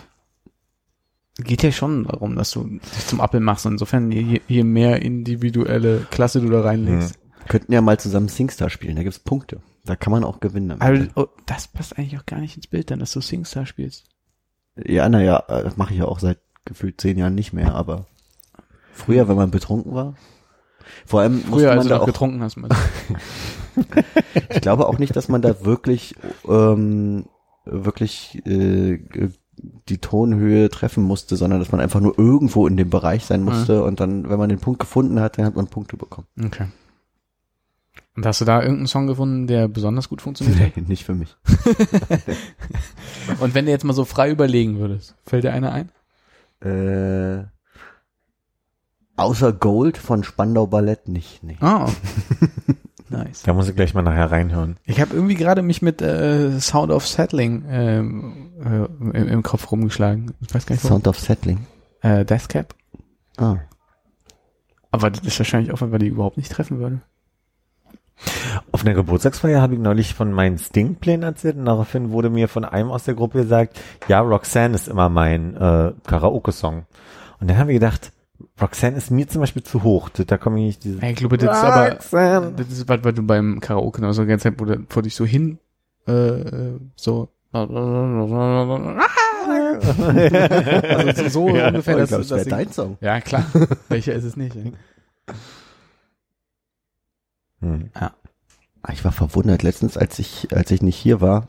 Geht ja schon darum, dass du dich zum Appel machst. Insofern, je, je mehr individuelle Klasse du da reinlegst. Könnten ja mal zusammen Singstar spielen, da gibt's Punkte. Da kann man auch gewinnen. Aber Ende. oh, das passt eigentlich auch gar nicht ins Bild, dann, dass du Singstar spielst. Ja, naja, das mache ich ja auch seit gefühlt zehn Jahren nicht mehr, aber früher, wenn man betrunken war. Vor allem musste Früher, als man du da noch auch, getrunken hast. Mit. ich glaube auch nicht, dass man da wirklich, ähm, wirklich äh, die Tonhöhe treffen musste, sondern dass man einfach nur irgendwo in dem Bereich sein musste und dann, wenn man den Punkt gefunden hat, dann hat man Punkte bekommen. Okay. Und hast du da irgendeinen Song gefunden, der besonders gut funktioniert hat? Nee, nicht für mich. Und wenn du jetzt mal so frei überlegen würdest, fällt dir einer ein? Äh, außer Gold von Spandau Ballett nicht, nee. Ah. nice. Da muss ich gleich mal nachher reinhören. Ich habe irgendwie gerade mich mit äh, Sound of Settling ähm, äh, im, im Kopf rumgeschlagen. Ich weiß gar nicht, warum. Sound of Settling. Äh, Death Cap. Ah. Aber das ist wahrscheinlich auch, weil wir die überhaupt nicht treffen würden. Auf einer Geburtstagsfeier habe ich neulich von meinen Sting-Plänen erzählt und daraufhin wurde mir von einem aus der Gruppe gesagt, ja, Roxanne ist immer mein äh, Karaoke-Song. Und dann haben wir gedacht, Roxanne ist mir zum Beispiel zu hoch. Da komme ich nicht diese Ich glaube, das ist aber, Roxanne. das ist, weil, weil du beim Karaoke noch so die ganze Zeit, wo du vor dich so hin, äh, äh, so, also so, so Ja, ungefähr, es dass wäre ich- dein Song. Ja, klar. Welcher ist es nicht? ey? Hm. Ah, Ich war verwundert. Letztens, als ich, als ich nicht hier war,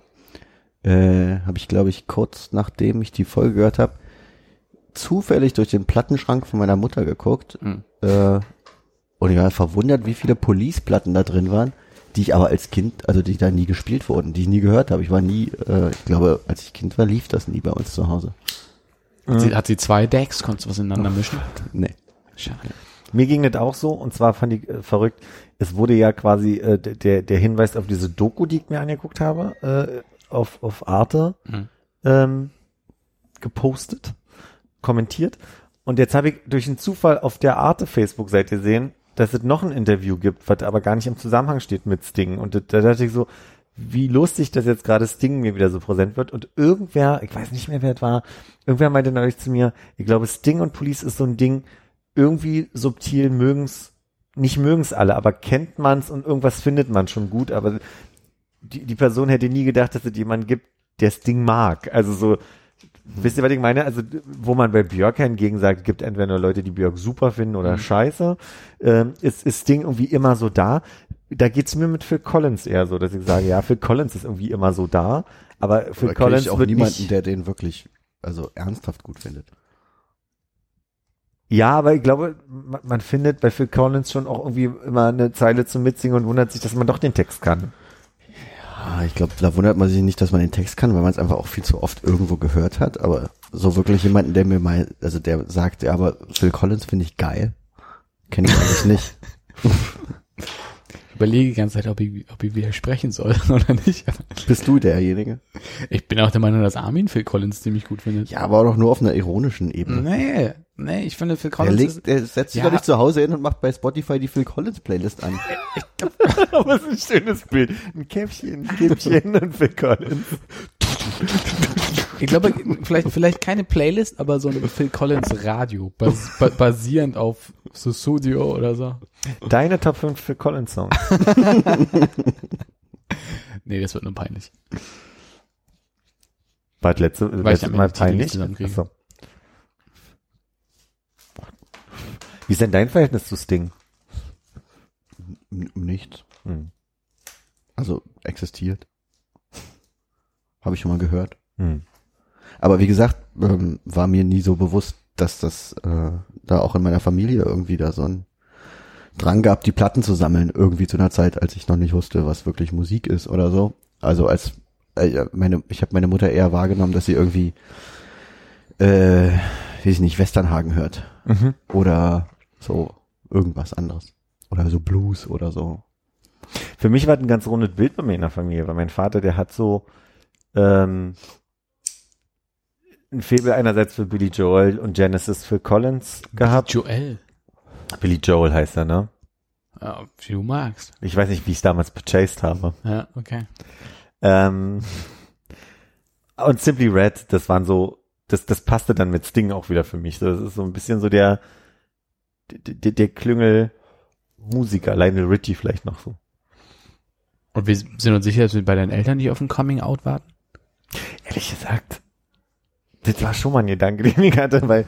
äh, habe ich, glaube ich, kurz nachdem ich die Folge gehört habe, zufällig durch den Plattenschrank von meiner Mutter geguckt. Hm. Äh, und ich war verwundert, wie viele Police-Platten da drin waren, die ich aber als Kind, also die da nie gespielt wurden, die ich nie gehört habe. Ich war nie, äh, ich glaube, als ich Kind war, lief das nie bei uns zu Hause. Hat, sie, hat sie zwei Decks? Konntest du was ineinander mischen? Nee. Schade. Mir ging das auch so und zwar fand ich äh, verrückt, es wurde ja quasi äh, der, der Hinweis auf diese Doku, die ich mir angeguckt habe, äh, auf, auf Arte Mhm. ähm, gepostet, kommentiert. Und jetzt habe ich durch einen Zufall auf der Arte Facebook-Seite gesehen, dass es noch ein Interview gibt, was aber gar nicht im Zusammenhang steht mit Sting. Und da, da dachte ich so, wie lustig, dass jetzt gerade Sting mir wieder so präsent wird. Und irgendwer, ich weiß nicht mehr, wer es war, irgendwer meinte neulich zu mir, ich glaube, Sting und Police ist so ein Ding, irgendwie subtil mögen's, nicht mögen's alle, aber kennt man's und irgendwas findet man schon gut, aber die, die Person hätte nie gedacht, dass es jemanden gibt, der Sting mag. Also so, wisst ihr, was ich meine? Also, wo man bei Björk hingegen sagt, gibt entweder nur Leute, die Björk super finden oder scheiße, ähm, ist, ist Sting irgendwie immer so da. Da geht's mir mit Phil Collins eher so, dass ich sage, ja, Phil Collins ist irgendwie immer so da, aber Phil kenn Collins ich auch wird niemanden, nicht, der den wirklich, also ernsthaft gut findet. Ja, aber ich glaube, man, man findet bei Phil Collins schon auch irgendwie immer eine Zeile zum Mitsingen und wundert sich, dass man doch den Text kann. Ah, ich glaube, da wundert man sich nicht, dass man den Text kann, weil man es einfach auch viel zu oft irgendwo gehört hat. Aber so wirklich jemanden, der mir mal, also der sagt, ja, aber Phil Collins finde ich geil, kenne ich eigentlich nicht. überlege die ganze Zeit, ob ich, ob ich widersprechen soll oder nicht. Bist du derjenige? Ich bin auch der Meinung, dass Armin Phil Collins ziemlich gut findet. Ja, aber doch nur auf einer ironischen Ebene. Nee, nee, ich finde Phil Er, Collins legt, ist, er setzt sich Ja. doch nicht zu Hause hin und macht bei Spotify die Phil Collins Playlist an. Aber es ist ein schönes Bild. Ein Käppchen, ein Käppchen und Phil Collins. ich glaube, vielleicht, vielleicht keine Playlist, aber so ein Phil Collins Radio, bas, ba, basierend auf so Studio oder so. Deine Top 5 Phil Collins Songs. Nee, das wird nur peinlich. War das letzte, letzte Mal peinlich? Achso. Wie ist denn dein Verhältnis zu Sting? N- Nichts. Hm. Also existiert. Habe ich schon mal gehört. Hm. Aber wie gesagt, ähm, war mir nie so bewusst, dass das äh, da auch in meiner Familie irgendwie da so ein Drang gab, die Platten zu sammeln, irgendwie zu einer Zeit, als ich noch nicht wusste, was wirklich Musik ist oder so. Also als äh, meine, ich habe meine Mutter eher wahrgenommen, dass sie irgendwie, äh, weiß ich nicht, Westernhagen hört Mhm. oder so irgendwas anderes oder so Blues oder so. Für mich war das ein ganz rundes Bild bei mir in der Familie, weil mein Vater, der hat so ähm, ein Faible einerseits für Billy Joel und Genesis für Collins gehabt. Joel. Billy Joel heißt er, ne? Ja, wie du magst. Ich weiß nicht, wie ich es damals purchased habe. Ja, okay. Ähm, und Simply Red, das waren so, das, das passte dann mit Sting auch wieder für mich. So, Das ist so ein bisschen so der, der, der Klüngel Musiker, Lionel Richie vielleicht noch so. Und wir sind uns sicher, dass wir bei deinen Eltern nicht auf ein Coming Out warten? Ehrlich gesagt, das war schon mal ein Gedanke, den ich hatte, weil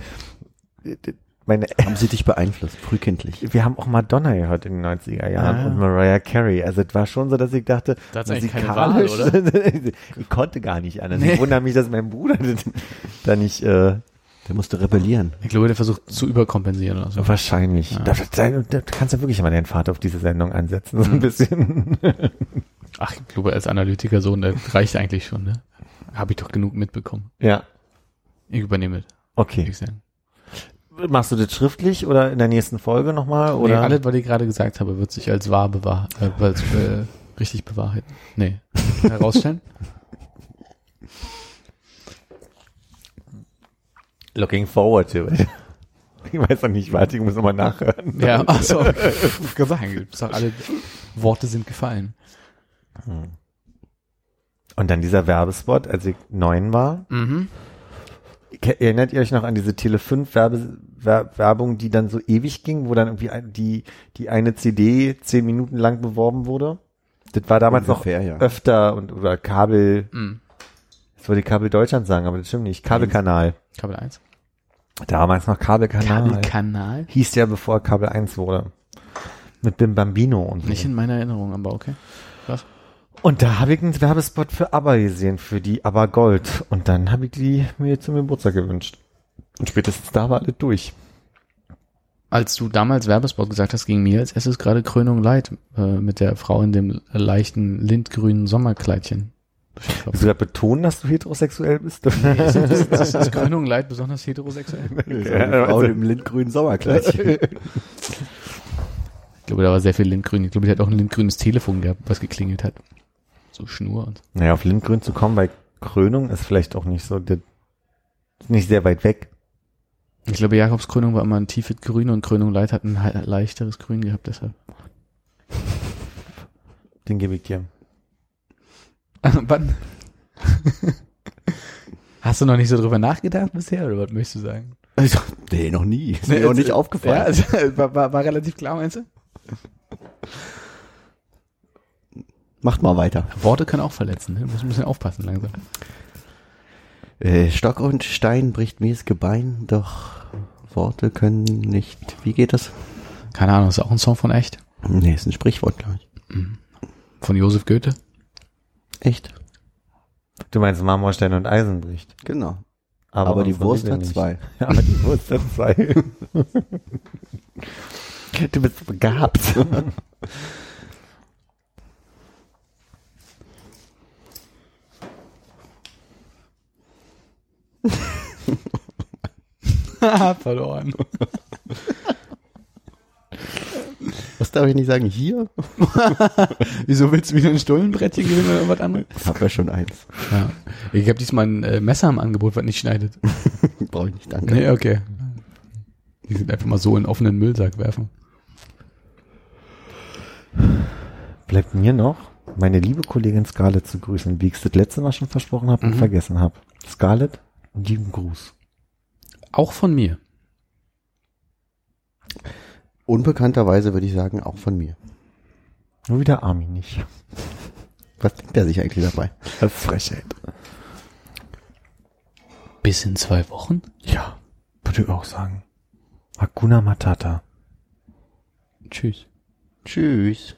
meine, Haben sie dich beeinflusst, frühkindlich? wir haben auch Madonna gehört in den 90er Jahren Ah. und Mariah Carey. Also es war schon so, dass ich dachte, Da hat's eigentlich keine Wahl, musikalisch- ich konnte gar nicht anders. Nee. Ich wundere mich, dass mein Bruder da nicht, äh, Der musste rebellieren. Ich glaube, der versucht zu überkompensieren oder so. wahrscheinlich. Ja. Da, da, da kannst du wirklich mal deinen Vater auf diese Sendung ansetzen, so ein bisschen. Ach, ich glaube, als Analytiker so, das reicht eigentlich schon, ne? Habe ich doch genug mitbekommen. ja, Ich übernehme das. okay. ich sagen. Machst du das schriftlich oder in der nächsten Folge nochmal? Nee, Oder? alles, was ich gerade gesagt habe, wird sich als wahr bewahr, äh, als, äh, richtig bewahrheiten. Nee. Herausstellen? Looking forward to it. Ich weiß noch nicht, warte, ich muss nochmal nachhören. ja, ach so. gesagt. Sag, alle Worte sind gefallen. Und dann dieser Werbespot, als ich neun war. Mhm. Erinnert ihr euch noch an diese Tele 5 Werbe, Wer Werbung, die dann so ewig ging, wo dann irgendwie ein, die, die eine CD zehn Minuten lang beworben wurde? Das war damals Ungefähr, noch ja. öfter und oder Kabel, Mhm. ich wollte Kabel Deutschland sagen, aber das stimmt nicht. Kabelkanal. Kabel 1. Damals noch Kabelkanal. Kabelkanal? Hieß ja, bevor Kabel 1 wurde. Mit Bim Bambino und so. Nicht in meiner Erinnerung, aber okay. Und da habe ich einen Werbespot für ABBA gesehen, für die ABBA Gold. Und dann habe ich die mir zum Geburtstag gewünscht. Und spätestens da war alles durch. Als du damals Werbespot gesagt hast, ging mir als erstes gerade Krönung Light äh, mit der Frau in dem leichten lindgrünen Sommerkleidchen. Willst du gerade betonen, dass du heterosexuell bist? Ist, ist, ist, ist Krönung Light besonders heterosexuell? Ja, Frau im lindgrünen Sommerkleidchen. Ich glaube, da war sehr viel Lindgrün. Ich glaube, die hat auch ein lindgrünes Telefon gehabt, was geklingelt hat. So Schnur und. naja, auf Lindgrün zu kommen bei Krönung ist vielleicht auch nicht so, nicht sehr weit weg. Ich glaube, Jakobs Krönung war immer ein tiefes Grün und Krönung Light hat ein leichteres Grün gehabt, deshalb. Den gebe ich dir. Wann? Hast du noch nicht so drüber nachgedacht bisher, oder was möchtest du sagen? Also, nee, noch nie. Ist mir noch nicht aufgefallen. Ja, also, war, war, war relativ klar, meinst du? Macht mal weiter. Worte können auch verletzen, ne? Du musst ein bisschen aufpassen langsam. Äh, Stock und Stein bricht mir das Gebein, doch Worte können nicht. Wie geht das? Keine Ahnung, ist auch ein Song von Echt? Nee, ist ein Sprichwort, glaube ich. Von Josef Goethe? Echt? Du meinst Marmorstein und Eisen bricht. Genau. Aber, die unsere Wurst hat nicht. zwei. Ja, aber die Wurst hat zwei. du bist begabt. Verloren. Was darf ich nicht sagen, hier? Wieso willst du mir ein Stullenbrettchen geben oder was anderes? Ich habe ja schon eins. Ja. Ich habe diesmal ein äh, Messer im Angebot, was nicht schneidet. Brauche ich nicht, danke. Nee, okay. Die sind einfach mal so in offenen Müllsack werfen. Bleibt mir noch, meine liebe Kollegin Scarlett zu grüßen, wie ich es das letzte Mal schon versprochen habe und Mhm. vergessen habe. Scarlett, lieben Gruß. Auch von mir. Unbekannterweise würde ich sagen, auch von mir. Nur wieder Armin nicht. Was denkt er sich eigentlich dabei? Frechheit. Bis in zwei Wochen? Ja, würde ich auch sagen. Hakuna Matata. Tschüss. Tschüss.